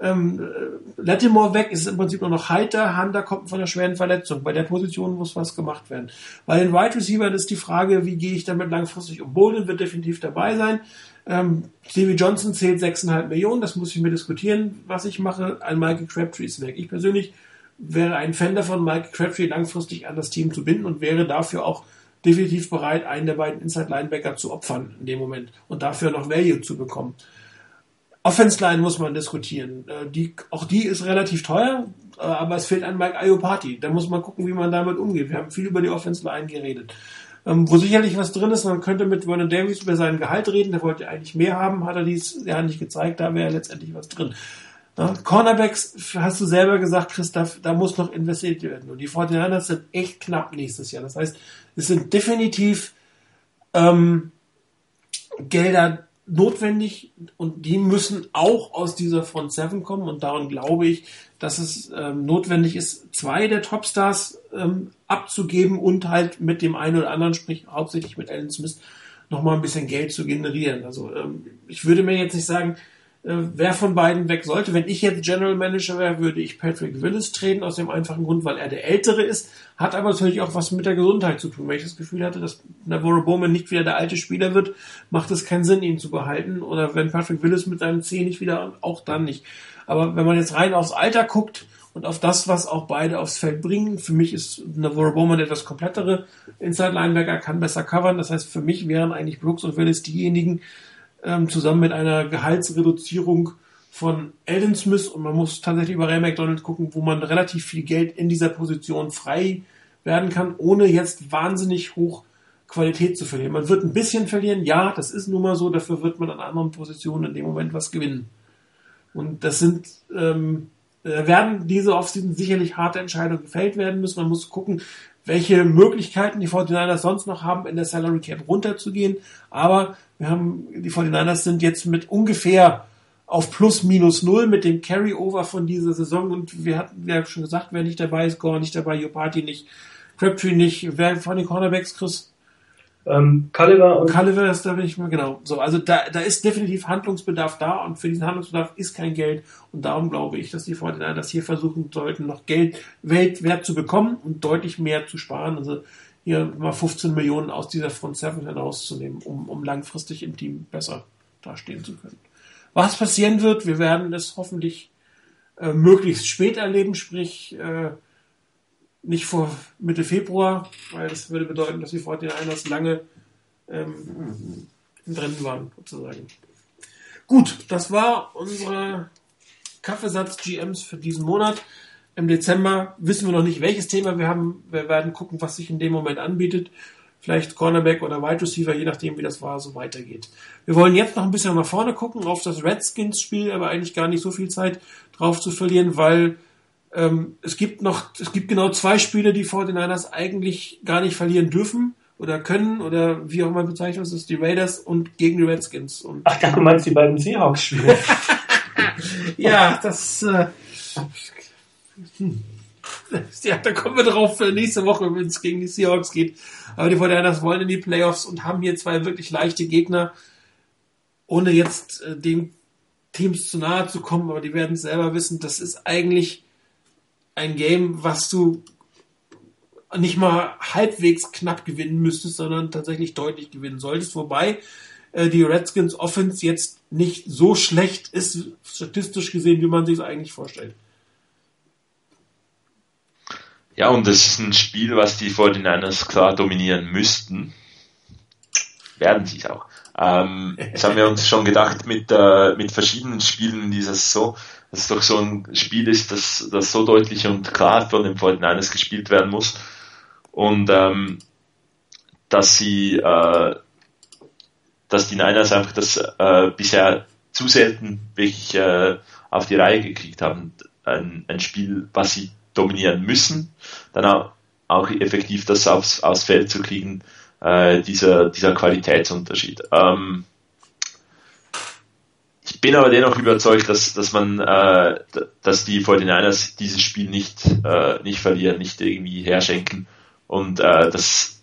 S1: ähm, äh, Lattimore weg, ist im Prinzip nur noch Halter, Hunter kommt von einer schweren Verletzung. Bei der Position muss was gemacht werden. Bei den Wide Receivers ist die Frage, wie gehe ich damit langfristig um? Bolden wird definitiv dabei sein. Ähm, Stevie Johnson zählt 6,5 Millionen, das muss ich mir diskutieren, was ich mache. Ein Michael Crabtree ist weg. Ich persönlich wäre ein Fan davon, Michael Crabtree langfristig an das Team zu binden und wäre dafür auch definitiv bereit, einen der beiden Inside Linebacker zu opfern in dem Moment und dafür noch Value zu bekommen. Offense Line muss man diskutieren. Äh, die, auch die ist relativ teuer, äh, aber es fehlt ein Mike Iopati. Da muss man gucken, wie man damit umgeht. Wir haben viel über die Offense Line geredet. Ähm, wo sicherlich was drin ist, man könnte mit Vernon Davis über sein Gehalt reden, der wollte eigentlich mehr haben, hat er dies ja nicht gezeigt, da wäre letztendlich was drin. Ja, Cornerbacks, hast du selber gesagt, Christoph, da muss noch investiert werden. Und die 49ers sind echt knapp nächstes Jahr. Das heißt, es sind definitiv ähm, Gelder notwendig und die müssen auch aus dieser Front 7 kommen und daran glaube ich, dass es ähm, notwendig ist, zwei der Topstars ähm, abzugeben und halt mit dem einen oder anderen, sprich hauptsächlich mit Alan Smith, nochmal ein bisschen Geld zu generieren. Also ähm, ich würde mir jetzt nicht sagen, wer von beiden weg sollte. Wenn ich jetzt General Manager wäre, würde ich Patrick Willis treten, aus dem einfachen Grund, weil er der Ältere ist, hat aber natürlich auch was mit der Gesundheit zu tun. Wenn ich das Gefühl hatte, dass Navarro Bowman nicht wieder der alte Spieler wird, macht es keinen Sinn, ihn zu behalten. Oder wenn Patrick Willis mit seinem Zeh nicht wieder, auch dann nicht. Aber wenn man jetzt rein aufs Alter guckt und auf das, was auch beide aufs Feld bringen, für mich ist Navarro Bowman etwas komplettere Inside Linebacker, kann besser covern. Das heißt, für mich wären eigentlich Brooks und Willis diejenigen, ähm, zusammen mit einer Gehaltsreduzierung von Elden Smith und man muss tatsächlich über Ray McDonald gucken, wo man relativ viel Geld in dieser Position frei werden kann, ohne jetzt wahnsinnig hoch Qualität zu verlieren. Man wird ein bisschen verlieren, ja, das ist nun mal so, dafür wird man an anderen Positionen in dem Moment was gewinnen. Und das sind, ähm, werden diese Offseason sicherlich harte Entscheidungen gefällt werden müssen. Man muss gucken, welche Möglichkeiten die 49ers sonst noch haben, in der Salary Cap runterzugehen. Aber wir haben, die 49ers sind jetzt mit ungefähr auf plus minus null mit dem Carryover von dieser Saison und wir hatten ja schon gesagt, wer nicht dabei ist, Gore nicht dabei, Jopati nicht, Crabtree nicht, wer von den Cornerbacks, Chris?
S4: Ähm, Culliver und
S1: Culliver ist da bin ich mal genau. So, also da, da ist definitiv Handlungsbedarf da und für diesen Handlungsbedarf ist kein Geld und darum glaube ich, dass die Fortnite das hier versuchen sollten, noch Geld Weltwert zu bekommen und deutlich mehr zu sparen. Also hier mal 15 Millionen aus dieser Front 7 herauszunehmen, um, um langfristig im Team besser dastehen zu können. Was passieren wird, wir werden es hoffentlich äh, möglichst spät erleben, sprich äh, nicht vor Mitte Februar, weil das würde bedeuten, dass die Fortinanders lange ähm, drin waren, sozusagen. Gut, das war unsere Kaffeesatz GMs für diesen Monat. Im Dezember wissen wir noch nicht, welches Thema wir haben. Wir werden gucken, was sich in dem Moment anbietet. Vielleicht Cornerback oder Wide Receiver, je nachdem, wie das war, so weitergeht. Wir wollen jetzt noch ein bisschen nach vorne gucken auf das Redskins-Spiel, aber eigentlich gar nicht so viel Zeit drauf zu verlieren, weil ähm, es gibt noch, es gibt genau zwei Spiele, die 49ers eigentlich gar nicht verlieren dürfen oder können oder wie auch immer bezeichnet ist, die Raiders und gegen die Redskins. Und
S4: Ach, du meinst die beiden Seahawks-Spiele? [LAUGHS]
S1: ja, das, äh, hm. [LAUGHS] ja, da kommen wir drauf für nächste Woche, wenn es gegen die Seahawks geht. Aber die 49ers wollen in die Playoffs und haben hier zwei wirklich leichte Gegner, ohne jetzt äh, den Teams zu nahe zu kommen, aber die werden selber wissen, das ist eigentlich ein Game, was du nicht mal halbwegs knapp gewinnen müsstest, sondern tatsächlich deutlich gewinnen solltest. Wobei äh, die Redskins Offense jetzt nicht so schlecht ist, statistisch gesehen, wie man sich es eigentlich vorstellt.
S3: Ja, und das ist ein Spiel, was die 49ers klar dominieren müssten. Werden sie es auch. Ähm, das haben wir uns schon gedacht mit, äh, mit verschiedenen Spielen in dieser Saison, dass es doch so ein Spiel ist, das, das so deutlich und klar von den 49ers gespielt werden muss. Und ähm, dass sie, äh, dass die Niners einfach das äh, bisher zu selten wirklich äh, auf die Reihe gekriegt haben. Ein, ein Spiel, was sie dominieren müssen, dann auch, effektiv das aufs, aufs Feld zu kriegen, äh, dieser, dieser Qualitätsunterschied. Ähm, ich bin aber dennoch überzeugt, dass, dass man, äh, dass die 49ers dieses Spiel nicht, äh, nicht verlieren, nicht irgendwie herschenken und äh, dass,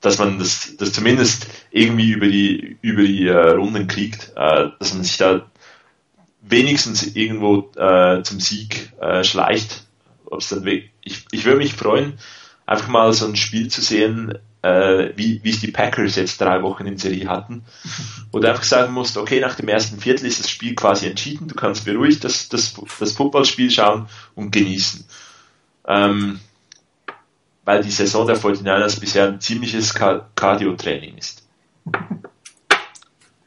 S3: dass man das, das zumindest irgendwie über die, über die äh, Runden kriegt, äh, dass man sich da wenigstens irgendwo äh, zum Sieg äh, schleicht. Ich, ich würde mich freuen, einfach mal so ein Spiel zu sehen, äh, wie wie es die Packers jetzt drei Wochen in Serie hatten, wo du einfach sagen musst, okay, nach dem ersten Viertel ist das Spiel quasi entschieden, du kannst beruhigt das, das, das Footballspiel schauen und genießen. Ähm, weil die Saison der 49ers bisher ein ziemliches Cardio-Training ist.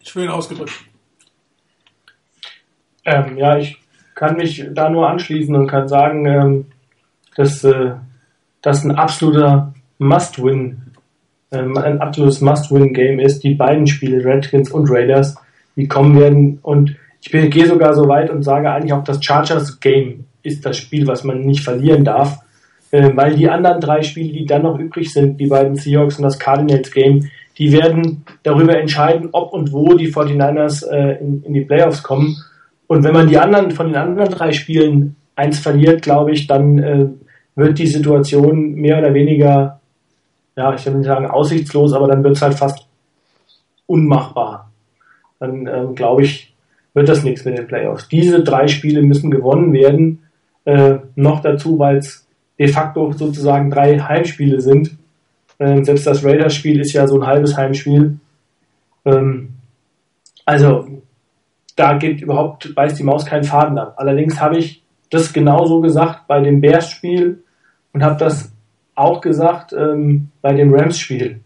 S1: Schön ausgedrückt.
S4: Ähm, ja, ich kann mich da nur anschließen und kann sagen, ähm, dass äh, das ein absoluter Must-Win, ähm, ein absolutes Must-Win-Game ist. Die beiden Spiele, Redskins und Raiders, die kommen werden. Und ich bin, gehe sogar so weit und sage eigentlich auch, das Chargers-Game ist das Spiel, was man nicht verlieren darf. Äh, weil die anderen drei Spiele, die dann noch übrig sind, die beiden Seahawks und das Cardinals-Game, die werden darüber entscheiden, ob und wo die 49ers äh, in, in die Playoffs kommen. Und wenn man die anderen von den anderen drei Spielen eins verliert, glaube ich, dann äh, wird die Situation mehr oder weniger, ja, ich will nicht sagen aussichtslos, aber dann wird es halt fast unmachbar. Dann ähm, glaube ich, wird das nichts mit den Playoffs. Diese drei Spiele müssen gewonnen werden. Äh, noch dazu, weil es de facto sozusagen drei Heimspiele sind. Ähm, selbst das Raiders-Spiel ist ja so ein halbes Heimspiel. Ähm, also da geht überhaupt, beißt die Maus keinen Faden ab. Allerdings habe ich das genauso gesagt bei dem Bears-Spiel und habe das auch gesagt ähm, bei dem Rams-Spiel.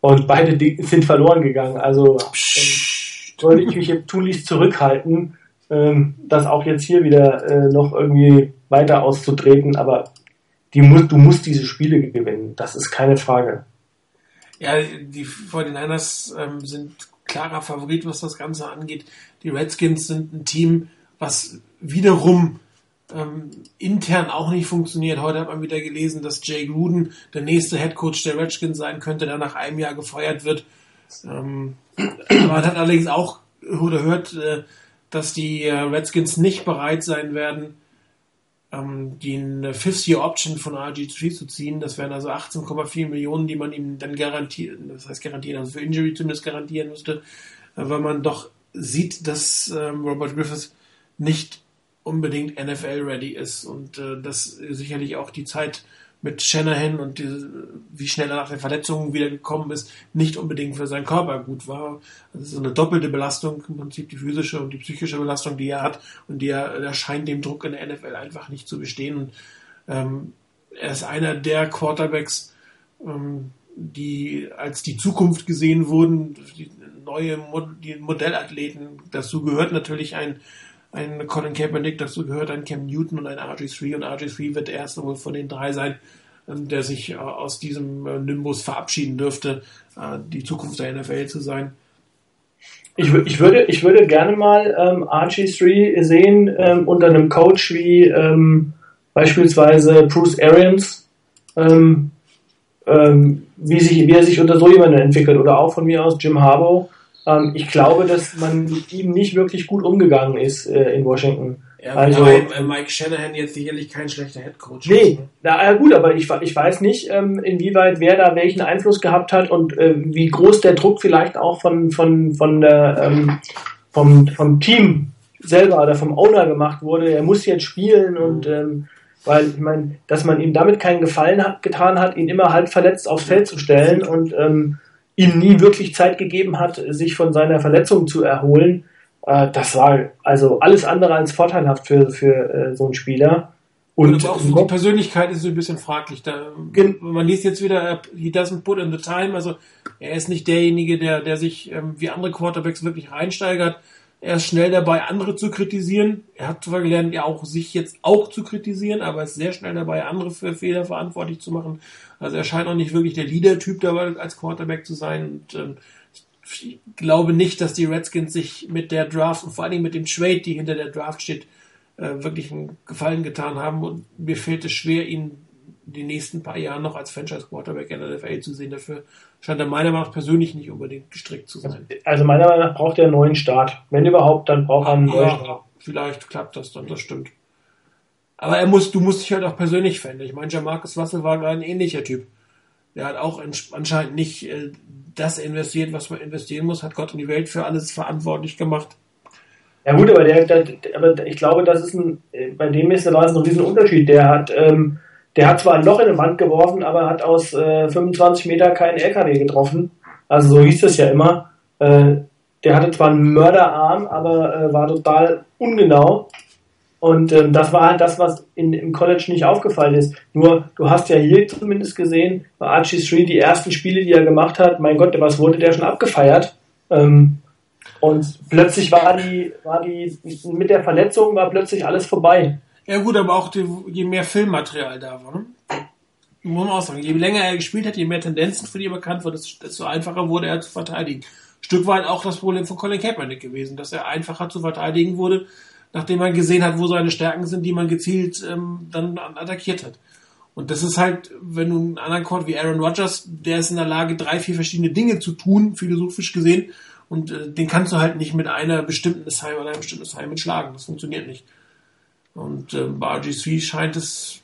S4: Und beide sind verloren gegangen. Also ähm, sollte ich mich tunlichst zurückhalten, ähm, das auch jetzt hier wieder äh, noch irgendwie weiter auszutreten. Aber die, du musst diese Spiele gewinnen. Das ist keine Frage.
S1: Ja, die 49ers ähm, sind klarer Favorit, was das Ganze angeht. Die Redskins sind ein Team, was wiederum ähm, intern auch nicht funktioniert. Heute hat man wieder gelesen, dass Jay Gruden der nächste Head Coach der Redskins sein könnte, der nach einem Jahr gefeuert wird. Ähm, man hat allerdings auch oder hört, äh, dass die äh, Redskins nicht bereit sein werden, ähm, die Fifth-Year-Option von RG3 zu ziehen. Das wären also 18,4 Millionen, die man ihm dann garantieren, das heißt garantieren, also für Injury zumindest garantieren müsste, äh, weil man doch sieht, dass ähm, Robert Griffiths nicht unbedingt NFL-ready ist und äh, dass sicherlich auch die Zeit mit Shanahan und die, wie schnell er nach der Verletzung wieder gekommen ist, nicht unbedingt für seinen Körper gut war. Das ist eine doppelte Belastung, im Prinzip die physische und die psychische Belastung, die er hat und die er, er scheint dem Druck in der NFL einfach nicht zu bestehen. Und, ähm, er ist einer der Quarterbacks, ähm, die als die Zukunft gesehen wurden, die neue Mod die Modellathleten. Dazu gehört natürlich ein ein Colin Kaepernick, dazu gehört ein Cam Newton und ein RG3 und RG3 wird der erste wohl von den drei sein, ähm, der sich äh, aus diesem äh, Nimbus verabschieden dürfte, äh, die Zukunft der NFL zu sein.
S4: Ich, ich, würde, ich würde gerne mal ähm, RG3 sehen ähm, unter einem Coach wie ähm, beispielsweise Bruce Arians, ähm, ähm, wie, sich, wie er sich unter so jemanden entwickelt oder auch von mir aus Jim Harbaugh ähm, ich glaube, dass man mit ihm nicht wirklich gut umgegangen ist äh, in Washington.
S1: Ja, also aber Mike Shanahan jetzt sicherlich kein schlechter Headcoach.
S4: Nee, na ja, gut, aber ich, ich weiß nicht, ähm, inwieweit wer da welchen Einfluss gehabt hat und äh, wie groß der Druck vielleicht auch von, von, von der, ähm, vom, vom Team selber oder vom Owner gemacht wurde. Er muss jetzt spielen und ähm, weil ich meine, dass man ihm damit keinen Gefallen hat, getan hat, ihn immer halb verletzt aufs Feld zu stellen und ähm, ihm nie wirklich Zeit gegeben hat, sich von seiner Verletzung zu erholen. Äh, das war also alles andere als vorteilhaft für, für äh, so einen Spieler.
S1: Und, und auch die Persönlichkeit ist so ein bisschen fraglich. Da, man liest jetzt wieder, he doesn't put in the time. Also er ist nicht derjenige, der, der sich ähm, wie andere Quarterbacks wirklich reinsteigert. Er ist schnell dabei, andere zu kritisieren. Er hat zwar gelernt, ja auch sich jetzt auch zu kritisieren, aber ist sehr schnell dabei, andere für Fehler verantwortlich zu machen. Also er scheint auch nicht wirklich der Leader-Typ dabei als Quarterback zu sein. Und, ähm, ich glaube nicht, dass die Redskins sich mit der Draft und vor allen Dingen mit dem Trade, die hinter der Draft steht, äh, wirklich einen Gefallen getan haben. Und mir fällt es schwer, ihn die nächsten paar Jahre noch als Franchise Quarterback in der NFL zu sehen. Dafür scheint er meiner Meinung nach persönlich nicht unbedingt gestrickt zu sein.
S4: Also meiner Meinung nach braucht er einen neuen Start. Wenn überhaupt, dann braucht er einen neuen ja, Start.
S1: Vielleicht klappt das dann, das stimmt. Aber er muss, du musst dich halt auch persönlich verändern. Ich meine, Jamarcus Russell war ein ähnlicher Typ. Der hat auch anscheinend nicht äh, das investiert, was man investieren muss, hat Gott und die Welt für alles verantwortlich gemacht.
S4: Ja gut, aber der, der aber ich glaube, das ist ein, bei dem ist, da war es noch diesen Unterschied. Der hat, ähm, der hat zwar ein Loch in eine Wand geworfen, aber hat aus äh, 25 Meter keinen LKW getroffen. Also so hieß das ja immer. Äh, der hatte zwar einen Mörderarm, aber äh, war total ungenau. Und ähm, das war halt das, was in, im College nicht aufgefallen ist. Nur, du hast ja hier zumindest gesehen, bei Archie Street die ersten Spiele, die er gemacht hat, mein Gott, was wurde der schon abgefeiert? Ähm, und plötzlich war die, war die, mit der Verletzung war plötzlich alles vorbei.
S1: Ja gut, aber auch die, je mehr Filmmaterial da war. Ne? Muss man auch sagen, je länger er gespielt hat, je mehr Tendenzen für die bekannt wurden, desto einfacher wurde er zu verteidigen. Stück weit auch das Problem von Colin Kaepernick gewesen, dass er einfacher zu verteidigen wurde, nachdem man gesehen hat, wo seine Stärken sind, die man gezielt ähm, dann attackiert hat. Und das ist halt, wenn du einen anderen Court wie Aaron Rodgers, der ist in der Lage, drei, vier verschiedene Dinge zu tun, philosophisch gesehen, und äh, den kannst du halt nicht mit einer bestimmten Assignment oder einem bestimmten Assignment schlagen. Das funktioniert nicht. Und äh, bei RGC scheint es,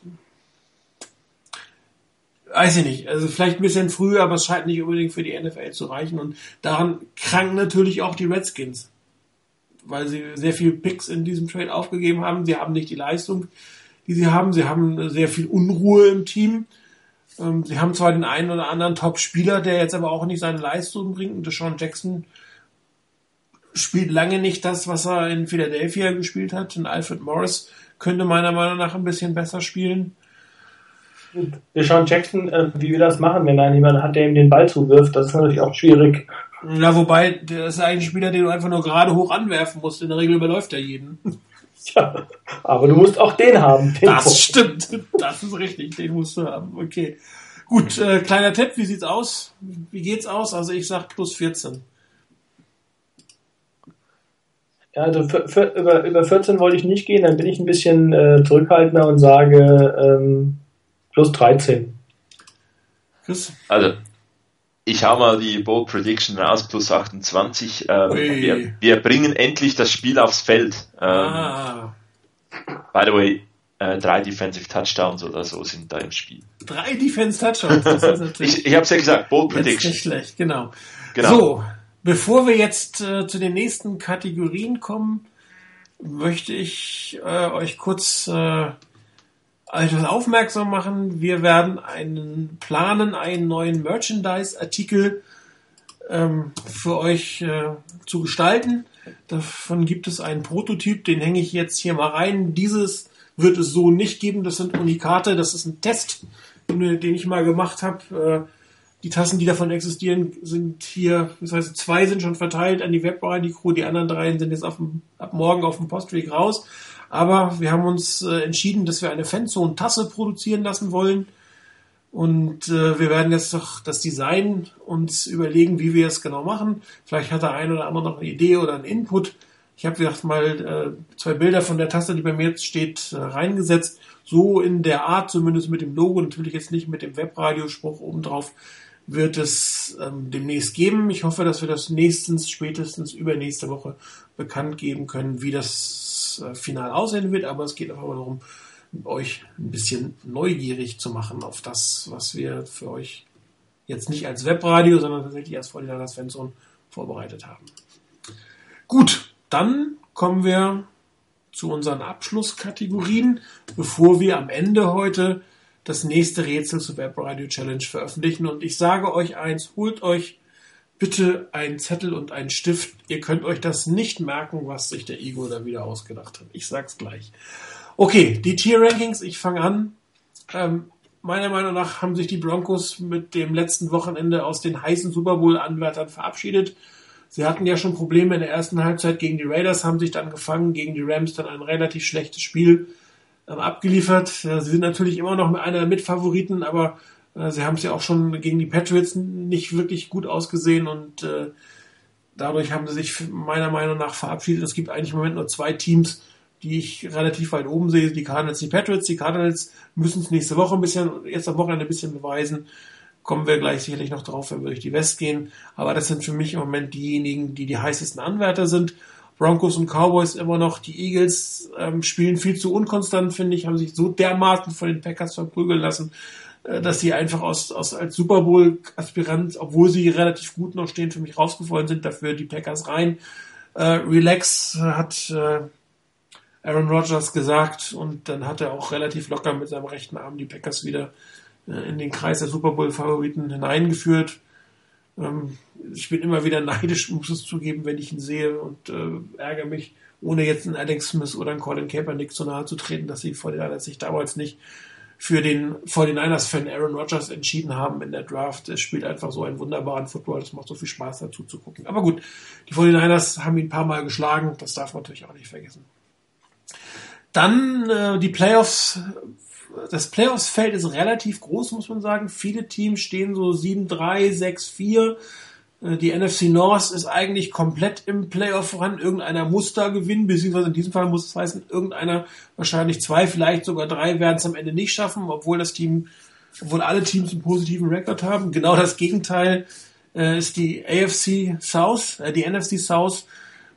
S1: weiß ich nicht, also vielleicht ein bisschen früher, aber es scheint nicht unbedingt für die NFL zu reichen. Und daran kranken natürlich auch die Redskins, weil sie sehr viel Picks in diesem Trade aufgegeben haben. Sie haben nicht die Leistung, die sie haben. Sie haben sehr viel Unruhe im Team. Ähm, sie haben zwar den einen oder anderen Top-Spieler, der jetzt aber auch nicht seine Leistung bringt. Und Deshaun Jackson spielt lange nicht das, was er in Philadelphia gespielt hat. Und Alfred Morris könnte meiner Meinung nach ein bisschen besser spielen.
S4: Deshaun Jackson, äh, wie wir das machen, wenn da jemand hat, der ihm den Ball zuwirft, das ist natürlich auch schwierig.
S1: Na, wobei, der ist eigentlich ein Spieler, den du einfach nur gerade hoch anwerfen musst. In der Regel überläuft er jeden. [LAUGHS]
S4: Ja, aber du musst auch den haben. Den
S1: das Punkt. stimmt. Das ist richtig. Den musst du haben. Okay. Gut, äh, kleiner Tipp. Wie sieht's aus? Wie geht's aus? Also ich sag plus 14.
S4: Ja, also für, für, über, über 14 wollte ich nicht gehen, dann bin ich ein bisschen äh, zurückhaltender und sage ähm, plus 13.
S3: Chris? Also, ich habe mal die Bold Prediction raus, plus 28. Ähm, wir, wir, bringen endlich das Spiel aufs Feld. Ähm, ah. By the way, äh, drei Defensive Touchdowns oder so sind da im Spiel.
S1: Drei Defensive Touchdowns, das ist [LAUGHS]
S3: natürlich. ich ich habe es ja gesagt, Bold
S1: Prediction. Nicht schlecht, genau. genau. So, bevor wir jetzt äh, zu den nächsten Kategorien kommen, möchte ich äh, euch kurz äh, etwas aufmerksam machen. Wir werden einen planen, einen neuen Merchandise-Artikel ähm, für euch äh, zu gestalten. Davon gibt es einen Prototyp, den hänge ich jetzt hier mal rein. Dieses wird es so nicht geben. Das sind Unikate. Das ist ein Test, den, ich mal gemacht habe. Die Tassen, die davon existieren, sind hier, das heißt, zwei sind schon verteilt an die Webbereinigung, die anderen drei sind jetzt dem, ab morgen auf dem Postweg raus. Aber wir haben uns äh, entschieden, dass wir eine Fanzone-Tasse produzieren lassen wollen. Und äh, wir werden jetzt doch das Design uns überlegen, wie wir es genau machen. Vielleicht hat der ein oder andere noch eine Idee oder einen Input. Ich habe gesagt mal äh, zwei Bilder von der Tasse, die bei mir jetzt steht, äh, reingesetzt. So in der Art, zumindest mit dem Logo, natürlich jetzt nicht mit dem Webradiospruch obendrauf, wird es ähm, demnächst geben. Ich hoffe, dass wir das nächstens, spätestens übernächste Woche bekannt geben können, wie das äh, final aussehen wird. Aber es geht einfach darum, euch ein bisschen neugierig zu machen auf das, was wir für euch jetzt nicht als Webradio, sondern tatsächlich als Vorlieder Svensson vorbereitet haben. Gut, dann kommen wir zu unseren Abschlusskategorien, bevor wir am Ende heute das nächste Rätsel zur Webradio Challenge veröffentlichen. Und ich sage euch eins, holt euch bitte einen Zettel und einen Stift. Ihr könnt euch das nicht merken, was sich der Ego da wieder ausgedacht hat. Ich sag's gleich. Okay, die Tier Rankings, ich fange an. Ähm, meiner Meinung nach haben sich die Broncos mit dem letzten Wochenende aus den heißen Super Bowl-Anwärtern verabschiedet. Sie hatten ja schon Probleme in der ersten Halbzeit gegen die Raiders, haben sich dann gefangen, gegen die Rams dann ein relativ schlechtes Spiel ähm, abgeliefert. Sie sind natürlich immer noch einer der Mitfavoriten, aber äh, sie haben es ja auch schon gegen die Patriots nicht wirklich gut ausgesehen und äh, dadurch haben sie sich meiner Meinung nach verabschiedet. Es gibt eigentlich im Moment nur zwei Teams, die ich relativ weit oben sehe, die Cardinals, die Patriots. Die Cardinals müssen es nächste Woche ein bisschen, jetzt am Wochenende ein bisschen beweisen. Kommen wir gleich sicherlich noch drauf, wenn wir durch die West gehen. Aber das sind für mich im Moment diejenigen, die die heißesten Anwärter sind. Broncos und Cowboys immer noch. Die Eagles ähm, spielen viel zu unkonstant, finde ich, haben sich so dermaßen von den Packers verprügeln lassen, äh, dass sie einfach aus, aus als Super Bowl-Aspirant, obwohl sie relativ gut noch stehen, für mich rausgefallen sind. Dafür die Packers rein. Äh, Relax hat äh, Aaron Rodgers gesagt und dann hat er auch relativ locker mit seinem rechten Arm die Packers wieder äh, in den Kreis der Super Bowl-Favoriten hineingeführt. Ähm, ich bin immer wieder neidisch, muss es zugeben, wenn ich ihn sehe und äh, ärgere mich, ohne jetzt einen Alex Smith oder einen Colin Kaepernick so nahe zu treten, dass sie vor den sich damals nicht für den 49ers-Fan Aaron Rodgers entschieden haben in der Draft. Er spielt einfach so einen wunderbaren Football, das macht so viel Spaß dazu zu gucken. Aber gut, die 49ers haben ihn ein paar Mal geschlagen, das darf man natürlich auch nicht vergessen. Dann äh, die Playoffs. Das Playoffs-Feld ist relativ groß, muss man sagen. Viele Teams stehen so 7-3, 6-4. Äh, die NFC North ist eigentlich komplett im Playoff voran. Irgendeiner muss da gewinnen, beziehungsweise in diesem Fall muss es heißen, irgendeiner, wahrscheinlich zwei, vielleicht sogar drei, werden es am Ende nicht schaffen, obwohl das Team, obwohl alle Teams einen positiven Rekord haben. Genau das Gegenteil äh, ist die AFC South, äh, die NFC South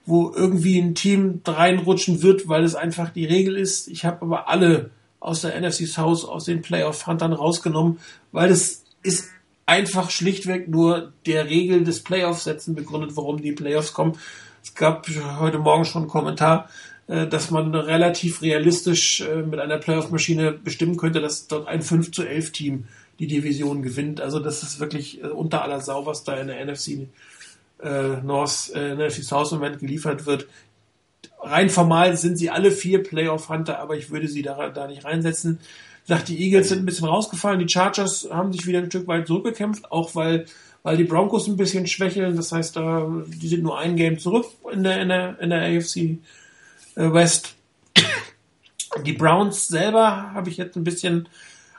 S1: wo irgendwie ein Team reinrutschen wird, weil es einfach die Regel ist. Ich habe aber alle aus der NFC South, aus den Playoff-Huntern rausgenommen, weil es ist einfach schlichtweg nur der Regel des Playoff-Setzen begründet, warum die Playoffs kommen. Es gab heute Morgen schon einen Kommentar, äh, dass man relativ realistisch äh, mit einer Playoff-Maschine bestimmen könnte, dass dort ein 5 zu 11 Team die Division gewinnt. Also das ist wirklich äh, unter aller Sau, was da in der NFC North, NFC South im Moment geliefert wird. Rein formal sind sie alle vier Playoff-Hunter, aber ich würde sie da, da nicht reinsetzen. Ich sag, die Eagles sind ein bisschen rausgefallen, die Chargers haben sich wieder ein Stück weit zurückgekämpft, auch weil, weil die Broncos ein bisschen schwächeln. Das heißt, da, die sind nur ein Game zurück in der, in der, in der AFC äh, West. Die Browns selber habe ich jetzt ein bisschen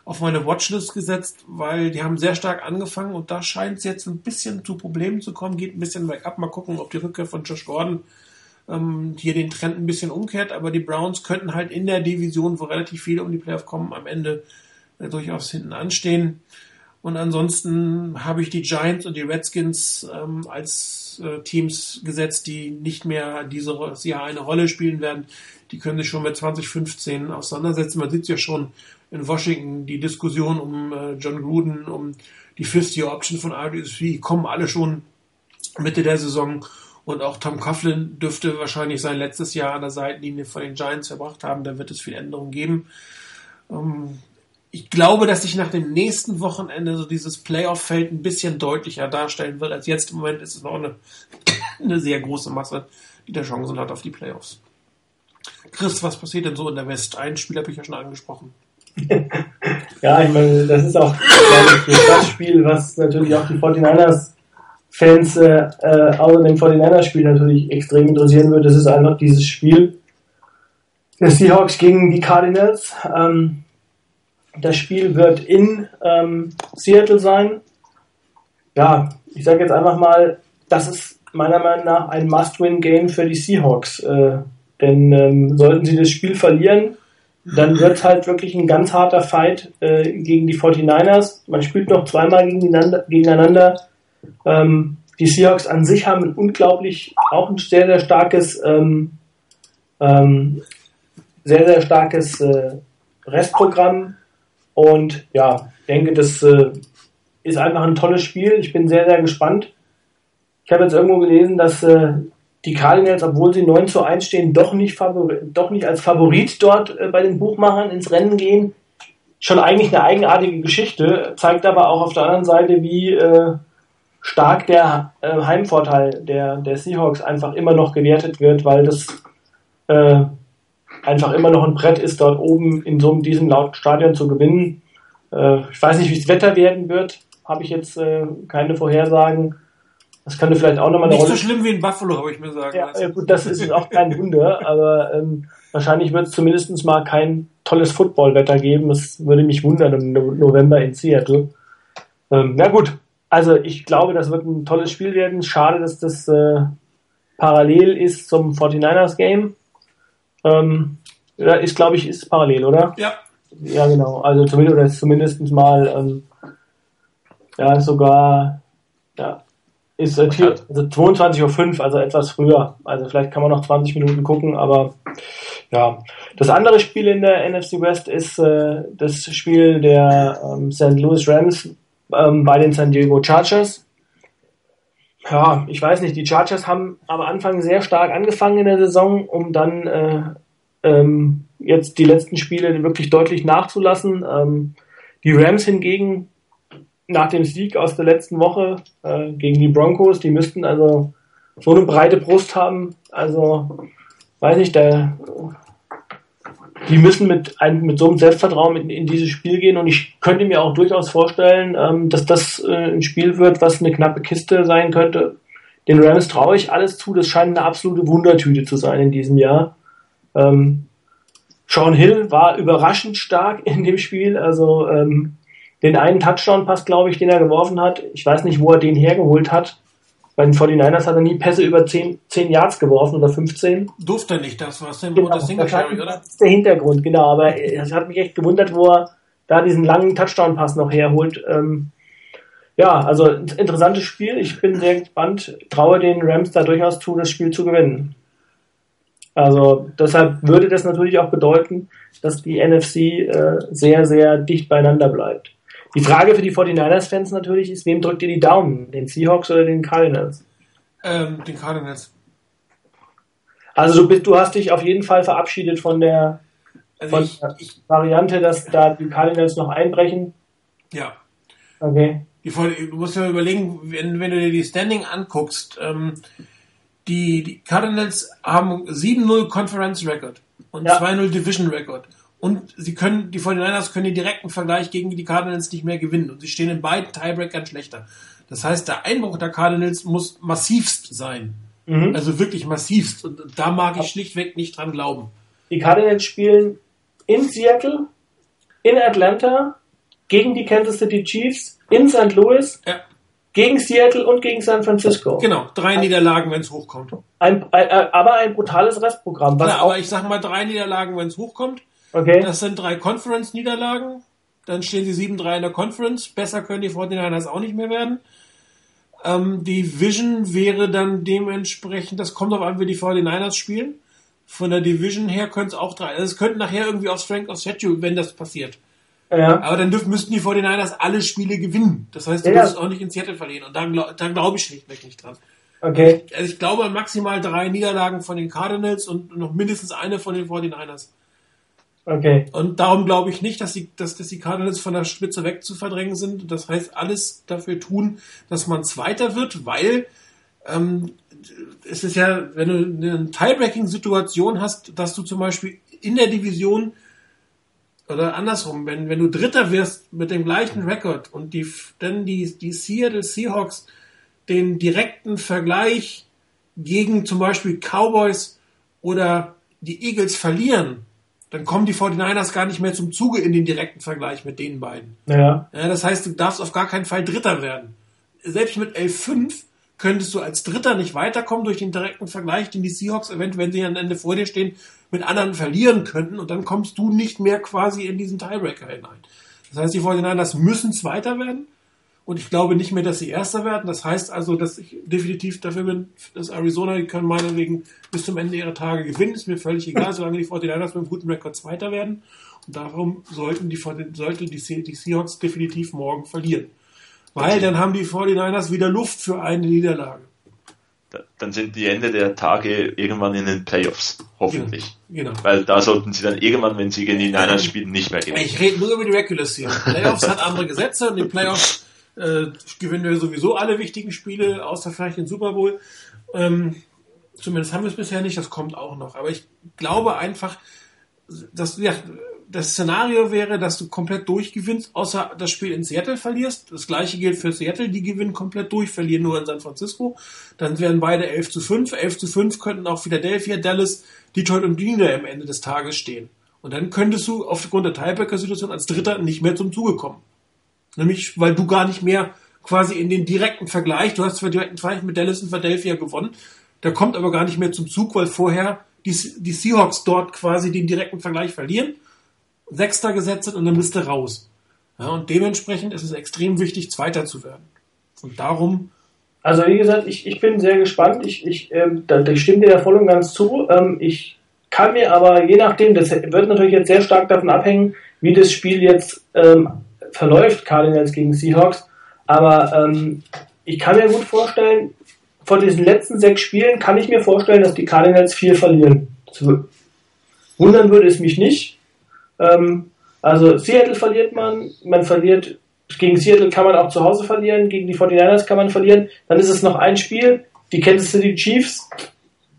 S1: auf meine Watchlist gesetzt, weil die haben sehr stark angefangen und da scheint es jetzt ein bisschen zu Problemen zu kommen, geht ein bisschen bergab. Mal gucken, ob die Rückkehr von Josh Gordon ähm, hier den Trend ein bisschen umkehrt, aber die Browns könnten halt in der Division, wo relativ viele um die Playoff kommen, am Ende äh, durchaus hinten anstehen. Und ansonsten habe ich die Giants und die Redskins ähm, als äh, Teams gesetzt, die nicht mehr dieses Jahr eine Rolle spielen werden. Die können sich schon mit 2015 auseinandersetzen. Man sieht ja schon in Washington die Diskussion um äh, John Gruden, um die Fifth-Year-Option von RDSV, kommen alle schon Mitte der Saison. Und auch Tom Coughlin dürfte wahrscheinlich sein letztes Jahr an der Seitenlinie von den Giants verbracht haben. Da wird es viel Änderungen geben. Ähm, ich glaube, dass sich nach dem nächsten Wochenende so dieses Playoff-Feld ein bisschen deutlicher darstellen wird, als jetzt im Moment ist es noch eine, [COUGHS] eine sehr große Masse, die da Chancen hat auf die Playoffs. Chris, was passiert denn so in der West? Ein Spiel habe ich ja schon angesprochen. [LAUGHS]
S4: ja, ich meine, das ist auch das Spiel, was natürlich auch die 49ers Fans äh, außer dem 49ers-Spiel natürlich extrem interessieren wird. Das ist einfach dieses Spiel der Seahawks gegen die Cardinals. Ähm, das Spiel wird in ähm, Seattle sein. Ja, ich sage jetzt einfach mal, das ist meiner Meinung nach ein Must-Win-Game für die Seahawks. Äh, denn ähm, sollten sie das Spiel verlieren, dann wird es halt wirklich ein ganz harter Fight äh, gegen die 49ers. Man spielt noch zweimal gegeneinander. gegeneinander. Ähm, die Seahawks an sich haben ein unglaublich, auch ein sehr, sehr starkes, ähm, ähm, sehr, sehr starkes äh, Restprogramm. Und ja, denke, das äh, ist einfach ein tolles Spiel. Ich bin sehr, sehr gespannt. Ich habe jetzt irgendwo gelesen, dass äh, die Cardinals, obwohl sie 9 zu 1 stehen, doch nicht, doch nicht als Favorit dort äh, bei den Buchmachern ins Rennen gehen. Schon eigentlich eine eigenartige Geschichte, zeigt aber auch auf der anderen Seite, wie äh, stark der äh, Heimvorteil der, der Seahawks einfach immer noch gewertet wird, weil das äh, einfach immer noch ein Brett ist, dort oben in so diesem lauten Stadion zu gewinnen. Äh, ich weiß nicht, wie das Wetter werden wird, habe ich jetzt äh, keine Vorhersagen. Das könnte vielleicht auch nochmal
S1: eine Nicht Rolle. Nicht so schlimm wie in Buffalo, habe ich mir sagen
S4: ja, lassen. Ja, gut, das ist auch kein Wunder, aber ähm, wahrscheinlich wird es zumindest mal kein tolles Footballwetter geben. Es würde mich wundern im November in Seattle. Ähm, na gut, also ich glaube, das wird ein tolles Spiel werden. Schade, dass das äh, parallel ist zum 49ers Game. Ähm, ist, glaube ich, ist parallel, oder?
S1: Ja.
S4: Ja, genau. Also zumindest, oder zumindest mal ähm, ja, sogar ja, ist äh, hier, also 22.05 Uhr, also etwas früher. Also vielleicht kann man noch 20 Minuten gucken, aber ja. Das andere Spiel in der NFC West ist äh, das Spiel der ähm, St. Louis Rams ähm, bei den San Diego Chargers. Ja, ich weiß nicht, die Chargers haben am Anfang sehr stark angefangen in der Saison, um dann äh, ähm, jetzt die letzten Spiele wirklich deutlich nachzulassen. Ähm, die Rams hingegen nach dem Sieg aus der letzten Woche äh, gegen die Broncos, die müssten also so eine breite Brust haben. Also, weiß nicht, da, die müssen mit, einem, mit so einem Selbstvertrauen in, in dieses Spiel gehen und ich könnte mir auch durchaus vorstellen, ähm, dass das äh, ein Spiel wird, was eine knappe Kiste sein könnte. Den Rams traue ich alles zu, das scheint eine absolute Wundertüte zu sein in diesem Jahr. Ähm, Sean Hill war überraschend stark [LAUGHS] in dem Spiel, also ähm, den einen Touchdown-Pass, glaube ich, den er geworfen hat. Ich weiß nicht, wo er den hergeholt hat. Bei den 49ers hat er nie Pässe über 10, 10 Yards geworfen oder 15.
S1: Durfte nicht, das war
S4: genau, das Single-Carry, oder? Das ist der Hintergrund, genau. Aber es hat mich echt gewundert, wo er da diesen langen Touchdown-Pass noch herholt. Ähm, ja, also interessantes Spiel. Ich bin sehr gespannt. Traue den Rams da durchaus zu, das Spiel zu gewinnen. Also deshalb würde das natürlich auch bedeuten, dass die NFC äh, sehr, sehr dicht beieinander bleibt. Die Frage für die 49ers-Fans natürlich ist, wem drückt ihr die Daumen? Den Seahawks oder den Cardinals?
S1: Ähm, den Cardinals.
S4: Also du, bist, du hast dich auf jeden Fall verabschiedet von der, also von ich, der ich, Variante, dass da die Cardinals noch einbrechen.
S1: Ja.
S4: Okay.
S1: Die, du musst ja überlegen, wenn, wenn du dir die Standing anguckst, ähm, die, die Cardinals haben 7-0 Conference Record und ja. 2-0 Division Record. Und sie können, die 49ers können den direkten Vergleich gegen die Cardinals nicht mehr gewinnen. Und sie stehen in beiden Tiebreakern schlechter. Das heißt, der Einbruch der Cardinals muss massivst sein. Mhm. Also wirklich massivst. Und da mag ich schlichtweg nicht dran glauben.
S4: Die Cardinals spielen in Seattle, in Atlanta, gegen die Kansas City Chiefs, in St. Louis, ja. gegen Seattle und gegen San Francisco.
S1: Genau, drei Niederlagen, wenn es hochkommt.
S4: Ein, ein, aber ein brutales Restprogramm.
S1: Was ja, aber ich sag mal drei Niederlagen, wenn es hochkommt. Okay. Das sind drei Conference-Niederlagen. Dann stehen sie 7-3 in der Conference. Besser können die 49ers auch nicht mehr werden. Ähm, die Vision wäre dann dementsprechend, das kommt auf an, wie die 49ers spielen. Von der Division her könnte es auch drei. Also es könnte nachher irgendwie aus Frank aus Schedule, wenn das passiert.
S4: Ja.
S1: Aber dann dürfen, müssten die 49ers alle Spiele gewinnen. Das heißt, du
S4: Ja.
S1: musst auch nicht in Seattle verlieren. Und da, glaub- da glaube ich schlichtweg nicht dran.
S4: Okay.
S1: Also ich glaube maximal drei Niederlagen von den Cardinals und noch mindestens eine von den 49ers.
S4: Okay.
S1: Und darum glaube ich nicht, dass die, dass, dass die Cardinals von der Spitze weg zu verdrängen sind. Das heißt, alles dafür tun, dass man Zweiter wird, weil ähm, es ist ja, wenn du eine Tiebreaking-Situation hast, dass du zum Beispiel in der Division oder andersrum, wenn, wenn du Dritter wirst mit dem gleichen Rekord und die, dann die, die Seattle Seahawks den direkten Vergleich gegen zum Beispiel Cowboys oder die Eagles verlieren, dann kommen die 49ers gar nicht mehr zum Zuge in den direkten Vergleich mit den beiden.
S4: Ja.
S1: Ja, das heißt, du darfst auf gar keinen Fall Dritter werden. Selbst mit 11-5 könntest du als Dritter nicht weiterkommen durch den direkten Vergleich, den die Seahawks eventuell, wenn sie am Ende vor dir stehen, mit anderen verlieren könnten und dann kommst du nicht mehr quasi in diesen Tiebreaker hinein. Das heißt, die 49ers müssen Zweiter werden und ich glaube nicht mehr, dass sie Erster werden. Das heißt also, dass ich definitiv dafür bin, dass Arizona, die können meinetwegen bis zum Ende ihrer Tage gewinnen, ist mir völlig egal, solange die 49ers mit einem guten Rekord Zweiter werden. Und darum sollten die, sollte die, die Seahawks definitiv morgen verlieren. Weil dann haben die 49ers wieder Luft für eine Niederlage.
S3: Da- Dann sind die Ende der Tage irgendwann in den Playoffs, hoffentlich.
S1: Genau.
S3: Weil da sollten sie dann irgendwann, wenn sie gegen die Niners spielen, nicht mehr gewinnen.
S1: Ich rede nur über die Regular Season. Playoffs hat andere Gesetze und den Playoffs äh, gewinnen wir sowieso alle wichtigen Spiele, außer vielleicht den Super Bowl. Ähm, zumindest haben wir es bisher nicht, das kommt auch noch. Aber ich glaube einfach, dass ja, das Szenario wäre, dass du komplett durchgewinnst, außer das Spiel in Seattle verlierst. Das gleiche gilt für Seattle, die gewinnen komplett durch, verlieren nur in San Francisco. Dann wären beide 11 zu 5. 11 zu 5 könnten auch Philadelphia, Dallas, Detroit und Green am Ende des Tages stehen. Und dann könntest du aufgrund der Tiebreaker-Situation als Dritter nicht mehr zum Zuge kommen. Nämlich, weil du gar nicht mehr quasi in den direkten Vergleich, du hast zwar direkten Vergleich mit Dallas und Philadelphia gewonnen, der kommt aber gar nicht mehr zum Zug, weil vorher die, die Seahawks dort quasi den direkten Vergleich verlieren, Sechster gesetzt sind und dann bist du raus. Ja, und dementsprechend ist es extrem wichtig, Zweiter zu werden. Und darum,
S4: Also wie gesagt, ich, ich bin sehr gespannt. Ich, ich, ähm, da, da stimme dir ja voll und ganz zu. Ähm, ich kann mir aber je nachdem, das wird natürlich jetzt sehr stark davon abhängen, wie das Spiel jetzt ähm, verläuft, Cardinals gegen Seahawks. Aber ähm, ich kann mir gut vorstellen, von diesen letzten sechs Spielen kann ich mir vorstellen, dass die Cardinals vier verlieren. Wundern würde es mich nicht. Ähm, also Seattle verliert man, man verliert gegen Seattle kann man auch zu Hause verlieren, gegen die 49ers kann man verlieren. Dann ist es noch ein Spiel, die Kansas City Chiefs,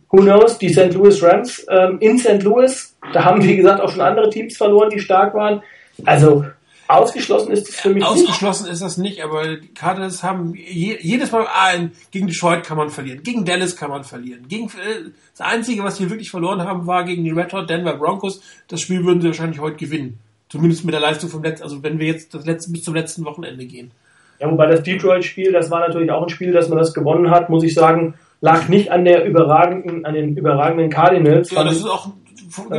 S4: who knows, die St. Louis Rams ähm, in St. Louis. Da haben, wie gesagt, auch schon andere Teams verloren, die stark waren. Also ausgeschlossen ist es für mich nicht.
S1: ausgeschlossen ist das nicht, aber die Cardinals haben je, jedes Mal, ah, in- gegen Detroit kann man verlieren, gegen Dallas kann man verlieren. Gegen, äh, das Einzige, was wir wirklich verloren haben, war gegen die Red Hot Denver Broncos. Das Spiel würden sie wahrscheinlich heute gewinnen. Zumindest mit der Leistung vom letzten, also wenn wir jetzt das letzte, bis zum letzten Wochenende gehen.
S4: Ja, wobei das Detroit-Spiel, das war natürlich auch ein Spiel, dass man das gewonnen hat, muss ich sagen, lag nicht an der überragenden, an den überragenden Cardinals.
S1: Ja, das ist auch,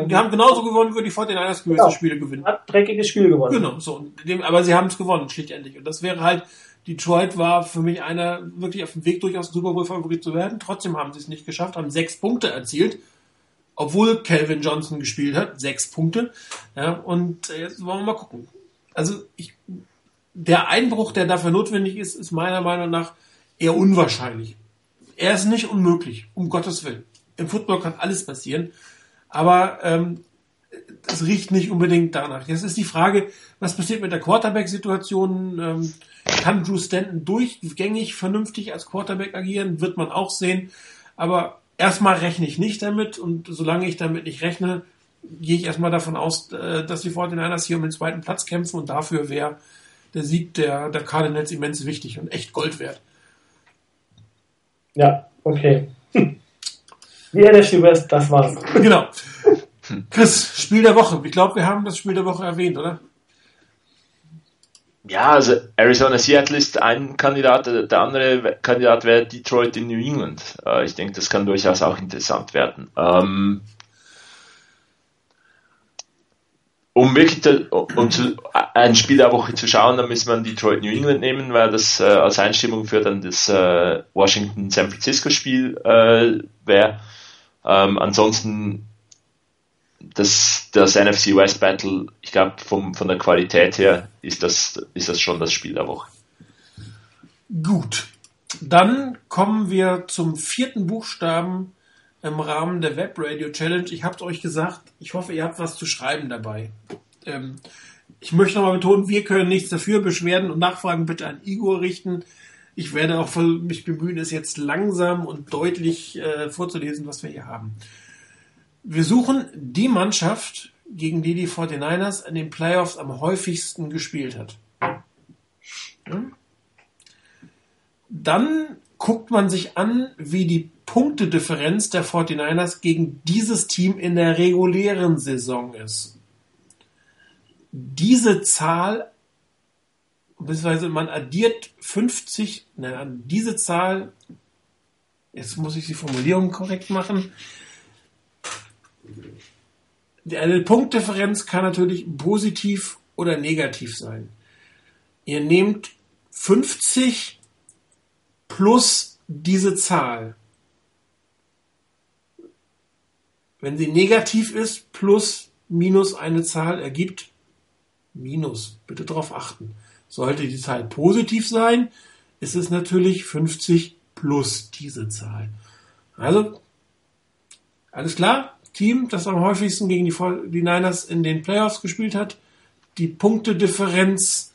S1: die haben genauso gewonnen, wie die 49ers gewisse
S4: Ja.
S1: Spiele gewinnen.
S4: hat dreckiges Spiel gewonnen.
S1: Genau, so. Dem, aber sie haben es gewonnen, schlichtendlich. Und das wäre halt, Detroit war für mich einer wirklich auf dem Weg, durchaus ein Super Bowl-Favorit zu werden. Trotzdem haben sie es nicht geschafft, haben sechs Punkte erzielt, obwohl Calvin Johnson gespielt hat. Sechs Punkte. Ja, und äh, jetzt wollen wir mal gucken. Also, ich, der Einbruch, der dafür notwendig ist, ist meiner Meinung nach eher unwahrscheinlich. Er ist nicht unmöglich, um Gottes Willen. Im Football kann alles passieren. Aber ähm, das riecht nicht unbedingt danach. Jetzt ist die Frage, was passiert mit der Quarterback-Situation? Ähm, kann Drew Stanton durchgängig vernünftig als Quarterback agieren? Wird man auch sehen. Aber erstmal rechne ich nicht damit und solange ich damit nicht rechne, gehe ich erstmal davon aus, äh, dass die 49ers hier um den zweiten Platz kämpfen und dafür wäre der Sieg der, der Cardinals immens wichtig und echt Gold wert.
S4: Ja, okay. Hm. Die NFC West, das war's.
S1: Genau. Chris, Spiel der Woche. Ich glaube, wir haben das Spiel der Woche erwähnt, oder?
S3: Ja, also Arizona Seattle ist ein Kandidat, der andere Kandidat wäre Detroit in New England. Äh, Ich denke, das kann durchaus auch interessant werden. Ähm, um wirklich um zu, ein Spiel der Woche zu schauen, dann müssen wir Detroit New England nehmen, weil das äh, als Einstimmung für dann das äh, Washington San Francisco Spiel wäre. Ähm, ansonsten das, das NFC West Battle, ich glaube, von der Qualität her ist das, ist das schon das Spiel der Woche.
S1: Gut. Dann kommen wir zum vierten Buchstaben im Rahmen der Web Radio Challenge. Ich habe euch gesagt, ich hoffe, ihr habt was zu schreiben dabei. Ähm, ich möchte nochmal betonen, wir können nichts dafür. Beschwerden und Nachfragen bitte an Igor richten. Ich werde auch mich bemühen, es jetzt langsam und deutlich äh, vorzulesen, was wir hier haben. Wir suchen die Mannschaft, gegen die die 49ers in den Playoffs am häufigsten gespielt hat. Dann guckt man sich an, wie die Punktedifferenz der 49ers gegen dieses Team in der regulären Saison ist. Diese Zahl, beziehungsweise man addiert 50, nein, diese Zahl, jetzt muss ich die Formulierung korrekt machen, eine Punktdifferenz kann natürlich positiv oder negativ sein. Ihr nehmt 50 plus diese Zahl. Wenn sie negativ ist, plus minus eine Zahl ergibt minus. Bitte darauf achten. Sollte die Zahl positiv sein, ist es natürlich 50 plus diese Zahl. Also, alles klar? Team, das am häufigsten gegen die, die Niners in den Playoffs gespielt hat. Die Punktedifferenz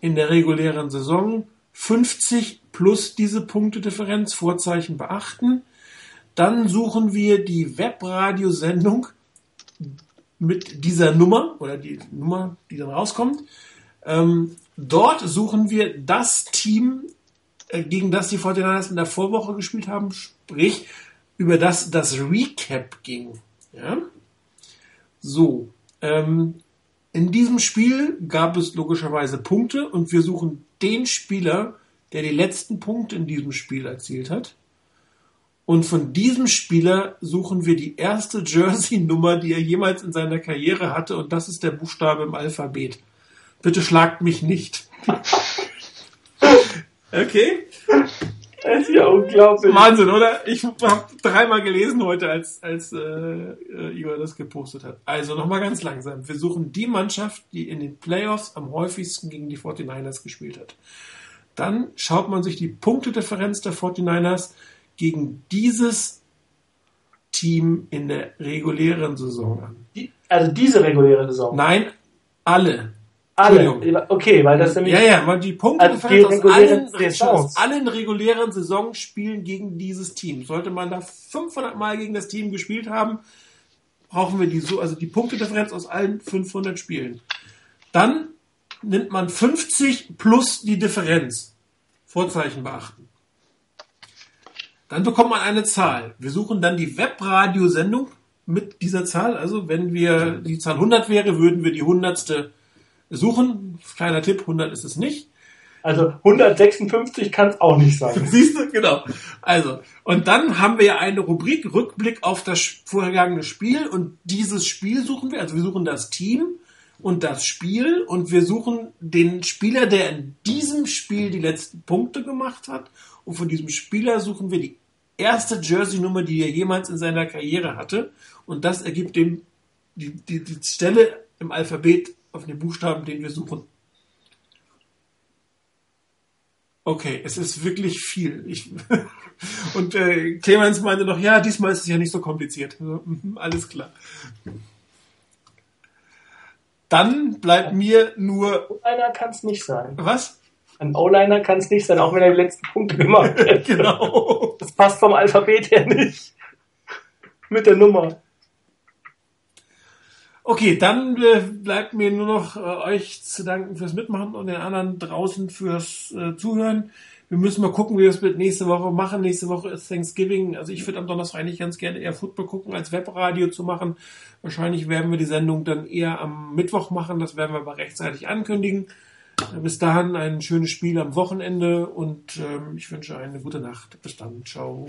S1: in der regulären Saison 50 plus diese Punktedifferenz, Vorzeichen beachten. Dann suchen wir die Webradiosendung mit dieser Nummer oder die Nummer, die dann rauskommt. Ähm, dort suchen wir das Team, äh, gegen das die 49ers in der Vorwoche gespielt haben, sprich über das das Recap ging. Ja? So, ähm, in diesem Spiel gab es logischerweise Punkte und wir suchen den Spieler, der die letzten Punkte in diesem Spiel erzielt hat. Und von diesem Spieler suchen wir die erste [LAUGHS] Jersey-Nummer, die er jemals in seiner Karriere hatte, und das ist der Buchstabe im Alphabet. Bitte schlagt mich nicht. [LAUGHS] okay?
S4: Das ist ja unglaublich.
S1: Wahnsinn, oder? Ich habe dreimal gelesen heute, als, als äh, äh, Igor das gepostet hat. Also nochmal ganz langsam. Wir suchen die Mannschaft, die in den Playoffs am häufigsten gegen die 49ers gespielt hat. Dann schaut man sich die Punktedifferenz der 49ers gegen dieses Team in der regulären Saison an.
S4: Die, also diese reguläre Saison?
S1: Nein, alle.
S4: Alle. Okay, weil das
S1: nämlich. Ja, ja, weil die Punkte also die aus, allen, aus allen regulären Saisonspielen gegen dieses Team. Sollte man da 500 Mal gegen das Team gespielt haben, brauchen wir die so, also die Punktedifferenz aus allen 500 Spielen. Dann nimmt man 50 plus die Differenz. Vorzeichen beachten. Dann bekommt man eine Zahl. Wir suchen dann die Webradiosendung mit dieser Zahl. Also wenn wir die Zahl 100 wäre, würden wir die hundertste suchen. Kleiner Tipp, 100 ist es nicht.
S4: Also 156 kann es auch nicht sein. [LAUGHS]
S1: Siehst du, genau. Also, und dann haben wir ja eine Rubrik Rückblick auf das vorhergegangene Spiel und dieses Spiel suchen wir, also wir suchen das Team und das Spiel und wir suchen den Spieler, der in diesem Spiel die letzten Punkte gemacht hat und von diesem Spieler suchen wir die erste Jersey-Nummer, die er jemals in seiner Karriere hatte und das ergibt dem die, die, die Stelle im Alphabet auf den Buchstaben, den wir suchen. Okay, es ist wirklich viel. Ich, [LAUGHS] und äh, Clemens meinte noch, ja, diesmal ist es ja nicht so kompliziert. Also, mh, alles klar. Dann bleibt mir nur.
S4: O-Liner kann es nicht sein.
S1: Was?
S4: Ein O-Liner kann es nicht sein, auch wenn er die letzten Punkte gemacht [LAUGHS] hat.
S1: genau.
S4: Das passt vom Alphabet her nicht. Mit der Nummer.
S1: Okay, dann äh, bleibt mir nur noch äh, euch zu danken fürs Mitmachen und den anderen draußen fürs äh, Zuhören. Wir müssen mal gucken, wie wir es mit nächste Woche machen. Nächste Woche ist Thanksgiving. Also ich würde am Donnerstag eigentlich ganz gerne eher Football gucken, als Webradio zu machen. Wahrscheinlich werden wir die Sendung dann eher am Mittwoch machen. Das werden wir aber rechtzeitig ankündigen. Äh, bis dahin ein schönes Spiel am Wochenende und ähm, ich wünsche eine gute Nacht. Bis dann. Ciao.